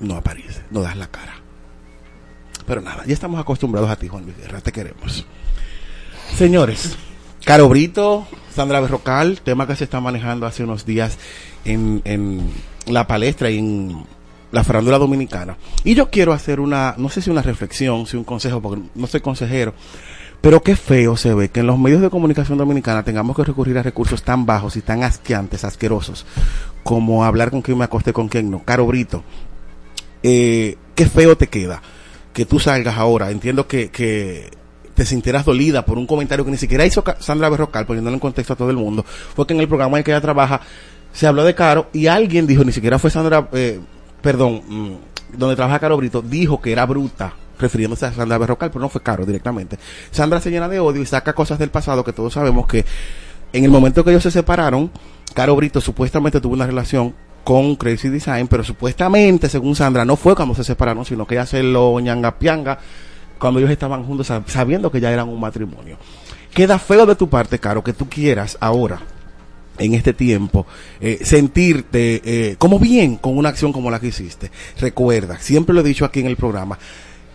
No apareces, no das la cara. Pero nada, ya estamos acostumbrados a ti, Juan Luis Guerra, te queremos. Señores, Caro Brito, Sandra Berrocal, tema que se está manejando hace unos días en, en la palestra y en la farándula dominicana. Y yo quiero hacer una, no sé si una reflexión, si un consejo, porque no soy consejero, Pero qué feo se ve que en los medios de comunicación dominicana tengamos que recurrir a recursos tan bajos y tan asqueantes, asquerosos, como hablar con quién me acosté, con quién no. Caro Brito, eh, qué feo te queda que tú salgas ahora. Entiendo que, que te sintieras dolida por un comentario que ni siquiera hizo Sandra Berrocal, poniéndolo en contexto a todo el mundo. Fue que en el programa en que ella trabaja se habló de Caro y alguien dijo, ni siquiera fue Sandra, eh, perdón, mm, donde trabaja Caro Brito, dijo que era bruta, refiriéndose a Sandra Berrocal, pero no fue Caro directamente. Sandra se llena de odio y saca cosas del pasado que todos sabemos que en el momento que ellos se separaron, Caro Brito supuestamente tuvo una relación con Crazy Design, pero supuestamente, según Sandra, no fue cuando se separaron, sino que ella se lo ñanga pianga cuando ellos estaban juntos, sab- sabiendo que ya eran un matrimonio. Queda feo de tu parte, Caro, que tú quieras ahora, en este tiempo, eh, sentirte eh, como bien con una acción como la que hiciste. Recuerda, siempre lo he dicho aquí en el programa,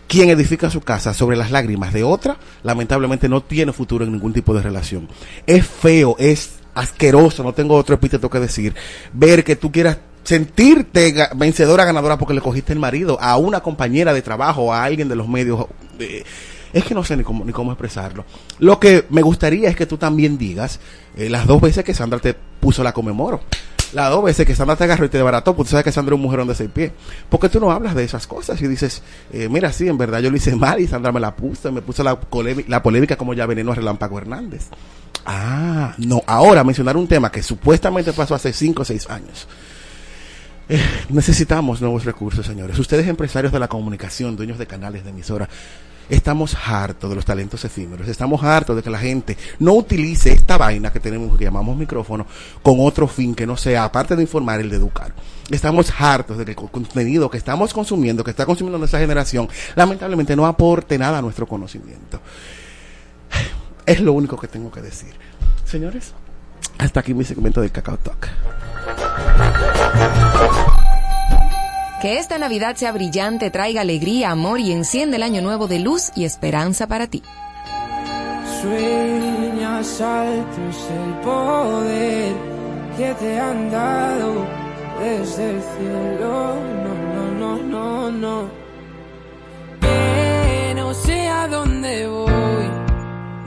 quien edifica su casa sobre las lágrimas de otra, lamentablemente no tiene futuro en ningún tipo de relación. Es feo, es asqueroso, no tengo otro epíteto que decir, ver que tú quieras sentirte vencedora, ganadora porque le cogiste el marido a una compañera de trabajo, a alguien de los medios. eh, es que no sé ni cómo, ni cómo expresarlo. Lo que me gustaría es que tú también digas eh, las dos veces que Sandra te puso la conmemoro. Las dos veces que Sandra te agarró y te desbarató, porque tú sabes que Sandra es un mujerón de seis pies. Porque tú no hablas de esas cosas y dices, eh, mira, sí, en verdad yo lo hice mal y Sandra me la puso, me puso la, la polémica como ya veneno a Relámpago Hernández. Ah, no, ahora mencionar un tema que supuestamente pasó hace cinco o seis años. Eh, necesitamos nuevos recursos, señores. Ustedes, empresarios de la comunicación, dueños de canales de emisora, estamos hartos de los talentos efímeros. Estamos hartos de que la gente no utilice esta vaina que tenemos, que llamamos micrófono, con otro fin que no sea, aparte de informar, el de educar. Estamos hartos de que el co- contenido que estamos consumiendo, que está consumiendo nuestra generación, lamentablemente no aporte nada a nuestro conocimiento. Es lo único que tengo que decir. Señores, hasta aquí mi segmento del Cacao Talk. Que esta Navidad sea brillante, traiga alegría, amor y enciende el año nuevo de luz y esperanza para ti. Sueñas alto es el poder que te han dado desde el cielo. No, no, no, no, no. Que no sé a dónde voy,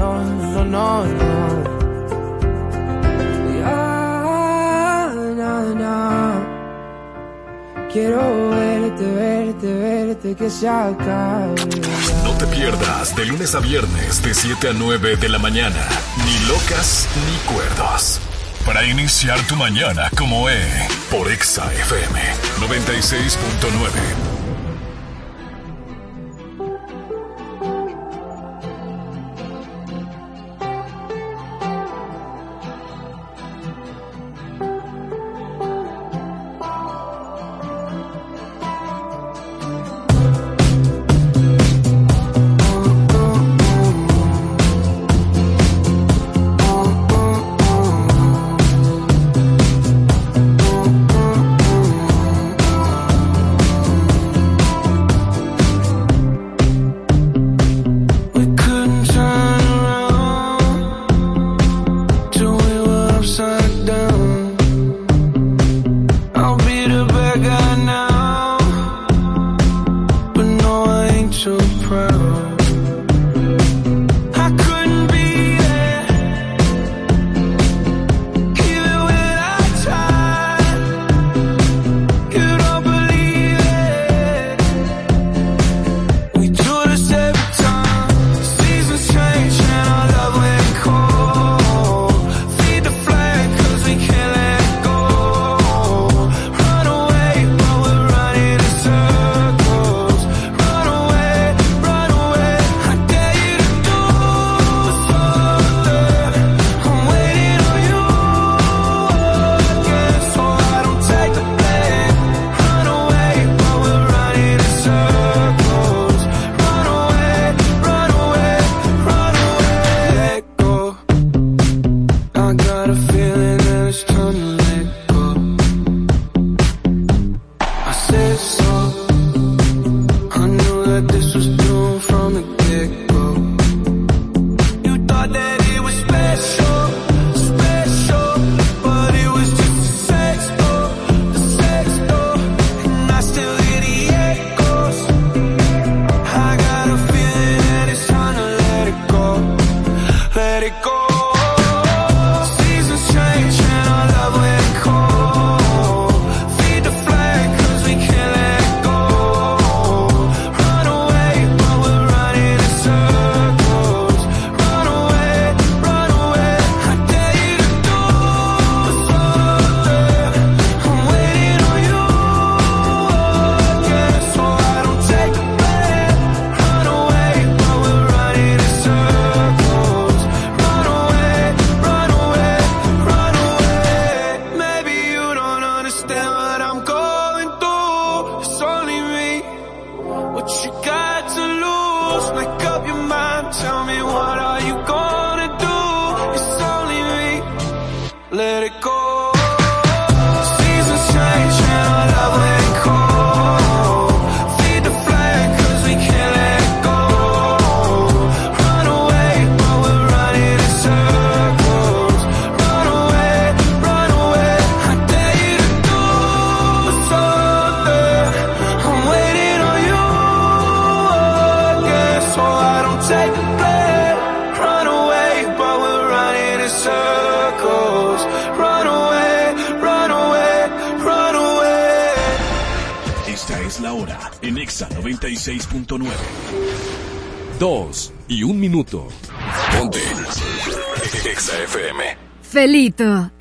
no, no, no, no. Ya, no, no. Quiero verte, verte, verte, que se acabe. No te pierdas de lunes a viernes de 7 a 9 de la mañana. Ni locas ni cuerdos. Para iniciar tu mañana como E, por Exa FM 96.9.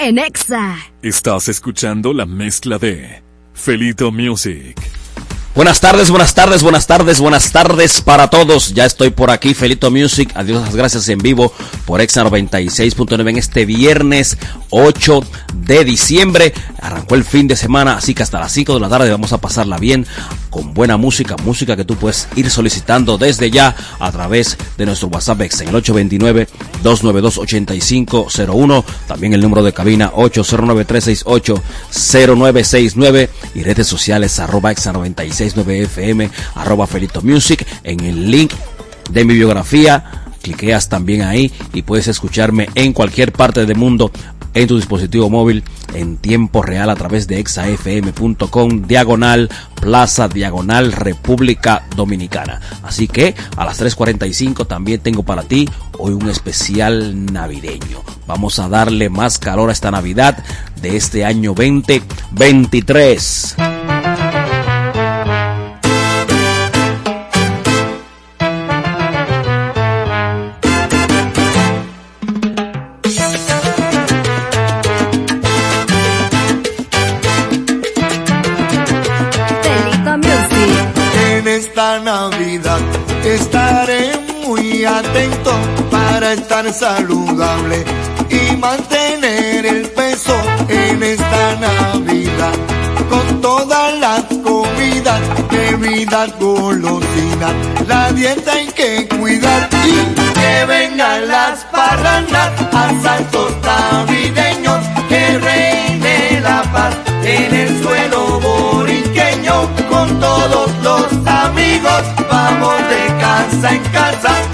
en Exa. Estás escuchando la mezcla de Felito Music. Buenas tardes, buenas tardes, buenas tardes, buenas tardes para todos. Ya estoy por aquí, Felito Music. Adiós, las gracias en vivo por Exa 96.9 en este viernes 8 de diciembre. Arrancó el fin de semana, así que hasta las 5 de la tarde vamos a pasarla bien con buena música, música que tú puedes ir solicitando desde ya a través de nuestro WhatsApp en el 829-292-8501, también el número de cabina 809-368-0969 y redes sociales arroba exa969fm, arroba Felito Music, en el link de mi biografía cliqueas también ahí y puedes escucharme en cualquier parte del mundo en tu dispositivo móvil en tiempo real a través de exafm.com diagonal Plaza Diagonal República Dominicana. Así que a las 3.45 también tengo para ti hoy un especial navideño. Vamos a darle más calor a esta Navidad de este año 2023. Estar saludable y mantener el peso en esta Navidad. Con todas las comidas, bebidas, golosinas, la dieta hay que cuidar y que vengan las parrandas, asaltos navideños, que reine la paz en el suelo boriqueño con todos los amigos. Vamos de casa en casa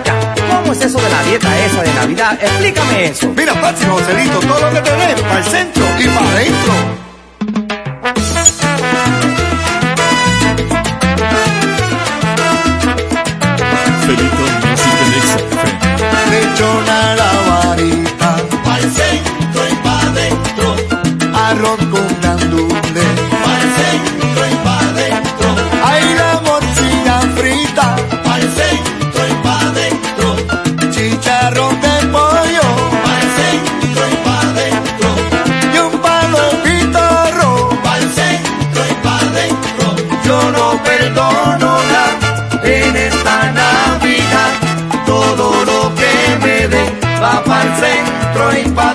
¿cómo es eso de la dieta esa de Navidad? Explícame eso. Mira, Patsy, Joselito, todo lo que tenemos para el centro y para adentro. Bye.